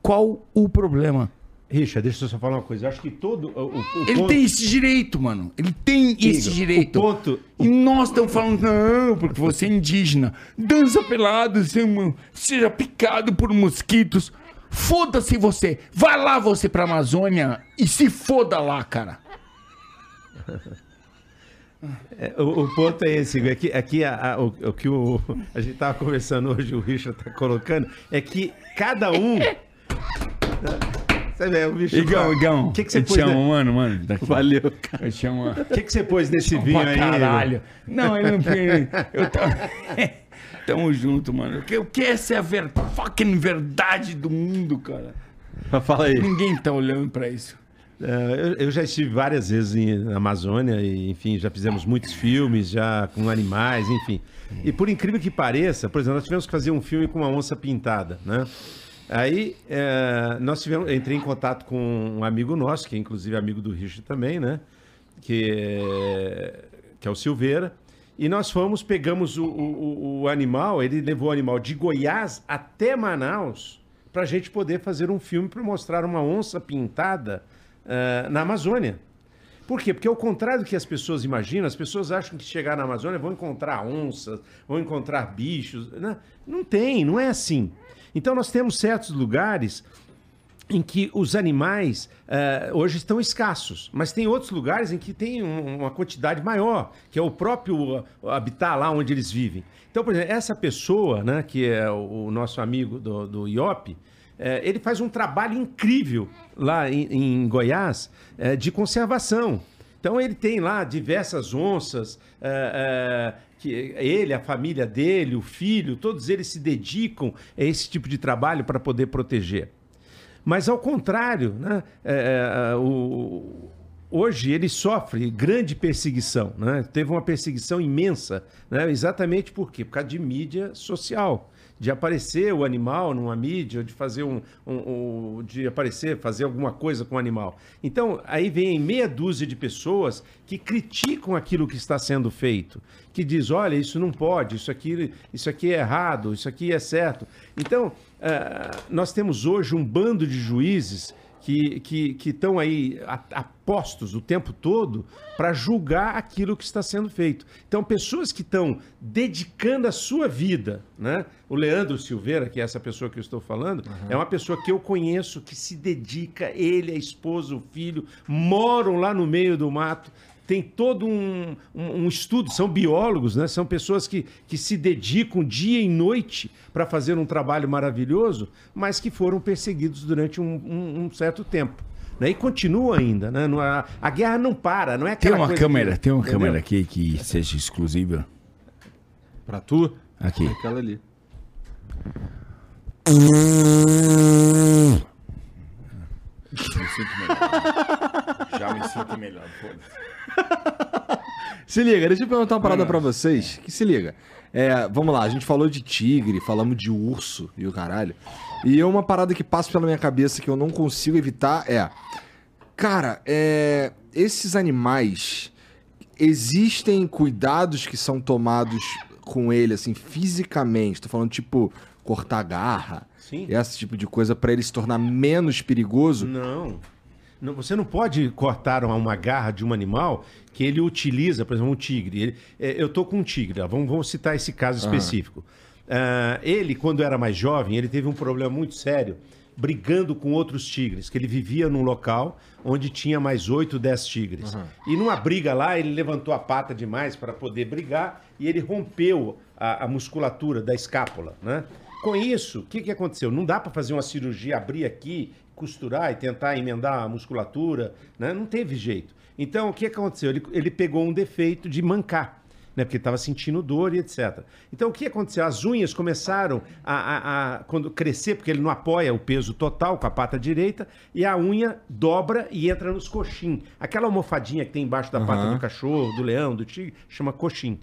Qual o problema? Richard, deixa eu só falar uma coisa. Eu acho que todo. O, o- Ele ponto- tem esse direito, mano. Ele tem esse Igor, direito. o ponto- E nós estamos falando, não, porque você é indígena. Dança pelado, seja- seja picado por mosquitos. Foda-se você. Vai lá você pra Amazônia e se foda lá, cara. É, o, o ponto é esse, Igor, é que, é a, a- o, o que o, a gente tava conversando hoje, o Richard tá colocando, é que cada um. (laughs) Você vê, o bicho. Igão, Igão. O que, que você eu te pôs, amo, ne- mano, mano. Daqui. Valeu, cara. Eu te amo. o que, que você pôs nesse vinho aí? Caralho. Não, ele não. Eu tava... (laughs) Tamo junto, mano. O que, o que essa é a ver... fucking verdade do mundo, cara? (laughs) Fala aí. Ninguém tá olhando pra isso. É, eu, eu já estive várias vezes em- na Amazônia e, enfim, já fizemos muitos filmes já com animais, enfim. E por incrível que pareça, por exemplo, nós tivemos que fazer um filme com uma onça pintada, né? Aí é, nós tivemos, entrei em contato com um amigo nosso, que é inclusive amigo do Richard também, né? Que é, que é o Silveira. E nós fomos, pegamos o, o- o animal, ele levou o animal de Goiás até Manaus para a gente poder fazer um filme para mostrar uma onça pintada eh, na Amazônia. Por quê? Porque ao contrário do que as pessoas imaginam, as pessoas acham que chegar na Amazônia vão encontrar onças, vão encontrar bichos. Né? Não tem, não é assim. Então nós temos certos lugares em que os animais eh, hoje estão escassos, mas tem outros lugares em que tem um- uma quantidade maior, que é o próprio uh, habitat lá onde eles vivem. Então, por exemplo, essa pessoa, né, que é o, o nosso amigo do, do IOP, eh, ele faz um trabalho incrível lá em, em Goiás eh, de conservação. Então ele tem lá diversas onças, eh, eh, que ele, a família dele, o filho, todos eles se dedicam a esse tipo de trabalho para poder proteger. Mas ao contrário, né? é, é, o- hoje ele sofre grande perseguição. Né? Teve uma perseguição imensa, né? exatamente por quê? Por causa de mídia social. De aparecer o animal numa mídia, de fazer um, um- um- de aparecer, fazer alguma coisa com o animal. Então, aí vem meia dúzia de pessoas que criticam aquilo que está sendo feito, que diz, olha, isso não pode, isso aqui, isso aqui é errado, isso aqui é certo. Então, ah, nós temos hoje um bando de juízes que estão aí a- apostos o tempo todo para julgar aquilo que está sendo feito. Então, pessoas que estão dedicando a sua vida, né? O Leandro Silveira, que é essa pessoa que eu estou falando, é uma pessoa que eu conheço, que se dedica, ele, a esposa, o filho, moram lá no meio do mato, tem todo um, um- um estudo, são biólogos, né? são pessoas que, que se dedicam dia e noite para fazer um trabalho maravilhoso, mas que foram perseguidos durante um, um- um certo tempo. Né? E continua ainda. Né? Não- a, a guerra não para, não é Tem aquela uma coisa câmera, que- tem uma entendeu? câmera aqui que seja exclusiva. Pra tu? Aqui. Aquela ali. Me (laughs) sinto melhor. Me sinto melhor. (laughs) Se liga, deixa eu perguntar uma parada pra vocês. Que se liga. É, vamos lá, a gente falou de tigre, falamos de urso e o caralho. E uma parada que passa pela minha cabeça que eu não consigo evitar é. Cara, é, esses animais. Existem cuidados que são tomados com ele, assim, fisicamente. Tô falando, tipo, cortar garra. Sim. Esse tipo de coisa pra ele se tornar menos perigoso. Não. Você não pode cortar uma, garra de um animal que ele utiliza, por exemplo, um tigre. Ele- é, eu tô com um tigre, vamos, vamos citar esse caso específico. ah, ele, quando era mais jovem, ele teve um problema muito sério brigando com outros tigres, que ele vivia num local onde tinha mais 8, 10 tigres. E numa briga lá, ele levantou a pata demais para poder brigar e ele rompeu a, a musculatura da escápula, né? Com isso, o que, que aconteceu? Não dá para fazer uma cirurgia, abrir aqui, costurar e tentar emendar a musculatura, né? Não teve jeito. Então, o que aconteceu? Ele, ele pegou um defeito de mancar né? Porque estava sentindo dor e etc. Então o que aconteceu? As unhas começaram a, a, a, quando crescer, porque ele não apoia o peso total com a pata direita, e a unha dobra e entra nos coxim. Aquela almofadinha que tem embaixo da pata do cachorro, do leão, do tigre, chama coxim.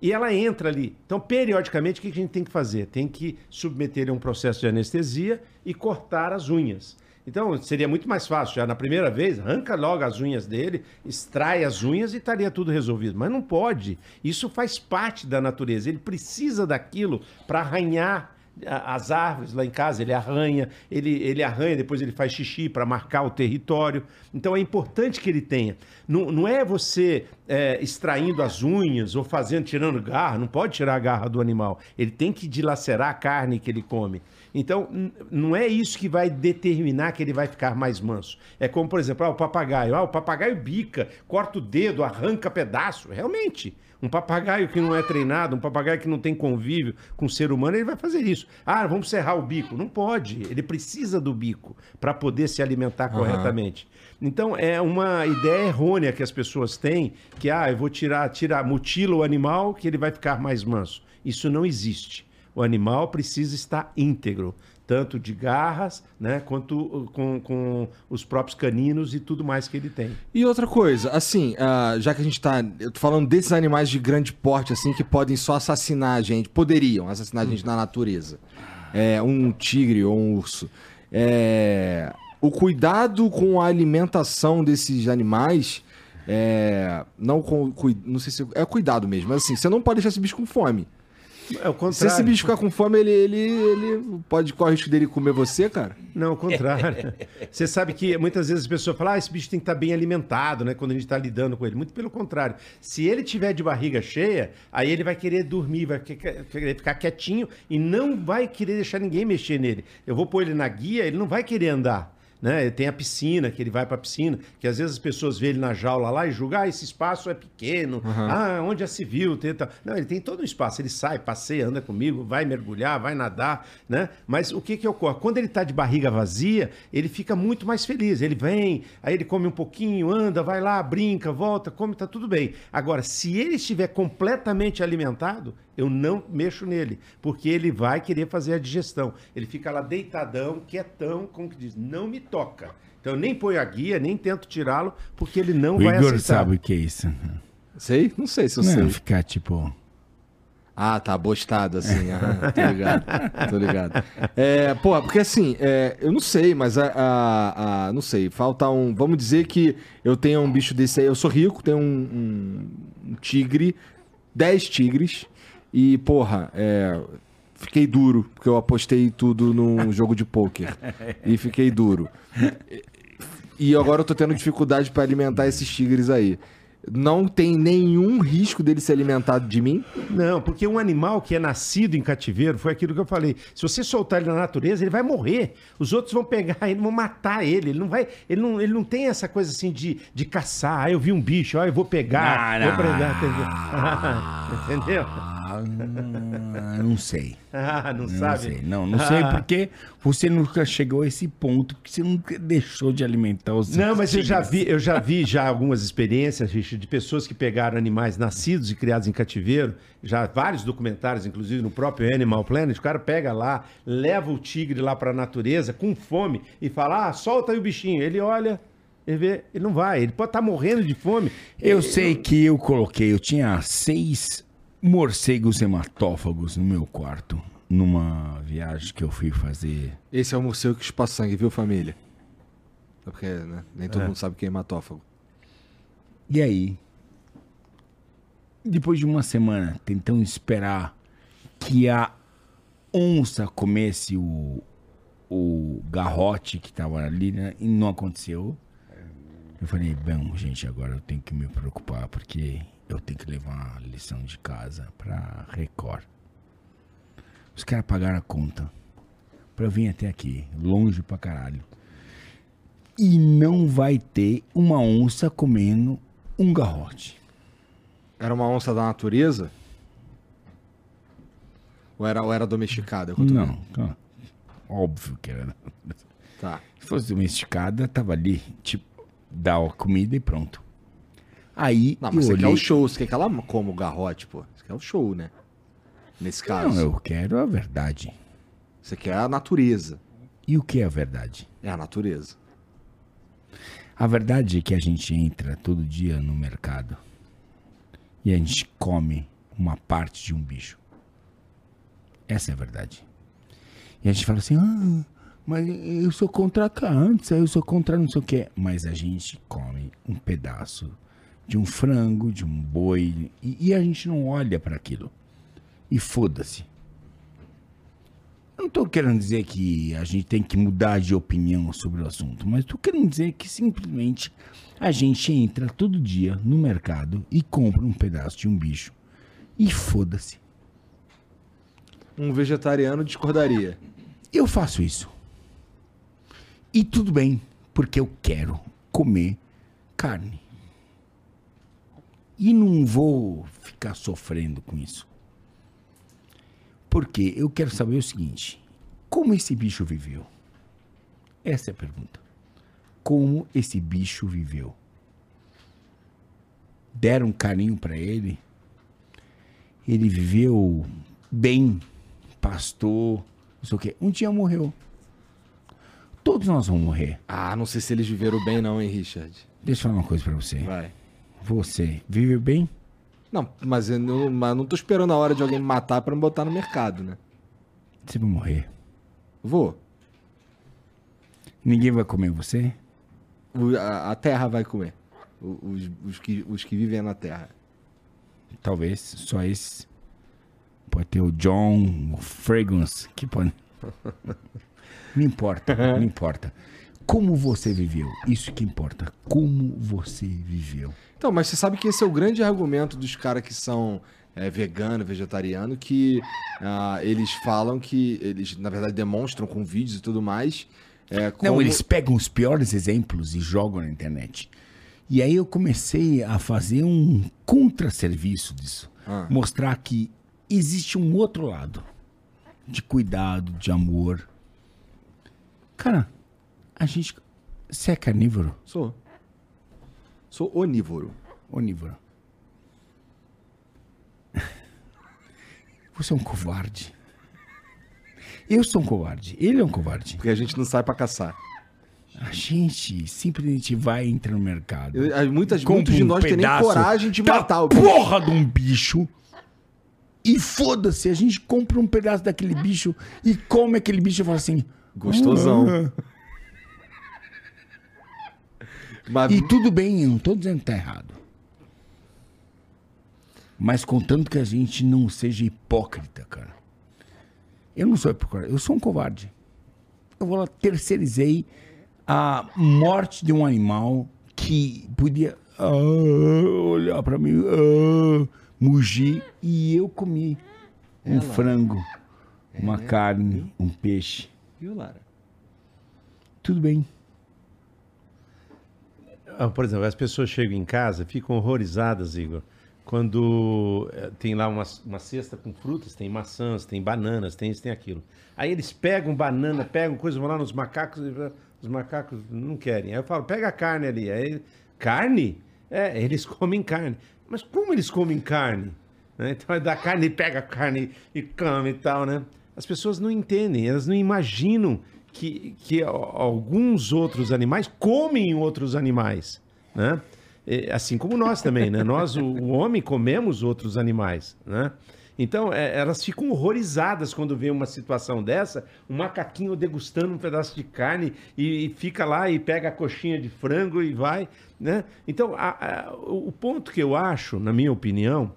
E ela entra ali. Então, periodicamente, o que a gente tem que fazer? Tem que submeter a um processo de anestesia e cortar as unhas. Então, seria muito mais fácil. Já na primeira vez, arranca logo as unhas dele, extrai as unhas e estaria tudo resolvido. Mas não pode. Isso faz parte da natureza. Ele precisa daquilo para arranhar as árvores lá em casa, ele arranha, ele, ele arranha, depois ele faz xixi para marcar o território. Então é importante que ele tenha. Não, não é você é, extraindo as unhas ou fazendo, tirando garra, não pode tirar a garra do animal. Ele tem que dilacerar a carne que ele come. Então, não é isso que vai determinar que ele vai ficar mais manso. É como, por exemplo, ah, o papagaio. Ah, o papagaio bica, corta o dedo, arranca pedaço. Realmente. Um papagaio que não é treinado, um papagaio que não tem convívio com o ser humano, ele vai fazer isso. Ah, vamos serrar o bico. Não pode. Ele precisa do bico para poder se alimentar corretamente. Então, é uma ideia errônea que as pessoas têm, que, ah, eu vou tirar, tirar, mutila o animal que ele vai ficar mais manso. Isso não existe. O animal precisa estar íntegro, tanto de garras, né, quanto uh, com, com os próprios caninos e tudo mais que ele tem. E outra coisa, assim, ah, já que a gente tá. Tô falando desses animais de grande porte, assim, que podem só assassinar a gente, poderiam assassinar a gente na natureza. É, um tigre ou um urso. É, o cuidado com a alimentação desses animais. É, não com. Não sei se. É cuidado mesmo, mas assim, você não pode deixar esse bicho com fome. É o contrário. Se esse bicho ficar com fome, ele, ele, ele pode correr o risco dele comer você, cara? Não, o contrário. Você sabe que muitas vezes as pessoas falam, ah, esse bicho tem que estar bem alimentado, né? Quando a gente está lidando com ele. Muito pelo contrário. Se ele tiver de barriga cheia, aí ele vai querer dormir, vai que- querer ficar quietinho e não vai querer deixar ninguém mexer nele. Eu vou pôr ele na guia, ele não vai querer andar. Né? Tem a piscina, que ele vai para a piscina, que às vezes as pessoas veem ele na jaula lá e julgam, ah, esse espaço é pequeno, ah, onde viu? Tem tal. Não, ele tem todo um espaço, ele sai, passeia, anda comigo, vai mergulhar, vai nadar, né? Mas o que que ocorre? Quando ele está de barriga vazia, ele fica muito mais feliz, ele vem, aí ele come um pouquinho, anda, vai lá, brinca, volta, come, tá tudo bem. Agora, se ele estiver completamente alimentado, eu não mexo nele, porque ele vai querer fazer a digestão. Ele fica lá deitadão, quietão, como que diz, não me toca. Então eu nem ponho a guia, nem tento tirá-lo, porque ele não O vai Igor aceitar. sabe o que é isso. Sei? Não sei se eu Não, sei. ficar tipo. Ah, tá bostado assim. aham, tô ligado. tô ligado. É, porra, porque assim, é, eu não sei, mas a, a- a- Não sei, falta um. Vamos dizer que eu tenho um bicho desse aí. Eu sou rico, tenho um, um- um tigre, 10 tigres, e, porra, é. Fiquei duro, porque eu apostei tudo num (laughs) jogo de pôquer. E fiquei duro. (laughs) E agora eu tô tendo dificuldade pra alimentar esses tigres aí. Não tem nenhum risco dele ser alimentado de mim? Não, porque um animal que é nascido em cativeiro, foi aquilo que eu falei. Se você soltar ele na natureza, ele vai morrer. Os outros vão pegar (laughs) ele, vão matar ele. Ele não vai, ele não, ele não tem essa coisa assim de, de caçar. Ah, eu vi um bicho, ah, eu vou pegar, Não, vou não. pegar, entendeu? (laughs) entendeu? Ah, não, sei. Ah, não, Não sabe? sei. Não, não sei Ah. porque você nunca chegou a esse ponto, porque você nunca deixou de alimentar os Não, mas eu já vi, eu já vi já algumas experiências, Richard, de pessoas que pegaram animais nascidos e criados em cativeiro, já vários documentários, inclusive no próprio Animal Planet, o cara pega lá, leva o tigre lá para a natureza com fome e fala: "Ah, solta aí o bichinho". Ele olha, ele vê, ele não vai, ele pode estar morrendo de fome. Eu sei que eu coloquei, eu tinha seis morcegos hematófagos no meu quarto, numa viagem que eu fui fazer. Esse é o morcego que chupa sangue, viu, família? É porque, né? Nem todo mundo sabe o que é hematófago. E aí, depois de uma semana tentando esperar que a onça comesse o, o garrote que tava ali, né? E não aconteceu. Eu falei, bom, gente, agora eu tenho que me preocupar porque eu tenho que levar a lição de casa pra Record. Os caras pagaram a conta. Pra eu vir até aqui, longe pra caralho. E não vai ter uma onça comendo um garrote. Era uma onça da natureza? Ou era, ou era domesticada? Não, claro. óbvio que era. Tá. Se fosse domesticada, tava ali, tipo, dá a comida e pronto. Aí Não, eu mas você quer olhei... o show, você quer que ela coma o garrote, pô. Você quer o show, né? Nesse caso. Não, eu quero a verdade. Você quer a natureza. E o que é a verdade? É a natureza. A verdade é que a gente entra todo dia no mercado e a gente come uma parte de um bicho. Essa é a verdade. E a gente fala assim, ah, mas eu sou contra a câncer, eu sou contra não sei o quê. Mas a gente come um pedaço de um frango, de um boi, e, e a gente não olha para aquilo. E foda-se. Não tô querendo dizer que a gente tem que mudar de opinião sobre o assunto, mas tô querendo dizer que simplesmente a gente entra todo dia no mercado e compra um pedaço de um bicho. E foda-se. Um vegetariano discordaria. Eu faço isso. E tudo bem, porque eu quero comer carne. E não vou ficar sofrendo com isso. Porque eu quero saber o seguinte: como esse bicho viveu? Essa é a pergunta. Como esse bicho viveu? Deram um carinho para ele? Ele viveu bem, pastor, não sei o quê. Um dia morreu. Todos nós vamos morrer. Ah, não sei se eles viveram bem não, hein, Richard? Deixa eu falar uma coisa pra você. Vai. Você vive bem? Não, mas eu não, mas não tô esperando a hora de alguém me matar pra me botar no mercado, né? Você vai morrer. Vou. Ninguém vai comer você? O- a, a terra vai comer. Os, os que, os que vivem na terra. Talvez, só esse. Pode ter o John, o Fragrance, que pode. (laughs) Não importa, não importa. Como você viveu? Isso que importa. Como você viveu. Então, mas você sabe que esse é o grande argumento dos caras que são é, vegano, vegetariano, que ah, eles falam que eles, na verdade, demonstram com vídeos e tudo mais. é, Não, como- eles pegam os piores exemplos e jogam na internet. E aí eu comecei a fazer um contrasserviço disso. Ah. Mostrar que existe um outro lado de cuidado, de amor. Cara, a gente. Você é carnívoro? Sou. Sou onívoro. Onívoro. (laughs) Você é um covarde. Eu sou um covarde. Ele é um covarde. Porque a gente não sai pra caçar. A gente simplesmente vai entrar no mercado. Eu- as- muitas, muitos de um nós têm pedaço coragem de matar o bicho. porra de um bicho. E foda-se, a gente compra um pedaço daquele bicho e come aquele bicho e fala assim. Gostosão. "Ah". Mas, E tudo bem, eu não tô dizendo que tá errado. Mas contanto que a gente não seja hipócrita, cara. Eu não sou hipócrita, eu sou um covarde. Eu vou lá, terceirizei a morte de um animal que podia ah, olhar pra mim, ah, mugir, e eu comi um frango, uma carne, um peixe. Viu, Lara? Tudo bem. Ah, Por exemplo, as pessoas chegam em casa, ficam horrorizadas, Igor, quando eh, tem lá uma, uma cesta com frutas, tem maçãs, tem bananas, tem isso, tem aquilo. Aí eles pegam banana, pegam coisa, vão lá nos macacos, os macacos não querem. Aí eu falo, pega a carne ali. Aí, carne? É, eles (laughs) comem carne. Mas como eles comem carne? Né? Então é da carne, pega a carne e come e tal, né? As pessoas não entendem, elas não imaginam que, que alguns outros animais comem outros animais, né? Assim como nós também, né? Nós, o, o homem, comemos outros animais, né? Então, é, elas ficam horrorizadas quando vê uma situação dessa, um macaquinho degustando um pedaço de carne e, e fica lá e pega a coxinha de frango e vai, né? Então, a- a- o o ponto que eu acho, na minha opinião,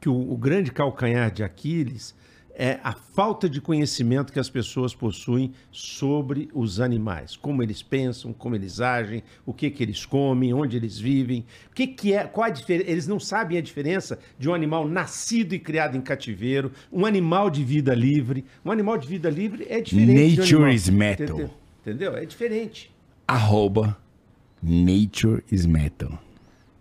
que o, o grande calcanhar de Aquiles é a falta de conhecimento que as pessoas possuem sobre os animais, como eles pensam, como eles agem, o que que eles comem, onde eles vivem, o que que é, qual a diferença? Eles não sabem a diferença de um animal nascido e criado em cativeiro, um animal de vida livre. Um animal de vida livre é diferente. de um Nature animal- is metal. Entendeu? Entendeu? É diferente. Arroba Nature is Metal.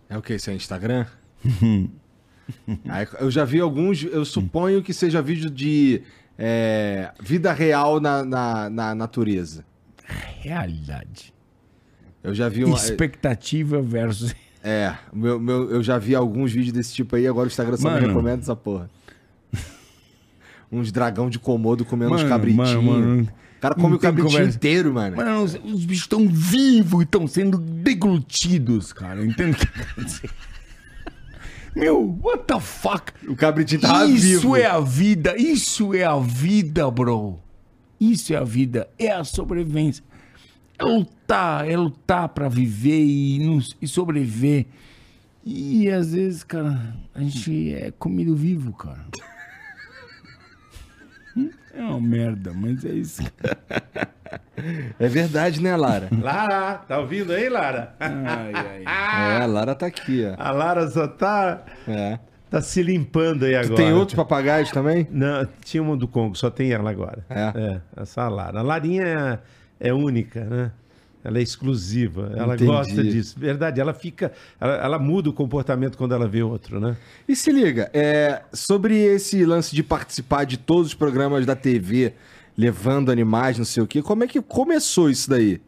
É o que? Isso é Instagram? (laughs) (laughs) Eu já vi alguns, eu suponho que seja vídeo de é, vida real na, na, na natureza. Realidade. Eu já vi uma. Expectativa versus. É, meu, meu, eu já vi alguns vídeos desse tipo aí, agora o Instagram só me Mano. recomenda essa porra. (laughs) Uns dragão de comodo comendo uns Mano, cabritinhos. mano, mano. O cara come o cabritinho conversa. inteiro, mano. Mano, os, os bichos estão vivos e estão sendo deglutidos, cara. Entende o que eu dizer? Meu, what the fuck? O cabritinho tava isso vivo. é a vida, isso é a vida, bro. Isso é a vida, é a sobrevivência. É lutar, é lutar pra viver e, e sobreviver. E às vezes, cara, a gente é comido vivo, cara. É uma merda, mas é isso. (laughs) É verdade, né, Lara? Lara, tá ouvindo aí, Lara? Ai, ai. (laughs) é, a Lara tá aqui, ó. A Lara só tá, É. tá se limpando aí agora. Tem outros papagaios também? Não, tinha uma do Congo, só tem ela agora. É? essa a Lara. A Larinha é, é única, né? Ela é exclusiva, ela Entendi. gosta disso. Verdade, ela fica. Ela, ela muda o comportamento quando ela vê outro, né? E se liga, é, sobre esse lance de participar de todos os programas da TV, levando animais, não sei o quê, como é que começou isso daí?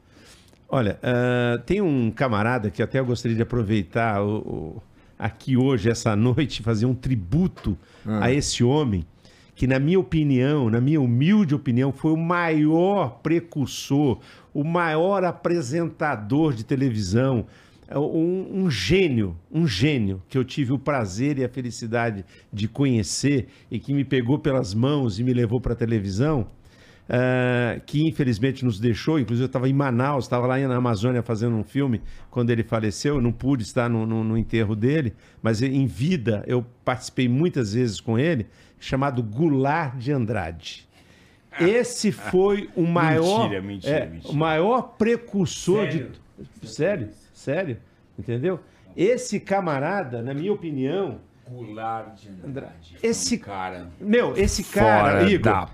Olha, ah, tem um camarada que até eu gostaria de aproveitar o- o- aqui hoje, essa (laughs) noite, fazer um tributo a esse homem, que, na minha opinião, na minha humilde opinião, foi o maior precursor, o maior apresentador de televisão, é um, um gênio, um gênio que eu tive o prazer e a felicidade de conhecer e que me pegou pelas mãos e me levou para a televisão ah, que infelizmente nos deixou. Inclusive, eu estava em Manaus, estava lá na Amazônia fazendo um filme quando ele faleceu. Eu não pude estar no, no- no enterro dele, mas em vida eu participei muitas vezes com ele, chamado Goulart de Andrade. Esse foi o maior, Mentira, mentira, é, mentira. o maior precursor Sério? de sério, sério, entendeu? Esse camarada, na minha opinião, Goulart de Andrade. Esse- um cara. meu, esse cara, Igor, da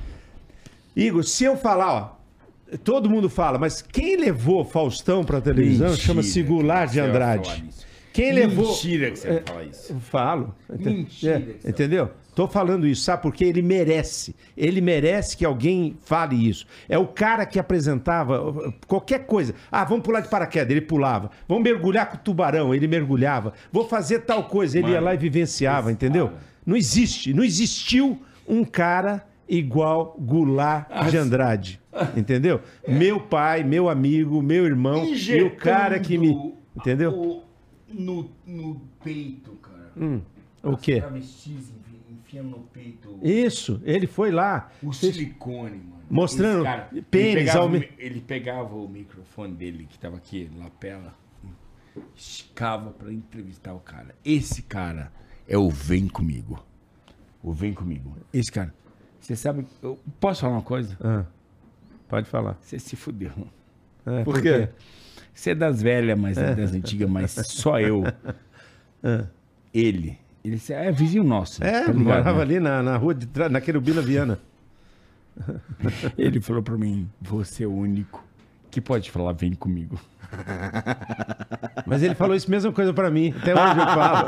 Igor, se eu falar, ó, todo mundo fala, mas quem levou Faustão pra televisão chama-se Goulart de Andrade. Quem levou. Mentira que você vai falar isso. Eu Falo. Mentira é, entendeu? Tô falando isso, sabe? Porque ele merece. Ele merece que alguém fale isso. É o cara que apresentava uh, qualquer coisa. Ah, vamos pular de paraquedas, ele pulava. Vamos mergulhar com o tubarão, ele mergulhava. Vou fazer tal coisa, ele ia Mano, lá e vivenciava, entendeu? cara- Não existe, não existiu um cara igual Goulart de Andrade. Entendeu? Meu pai, meu amigo, meu irmão e o cara que me. Entendeu? o- no, no peito, cara. Hum, o quê? Travestis enfiando no peito. Isso, ele foi lá. O silicone, mano. Mostrando cara, pênis ele pegava, ao ele pegava o microfone dele, que tava aqui, lapela, esticava pra entrevistar o cara. Esse cara é o Vem Comigo. O Vem Comigo. Esse cara. Você sabe. Eu posso falar uma coisa? Ah, pode falar. Você se fudeu. É, Por quê? Você é das velhas, mas é das antigas, mas só eu. (laughs) Ele. Ele é vizinho nosso. É, tá morava né? ali na, na rua de trás, naquele Ubina Viana. (laughs) Ele falou pra mim: você é o único que pode falar, vem comigo. (laughs) Mas ele falou isso mesma coisa pra mim, até hoje eu falo.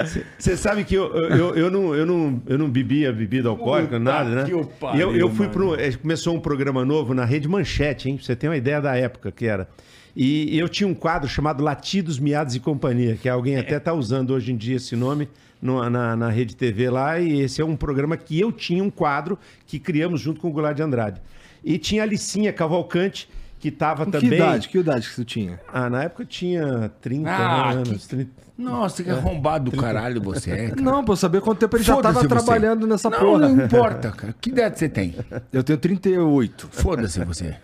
(laughs) Você sabe que eu, eu, eu, não, eu, não, eu não bebia bebida alcoólica, nada, né? pariu, eu, eu fui pro. eh, Começou um programa novo na Rede Manchete, hein? Pra você ter uma ideia da época que era. E eu tinha um quadro chamado Latidos, Miados e Companhia, que alguém até tá usando hoje em dia esse nome no- na, na Rede TV lá. E esse é um programa que eu tinha um quadro que criamos junto com o Goulart de Andrade. E tinha a Licinha Cavalcante, que estava também. Que idade? Que idade que você tinha? Ah, na época eu tinha 30 Ah, anos. que- 30... Nossa, que arrombado do caralho você é. cara. Não, pra eu saber quanto tempo ele já Foda-se tava você. trabalhando nessa não, porra. Não importa, cara. Que idade você tem? Eu tenho 38. Foda-se você.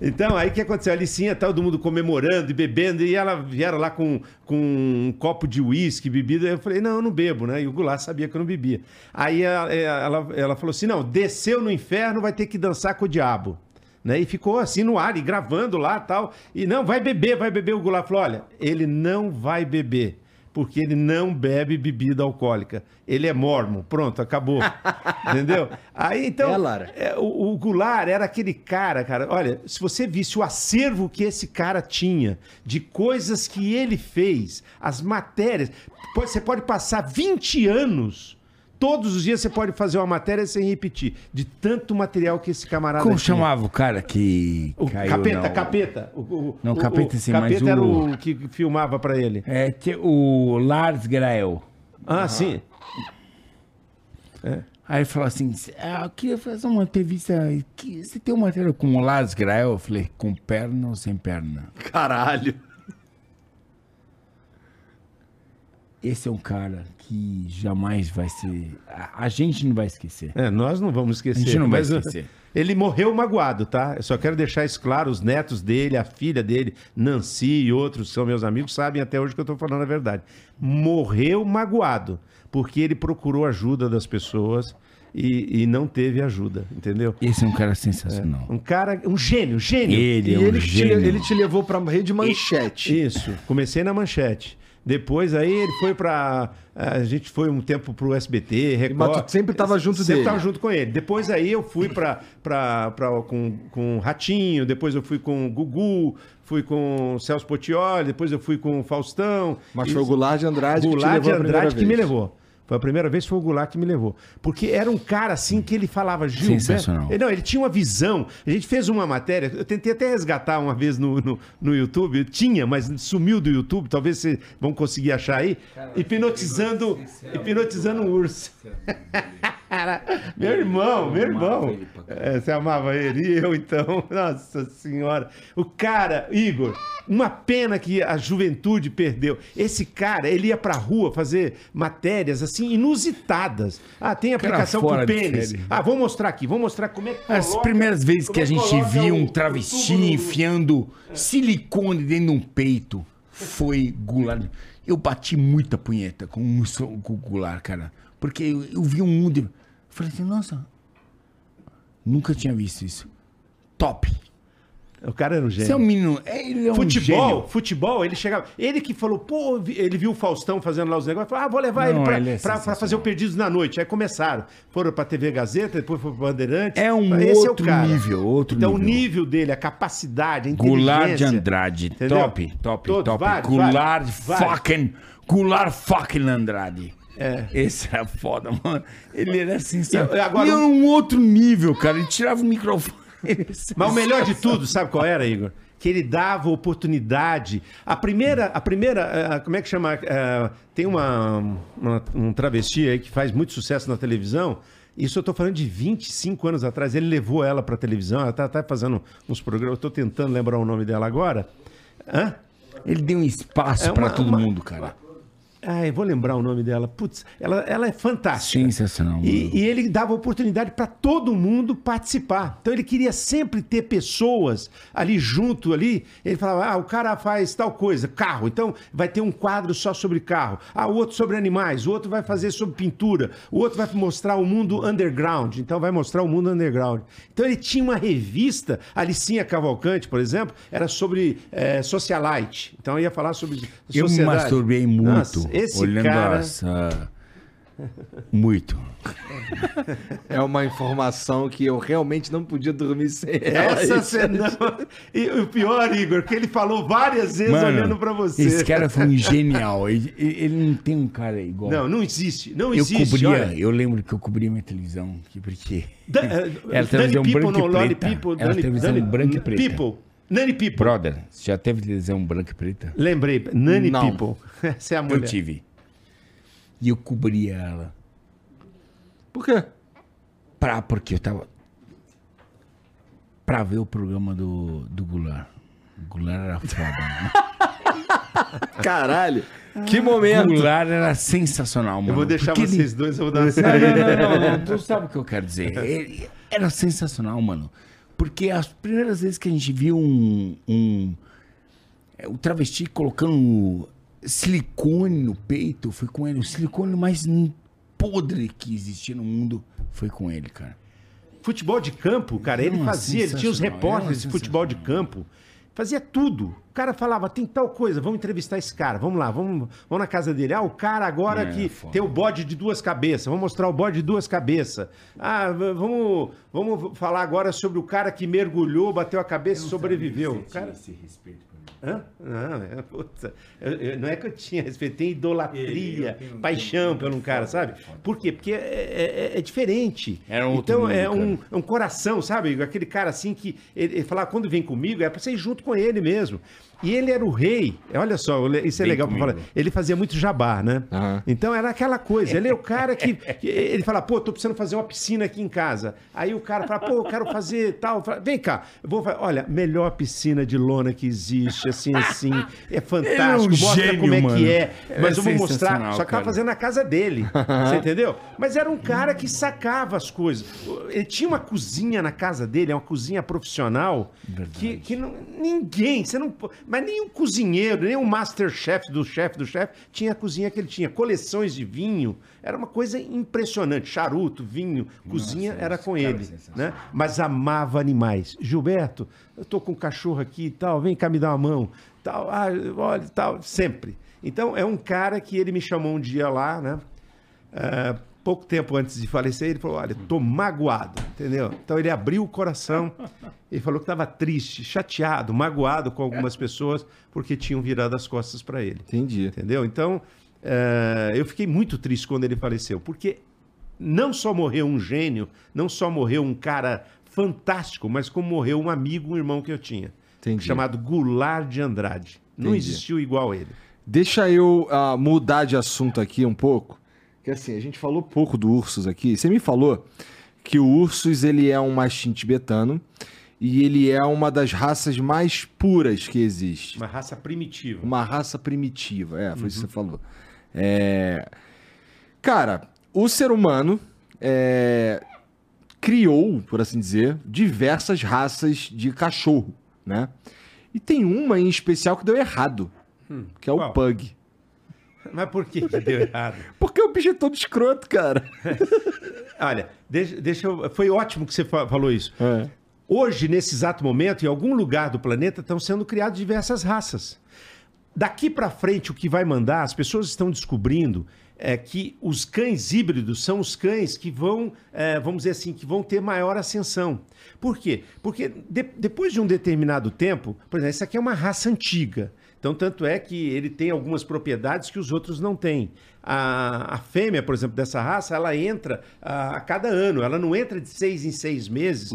Então, aí o que aconteceu? A Alicinha, todo mundo comemorando e bebendo, e ela vieram lá com, com um copo de uísque, bebida. Eu falei, não, eu não bebo, né? E o Goulart sabia que eu não bebia. Aí ela, ela, ela falou assim: não, desceu no inferno, vai ter que dançar com o diabo. Né? E ficou assim no ar, e gravando lá tal. E não, vai beber, vai beber. O Goulart falou: olha, ele não vai beber porque ele não bebe bebida alcoólica. Ele é mormon. Pronto, acabou. (laughs) Entendeu? Aí então. É, Lara. é, o, o Goulart era aquele cara, cara. Olha, se você visse o acervo que esse cara tinha de coisas que ele fez, as matérias. Você pode passar 20 anos. Todos os dias você pode fazer uma matéria sem repetir. De tanto material que esse camarada Como tinha. chamava o cara que O caiu capeta, na- capeta. O, o- Não, o- capeta sim, mas capeta era o- o que filmava pra ele. É, o Lars Grael. Ah, sim. Aí ele falou assim: ah, eu queria fazer uma entrevista. que- Você tem uma matéria com o Lars Grael? Eu falei: com perna ou sem perna? Caralho. Esse é um cara que jamais vai ser. A, a gente não vai esquecer. É, nós não vamos esquecer. A gente não vai esquecer. Ele morreu magoado, tá? Eu só quero deixar isso claro. Os netos dele, a filha dele, Nancy e outros que são meus amigos, sabem até hoje que eu tô falando a verdade. Morreu magoado, porque ele procurou ajuda das pessoas e, e não teve ajuda, entendeu? Esse é um cara sensacional. Um cara, um gênio, gênio. Ele E é um ele te, gênio. ele te levou pra rede manchete. Isso, comecei na manchete. Depois aí ele foi pra. A gente foi um tempo pro SBT, Record. Mas tu sempre tava junto sempre dele. tava junto com ele. Depois aí eu fui pra, pra, com, com o Ratinho, depois eu fui com o Gugu, fui com o Celso Portioli, depois eu fui com o Faustão. Mas foi o Goulart de Andrade que te Goulart de levou primeira Andrade que me levou. Foi a primeira vez que foi o Goulart que me levou. Porque era um cara assim que ele falava, Gil. Sensacional. né? Não, ele tinha uma visão. A gente fez uma matéria, eu tentei até resgatar uma vez no, no, no YouTube. Tinha, mas sumiu do YouTube. Talvez vocês vão conseguir achar aí. hipnotizando, hipnotizando um urso. (laughs) meu irmão, meu irmão. É, você amava ele e eu então. (laughs) Nossa senhora. O cara, Igor, uma pena que a juventude perdeu. Esse cara, ele ia pra rua fazer matérias assim inusitadas. Ah, tem aplicação pro de pênis. Ah, vou mostrar aqui, vou mostrar como é que As primeiras vezes que é a gente viu um travesti no- enfiando silicone dentro de um peito foi Goulart. Eu bati muita punheta com, com o Goulart, cara. Porque eu, eu vi um mundo. Eu falei assim, nossa, nunca tinha visto isso. Top. O cara era um gênio. Você é um menino. é, Ele é um Futebol, gênio. futebol, ele chegava. Ele que falou, pô, ele viu o Faustão fazendo lá os negócios, falou, ah, vou levar Não, ele pra, ele é pra- pra fazer o Perdidos na Noite. Aí começaram. Foram pra TV Gazeta, depois foram pro Bandeirantes. É um Esse outro cara. nível, outro então, o nível. nível dele, a capacidade, a Goulart de inteligência. Andrade. Entendeu? Top, top, Todos, top. vários, Goulart vários. fucking. Goulart fucking Andrade. É. Esse era foda, mano. Ele era sensacional. E agora e era um- outro nível, cara. Ele tirava o microfone. (laughs) Mas o melhor de tudo, sabe qual era, Igor? Que ele dava oportunidade. A primeira, a primeira, eh, como é que chama? Eh, tem uma, uma- um travesti aí que faz muito sucesso na televisão. Isso eu tô falando de 25 anos atrás. Ele levou ela pra televisão, ela tá, tá fazendo uns programas. Eu tô tentando lembrar o nome dela agora. Hã? Ele deu um espaço É pra uma- todo uma- mundo, cara. Ai, vou lembrar o nome dela. Putz, ela, ela é fantástica. Sensacional, E, e ele dava oportunidade para todo mundo participar. Então ele queria sempre ter pessoas ali junto ali. Ele falava: "Ah, o cara faz tal coisa, carro. Então vai ter um quadro só sobre carro. Ah, o outro sobre animais, o outro vai fazer sobre pintura, o outro vai mostrar o mundo underground. Então vai mostrar o mundo underground. Então ele tinha uma revista, a Alicinha Cavalcante, por exemplo, era sobre eh, socialite. Então ia falar sobre Eu me sociedade. masturbei muito Nossa, esse olhando cara... essa. Muito. (laughs) É uma informação que eu realmente não podia dormir sem ela. Essa Isso- cena. (laughs) E o pior, Igor, que ele falou várias vezes olhando pra você. Esse cara foi um (laughs) genial. Ele, ele não tem um cara igual. Não, não existe. Não eu existe. cobria, olha. eu lembro que eu cobria minha televisão. que- Porque. Da- eh, Era televisão Nani branca e não, Lolly preta. People, Era Nani- televisão Nani- branca e preta. People. Nani People. Brother, você já teve televisão branca e preta? Lembrei. Nani Não. People. (laughs) Essa é a Eu mulher. tive. E eu cobria ela. Por quê? Pra, porque eu tava. Pra ver o programa do, do Goulart. O Goulart era foda, mano. (laughs) Caralho. Que momento. Goulart era sensacional, mano. Eu vou deixar porque ele- vocês dois, eu vou dar uma Não, não, não, não, não. Tu sabe o que eu quero dizer. Ele era sensacional, mano. Porque as primeiras vezes que a gente viu um. um é, o travesti colocando silicone no peito foi com ele. O silicone mais podre que existia no mundo foi com ele, cara. Futebol de campo, cara, ele Não, fazia, ele tinha os repórteres de futebol de campo, fazia tudo. O cara falava, tem tal coisa, vamos entrevistar esse cara, vamos lá, vamos, vamos na casa dele. Ah, o cara agora É, que foda. tem o bode de duas cabeças, vamos mostrar o bode de duas cabeças. Ah, vamos, vamos falar agora sobre o cara que mergulhou, bateu a cabeça e sobreviveu. Cara, esse respeito. Hã? Não, é, puta, eu- eu- não é que eu tinha respeito, tem idolatria, Ele- eu tenho- paixão tenho- pelo um cara, sabe? Por quê? Porque é, é- é diferente. Era um então mundo, é um, é um coração, sabe? Aquele cara assim que ele, ele falava, quando vem comigo, é pra você ir junto com ele mesmo. E ele era o rei. Olha só, isso é Vem legal pra comigo. falar. Ele fazia muito jabá, né? Aham. Então era aquela coisa. Ele é o cara que, que ele fala, pô, tô precisando fazer uma piscina aqui em casa. Aí o cara fala, pô, eu quero fazer tal. Fala, Vem cá, eu vou fa- olha, melhor piscina de lona que existe, assim, assim. É fantástico. É um mostra gênio, como é mano. que é. É Mas eu vou mostrar. Só que tava fazendo na casa dele. (laughs) Você entendeu? Mas era um cara que sacava as coisas. Ele tinha uma cozinha na casa dele, é uma cozinha profissional. Que, que não- ninguém, você não. Mas nem um cozinheiro, nem um masterchef do chefe do chefe tinha a cozinha que ele tinha. Coleções de vinho. Era uma coisa impressionante. Charuto, vinho, cozinha Nossa, era com é ele. Né? Mas amava animais. Gilberto, eu tô com um cachorro aqui e tal, vem cá me dar uma mão. Tal, ah, olha, tal, sempre. Então é um cara que ele me chamou um dia lá, né? Ah, pouco tempo antes de falecer, ele falou: Olha, tô magoado, entendeu? Então ele abriu o coração e falou que estava triste, chateado, magoado com algumas pessoas porque tinham virado as costas para ele. Entendi. Entendeu? Então, eh, eu fiquei muito triste quando ele faleceu, porque não só morreu um gênio, não só morreu um cara fantástico, mas como morreu um amigo, um irmão que eu tinha, Entendi. chamado Goulart de Andrade. Não Entendi. existiu igual ele. Deixa eu ah, mudar de assunto aqui um pouco. Que assim, a gente falou pouco do Ursus aqui. Você me falou que o Ursus ele é um mastim tibetano e ele é uma das raças mais puras que existe. Uma raça primitiva. Uma raça primitiva, é, foi isso que você falou. É... Cara, o ser humano é, criou, por assim dizer, diversas raças de cachorro, né? E tem uma em especial que deu errado, que é o qual? Pug. (laughs) Mas por que, que deu errado? (laughs) Porque o bicho é todo escroto, cara. (laughs) Olha, deixa, deixa eu. Foi ótimo que você fa- falou isso. É. Hoje, nesse exato momento, em algum lugar do planeta, estão sendo criadas diversas raças. Daqui para frente, o que vai mandar, as pessoas estão descobrindo é que os cães híbridos são os cães que vão, é, vamos dizer assim, que vão ter maior ascensão. Por quê? Porque de- depois de um determinado tempo, por exemplo, essa aqui é uma raça antiga. Então, tanto é que ele tem algumas propriedades que os outros não têm. A, a fêmea, por exemplo, dessa raça, ela entra a, a cada ano. Ela não entra de seis em seis meses.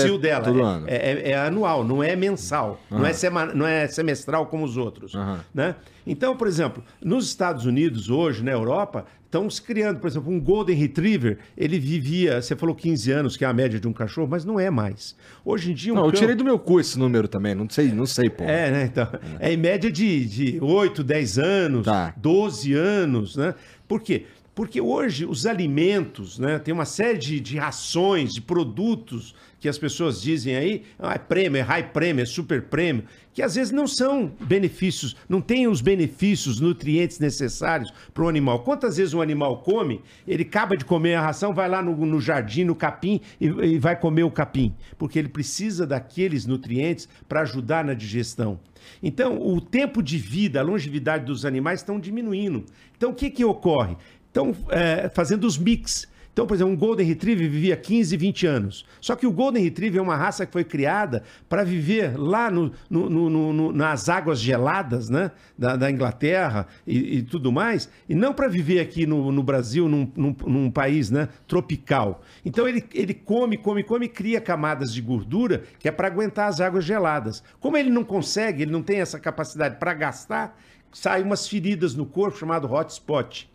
O cio dela é todo é, ano. é, é- é anual, não é mensal, não, é sema- não é semestral como os outros. Aham. Né? Então, por exemplo, nos Estados Unidos hoje, na Europa, estão se criando, por exemplo, um Golden Retriever, ele vivia, você falou 15 anos, que é a média de um cachorro, mas não é mais. Hoje em dia um Não, eu tirei do meu cu esse número também, não sei, não sei, pô. é, né? Então, é em média de, de 8, 10 anos, Tá. 12 anos, né? Por quê? Porque hoje os alimentos, né? Tem uma série de, de rações, de produtos que as pessoas dizem aí, ah, é prêmio, é high prêmio, é super prêmio, que às vezes não são benefícios, não têm os benefícios, nutrientes necessários para o animal. Quantas vezes um animal come, ele acaba de comer a ração, vai lá no, no jardim, no capim e, e vai comer o capim, porque ele precisa daqueles nutrientes para ajudar na digestão. Então, o tempo de vida, a longevidade dos animais estão diminuindo. Então, o que, que ocorre? Estão é, fazendo os mix. Então, por exemplo, um Golden Retriever vivia 15, 20 anos. Só que o Golden Retriever é uma raça que foi criada para viver lá no- no- no- nas águas geladas né? da, da Inglaterra e, e tudo mais, e não para viver aqui no, no Brasil, num, num- num país né, tropical. Então, ele, ele come, come, come e cria camadas de gordura que é para aguentar as águas geladas. Como ele não consegue, ele não tem essa capacidade para gastar, saem umas feridas no corpo chamado hotspot.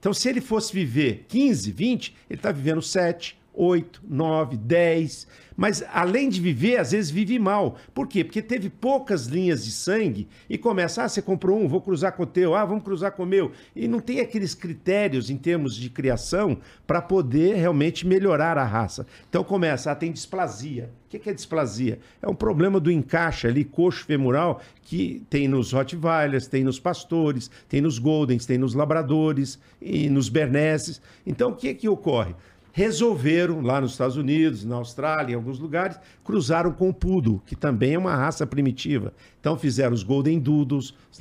Então, se ele fosse viver 15, 20, ele está vivendo 7, 8, 9, 10. Mas além de viver, às vezes vive mal. Por quê? Porque teve poucas linhas de sangue e começa, ah, você comprou um, vou cruzar com o teu, ah, vamos cruzar com o meu. E não tem aqueles critérios em termos de criação para poder realmente melhorar a raça. Então começa, ah, tem displasia. O que é displasia? É um problema do encaixe ali, coxo femoral, que tem nos Rottweilers, tem nos pastores, tem nos Goldens, tem nos Labradores e nos Bernesses. Então o que é que ocorre? Resolveram, lá nos Estados Unidos, na Austrália, em alguns lugares, cruzaram com o Poodle, que também é uma raça primitiva. Então fizeram os Golden Doodles, os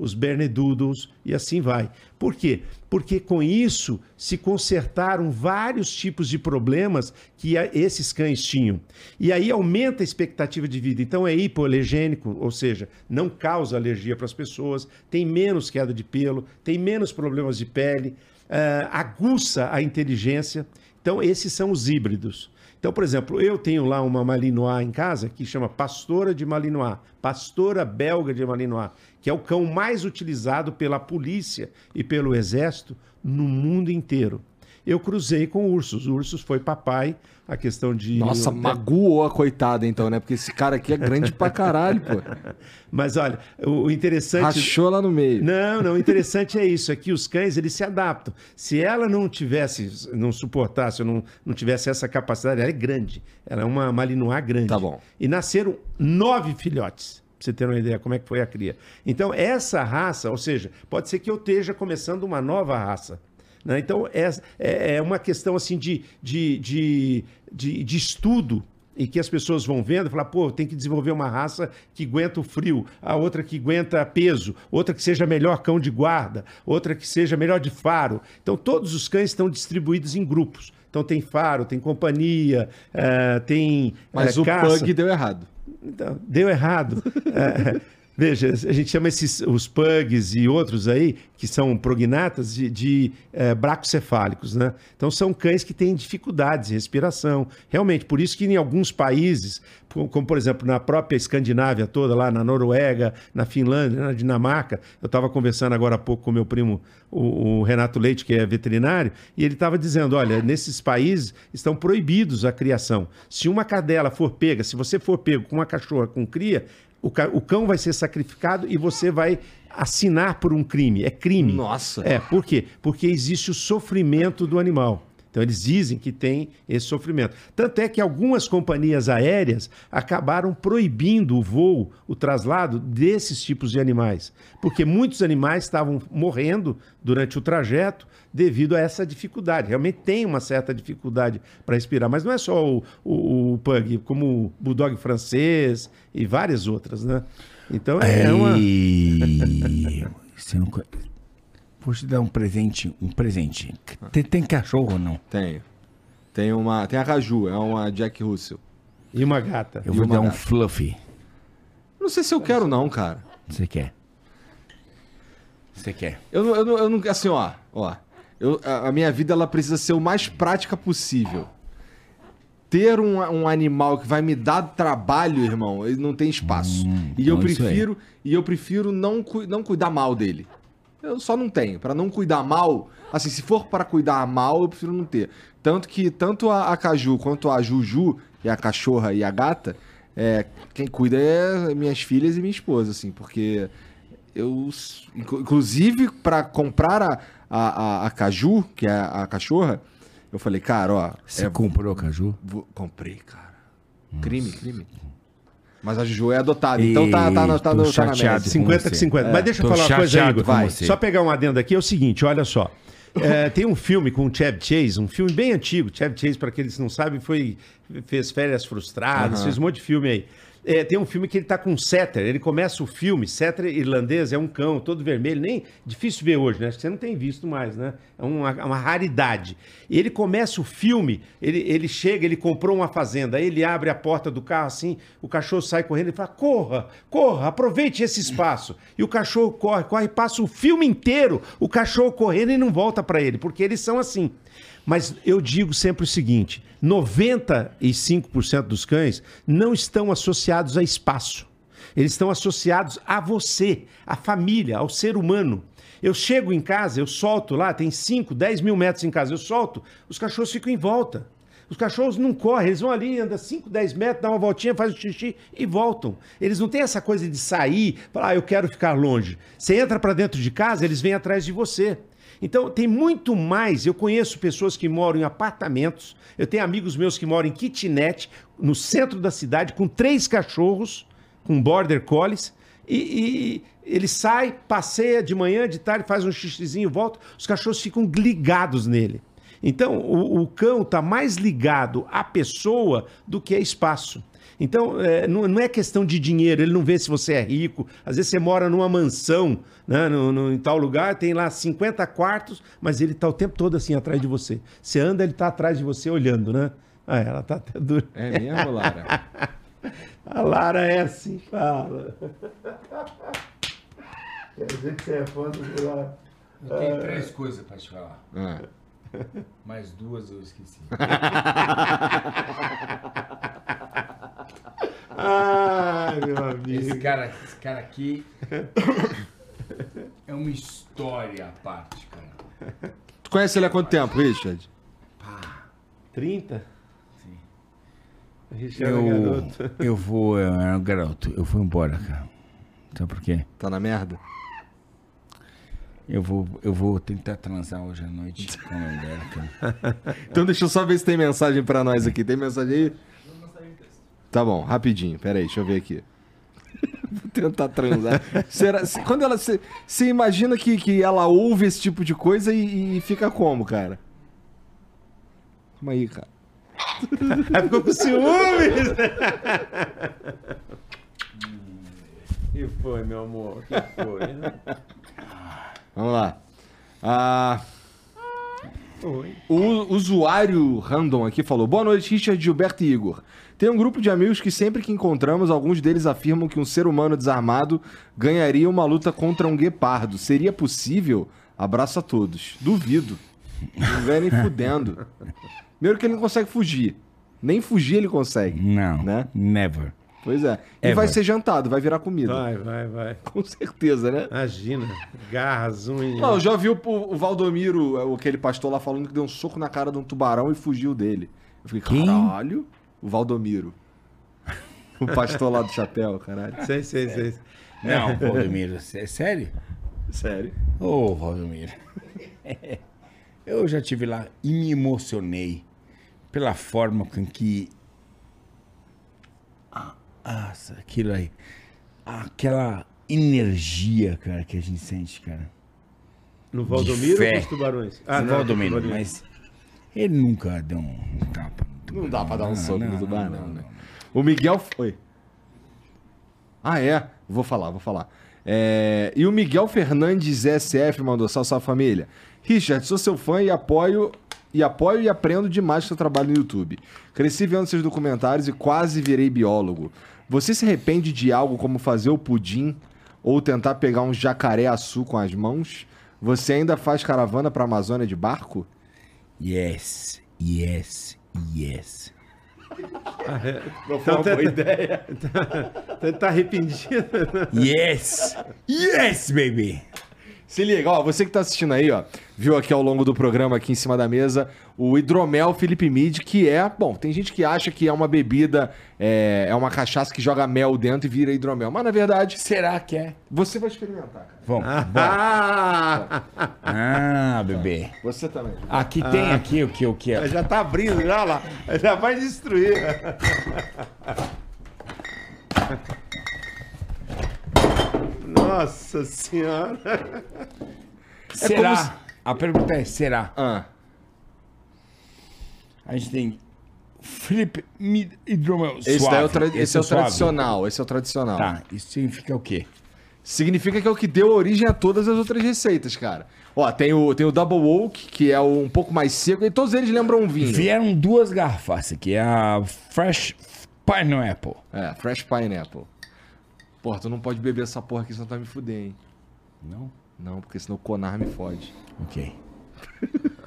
os Bernedoodles e assim vai. Por quê? Porque com isso se consertaram vários tipos de problemas que esses cães tinham. E aí aumenta a expectativa de vida. Então é hipoalergênico, ou seja, não causa alergia para as pessoas, tem menos queda de pelo, tem menos problemas de pele uh, aguça a inteligência. Então, esses são os híbridos. Então, por exemplo, eu tenho lá uma Malinois em casa que chama Pastora de Malinois, Pastora Belga de Malinois, que é o cão mais utilizado pela polícia e pelo exército no mundo inteiro eu cruzei com ursos. Ursos foi papai, a questão de. Nossa, magoou a coitada, então, né? Porque esse cara aqui é grande pra caralho, pô. (laughs) Mas olha, o interessante. Rachou lá no meio. Não, não, o interessante é isso: é que os cães eles se adaptam. Se ela não tivesse, não suportasse, não, não tivesse essa capacidade, ela é grande. Ela é uma malinois grande. Tá bom. E nasceram nove filhotes pra você ter uma ideia como é que foi a cria. Então, essa raça, ou seja, pode ser que eu esteja começando uma nova raça. Né? Então, é, é, é uma questão assim de, de, de, de, de estudo e que as pessoas vão vendo e falar, pô, tem que desenvolver uma raça que aguenta o frio, a outra que aguenta peso, outra que seja melhor cão de guarda, outra que seja melhor de faro. Então, todos os cães estão distribuídos em grupos. Então, tem faro, tem companhia, uh, tem. Mas uh, o caça. pug deu errado. Então, deu errado. uh, (laughs) Veja, a gente chama esses, os pugs e outros aí, que são prognatas, de, de é, bracocefálicos, né? Então são cães que têm dificuldades de respiração. Realmente, por isso que em alguns países, como por exemplo na própria Escandinávia toda, lá na Noruega, na Finlândia, na Dinamarca, eu estava conversando agora há pouco com meu primo, o, o Renato Leite, que é veterinário, e ele estava dizendo: olha, nesses países estão proibidos a criação. Se uma cadela for pega, se você for pego com uma cachorra com cria, o, o cão vai ser sacrificado e você vai assinar por um crime. É crime. Nossa. É, por quê? Porque existe o sofrimento do animal. Então eles dizem que tem esse sofrimento. Tanto é que algumas companhias aéreas acabaram proibindo o voo, o traslado desses tipos de animais, porque muitos animais estavam morrendo durante o trajeto devido a essa dificuldade. Realmente tem uma certa dificuldade para respirar, mas não é só o, o, o pug, como o bulldog francês e várias outras, né? Então é, é uma. (laughs) Você não... Vou te dar um presente, um presente. Tem, tem cachorro ou não? Tenho. Tem uma, tem a Raju, é uma Jack Russell. E uma gata. Eu vou dar gata. um fluffy. Não sei se eu quero não, cara. Você quer? Você quer? Eu não, eu não, eu não assim, ó, ó. Eu, a, a, minha vida ela precisa ser o mais prática possível. Ter um, um animal que vai me dar trabalho, irmão, ele não tem espaço. Hum, e eu então prefiro e eu prefiro não, não cuidar mal dele. Eu só não tenho. Para não cuidar mal, assim, se for para cuidar mal, eu prefiro não ter. Tanto que tanto a, a Caju quanto a Juju, e a cachorra e a gata, é, quem cuida é minhas filhas e minha esposa, assim, porque eu, inclusive, para comprar a, a, a, a Caju, que é a, a cachorra, eu falei, cara, ó. Você é, comprou a Caju? Vou, comprei, cara. Nossa. Crime, crime. Mas a Juju é adotada, então tá, tá, tá, tá, no, tá na média. 50 que 50. É. Mas deixa eu falar uma coisa aí, Igor. Vai. Só pegar um adendo aqui, é o seguinte, olha só. É, tem um filme com o Chevy Chase, um filme bem antigo. Chevy Chase, para aqueles que não sabem, foi, fez Férias Frustradas, uhum. fez um monte de filme aí. É, tem um filme que ele tá com setter, ele começa o filme, setter irlandês, é um cão todo vermelho, nem difícil ver hoje, né? Acho que você não tem visto mais, né? É uma, uma raridade. Ele começa o filme, ele, ele chega, ele comprou uma fazenda, aí ele abre a porta do carro assim, o cachorro sai correndo e fala: corra, corra, aproveite esse espaço. E o cachorro corre, corre, passa o filme inteiro, o cachorro correndo e não volta para ele, porque eles são assim. Mas eu digo sempre o seguinte: 95% dos cães não estão associados a espaço. Eles estão associados a você, à família, ao ser humano. Eu chego em casa, eu solto lá, tem 5, 10 mil metros em casa, eu solto, os cachorros ficam em volta. Os cachorros não correm, eles vão ali, andam 5, 10 metros, dão uma voltinha, fazem o xixi e voltam. Eles não têm essa coisa de sair, falar, ah, eu quero ficar longe. Você entra para dentro de casa, eles vêm atrás de você. Então, tem muito mais. Eu conheço pessoas que moram em apartamentos, eu tenho amigos meus que moram em kitnet, no centro da cidade, com três cachorros, com border collies, e, e ele sai, passeia de manhã, de tarde, faz um xixizinho, volta, os cachorros ficam ligados nele. Então, o, o cão está mais ligado à pessoa do que a espaço. Então, é, não, não, é questão de dinheiro, ele não vê se você é rico. Às vezes você mora numa mansão, né, no, no, em tal lugar, tem lá 50 quartos, mas ele está o tempo todo assim atrás de você. Você anda, ele está atrás de você olhando, né? Ah, ela tá até dura. É mesmo, Lara? (laughs) a Lara é assim, fala. Quer dizer que você é fã do Lara. Eu tenho três coisas para te falar. Ah. Mais duas eu esqueci. (laughs) Ai, meu amigo. Esse cara, esse cara aqui é uma história à parte, cara. Tu conhece ele há quanto tempo, Richard? Pá, 30? Sim. Richard eu, é garoto. Eu vou, eu era um garoto, eu fui embora, cara. Sabe por quê? Tá na merda? Eu vou, eu vou tentar transar hoje à noite com a mulher, cara. (laughs) então deixa eu só ver se tem mensagem pra nós aqui. Tem mensagem aí? Tá bom, rapidinho. Pera aí, deixa eu ver aqui. (laughs) Vou tentar transar. (laughs) Será, se, quando ela. Você imagina que, que ela ouve esse tipo de coisa e, e fica como, cara? Calma aí, cara. Ficou (laughs) com ciúmes! que foi, meu amor? que foi? Vamos lá. Ah. Oi. O usuário random aqui falou: Boa noite, Richard, Gilberto e Igor. Tem um grupo de amigos que sempre que encontramos, alguns deles afirmam que um ser humano desarmado ganharia uma luta contra um guepardo. Seria possível? Abraço a todos. Duvido. Não vem nem fudendo. Primeiro que ele não consegue fugir. Nem fugir ele consegue. Não. Né? Never. Pois é. E Ever. vai ser jantado, vai virar comida. Vai, vai, vai. (laughs) Com certeza, né? Imagina. Garras, unhas. Não, eu já vi o, o Valdomiro, aquele pastor lá, falando que deu um soco na cara de um tubarão e fugiu dele. Eu fiquei, caralho. O Valdomiro. O pastor lá do chapéu, caralho. Sei, sei, sei. Não, Valdomiro, é sério? Sério. Ô, oh, Valdomiro. Eu já tive lá e me emocionei pela forma com que. Ah, nossa, aquilo aí. Aquela energia, cara, que a gente sente, cara. No Valdomiro ou nos tubarões? Ah, no Valdomiro, mas ele nunca deu um tapa não dá pra dar um soco no tubarão, não, né? O Miguel foi. Ah, é? Vou falar, vou falar. É... E o Miguel Fernandes SF mandou salve, salve família. Richard, sou seu fã e apoio e apoio e aprendo demais seu trabalho no YouTube. Cresci vendo seus documentários e quase virei biólogo. Você se arrepende de algo como fazer o pudim ou tentar pegar um jacaré-açu com as mãos? Você ainda faz caravana para a Amazônia de barco? Yes, yes, Yes. Não foi uma boa ideia. (laughs) Tá, tá arrependido. Yes! Yes, baby! Se liga, ó, você que tá assistindo aí, ó, viu aqui ao longo do programa, aqui em cima da mesa, o hidromel Felipe Mid, que é, bom, tem gente que acha que é uma bebida, é, é uma cachaça que joga mel dentro e vira hidromel, mas na verdade... Será que é? Você vai experimentar, cara. Vamos, ah, (laughs) ah, bebê. Você também. Aqui ah. tem aqui o que o que é. Já tá abrindo, já lá. Já vai destruir. (laughs) Nossa senhora. (laughs) Será? Se... A pergunta é, será? Ah. A gente tem Flip Mid Hidromel esse, é o, tra... esse, esse é o tradicional. Esse é o tradicional. Tá, isso significa o quê? Significa que é o que deu origem a todas as outras receitas, cara. Ó, tem o, tem o Double Oak, que é um pouco mais seco, e todos eles lembram um vinho. Vieram duas garrafas, que é a Fresh Pineapple. É, Fresh Pineapple. Porra, tu não pode beber essa porra aqui, senão tu vai me fuder, hein? Não? Não, porque senão o Conar me fode. Ok. (laughs)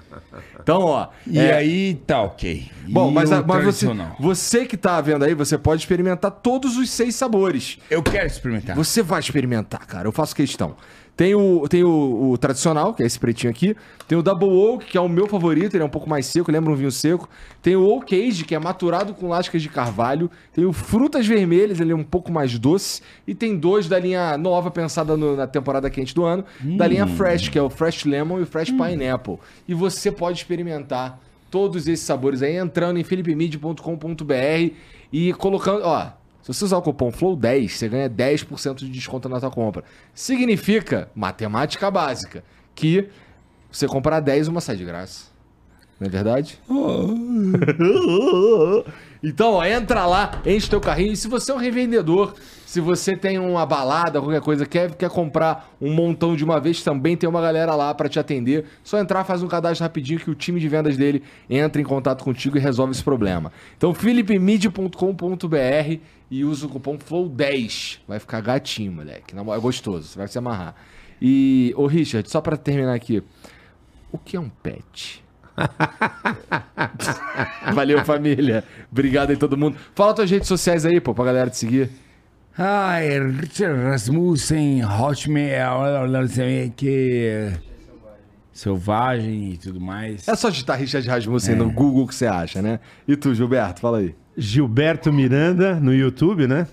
Então, ó. E é... aí tá ok. Bom, mas, mas você, você que tá vendo aí, você pode experimentar todos os seis sabores. Eu quero experimentar. Você vai experimentar, cara. Eu faço questão. Tem o, tem o, o tradicional, que é esse pretinho aqui. Tem o Double Oak, que é o meu favorito, ele é um pouco mais seco, lembra um vinho seco. Tem o Oak Age, que é maturado com lascas de carvalho. Tem o Frutas Vermelhas, ele é um pouco mais doce. E tem dois da linha nova, pensada no- na temporada quente do ano, da linha Fresh, que é o Fresh Lemon e o Fresh Pineapple. E você pode experimentar todos esses sabores aí entrando em philipmid.com.br e colocando, ó, se você usar o cupom FLOW10, você ganha 10% de desconto na sua compra. Significa, matemática básica, que você comprar 10, uma sai de graça. Não é verdade? (laughs) então, ó, entra lá, enche teu carrinho. E se você é um revendedor, se você tem uma balada, qualquer coisa, quer, quer comprar um montão de uma vez, também tem uma galera lá pra te atender. Só entrar, faz um cadastro rapidinho que o time de vendas dele entra em contato contigo e resolve esse problema. Então, philipmid.com.br e usa o cupom FLOW10. Vai ficar gatinho, moleque. É gostoso, você vai se amarrar. E, ô Richard, só pra terminar aqui. O que é um pet? (laughs) Valeu, família. Obrigado aí, todo mundo. Fala tuas redes sociais aí, pô, pra galera te seguir. Ai, Richard Rasmussen, Hotmail, o que. Selvagem e tudo mais. É só digitar Richard Rasmussen no Google que você acha, né? E tu, Gilberto, fala aí. Gilberto Miranda no YouTube, né?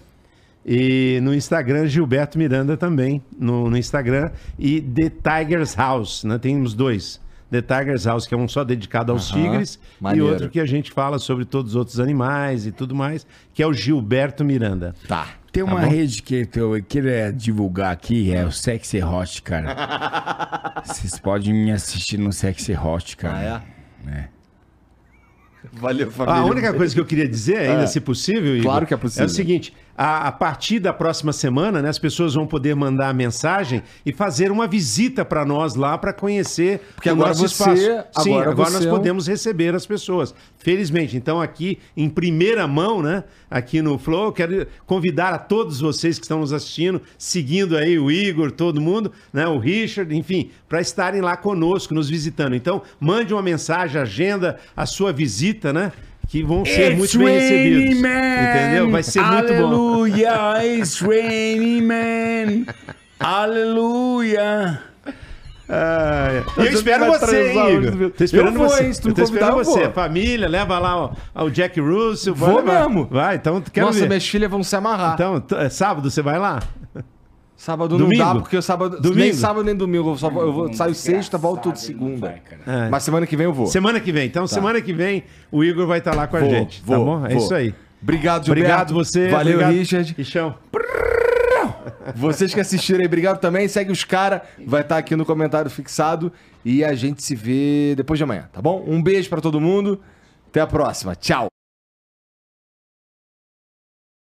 E no Instagram, Gilberto Miranda também, no, no Instagram. E The Tigers House, né? Temos dois. The Tigers House, que é um só dedicado aos tigres, maneiro. e outro que a gente fala sobre todos os outros animais e tudo mais, que é o Gilberto Miranda. Tá. Tem uma rede que eu queria divulgar aqui, é o Sexy Hot, cara. (laughs) Vocês podem me assistir no Sexy Hot, cara. Ah, é? Valeu, família. A única coisa que eu queria dizer, ainda É. se possível, Igor, Claro que é possível. É o seguinte: a, a partir da próxima semana, né, as pessoas vão poder mandar mensagem e fazer uma visita para nós lá para conhecer Porque o agora nosso você- espaço. Sim, agora agora, nós é um- podemos receber as pessoas. Felizmente. Então, aqui, em primeira mão, né, aqui no Flow, eu quero convidar a todos vocês que estão nos assistindo, seguindo aí o Igor, todo mundo, né, o Richard, enfim, para estarem lá conosco, nos visitando. Então, mande uma mensagem, agenda a sua visita, né? Que vão ser muito bem recebidos. Entendeu? Vai ser muito bom. Aleluia, it's raining, man. Aleluia. Ah, é. Mas E eu espero vai você, hein, hoje, Igor. Tô esperando Eu vou, você. hein, se tu Eu tô esperando convidar, eu você. vou. Família, leva lá o, ao Jack Russell. vai Vou levar. mesmo. Vai, então quero Nossa, ver. minhas filhas vão se amarrar. Então, é sábado você vai lá? Sábado domingo? não dá, porque eu sábado. Domingo? Nem sábado nem domingo. Eu, só, eu vou, saio sexta, volto segunda. É. Mas semana que vem eu vou. Semana que vem. Então, semana que vem, o Igor vai estar lá com a Vou, gente. vou, tá bom? É vou. isso aí. Obrigado, Gilberto. Obrigado você. Valeu, obrigado. Richard. Richão. Vocês que assistiram aí, obrigado também. Segue os caras, vai estar aqui no comentário fixado. E a gente se vê depois de amanhã, tá bom? Um beijo pra todo mundo. Até a próxima. Tchau.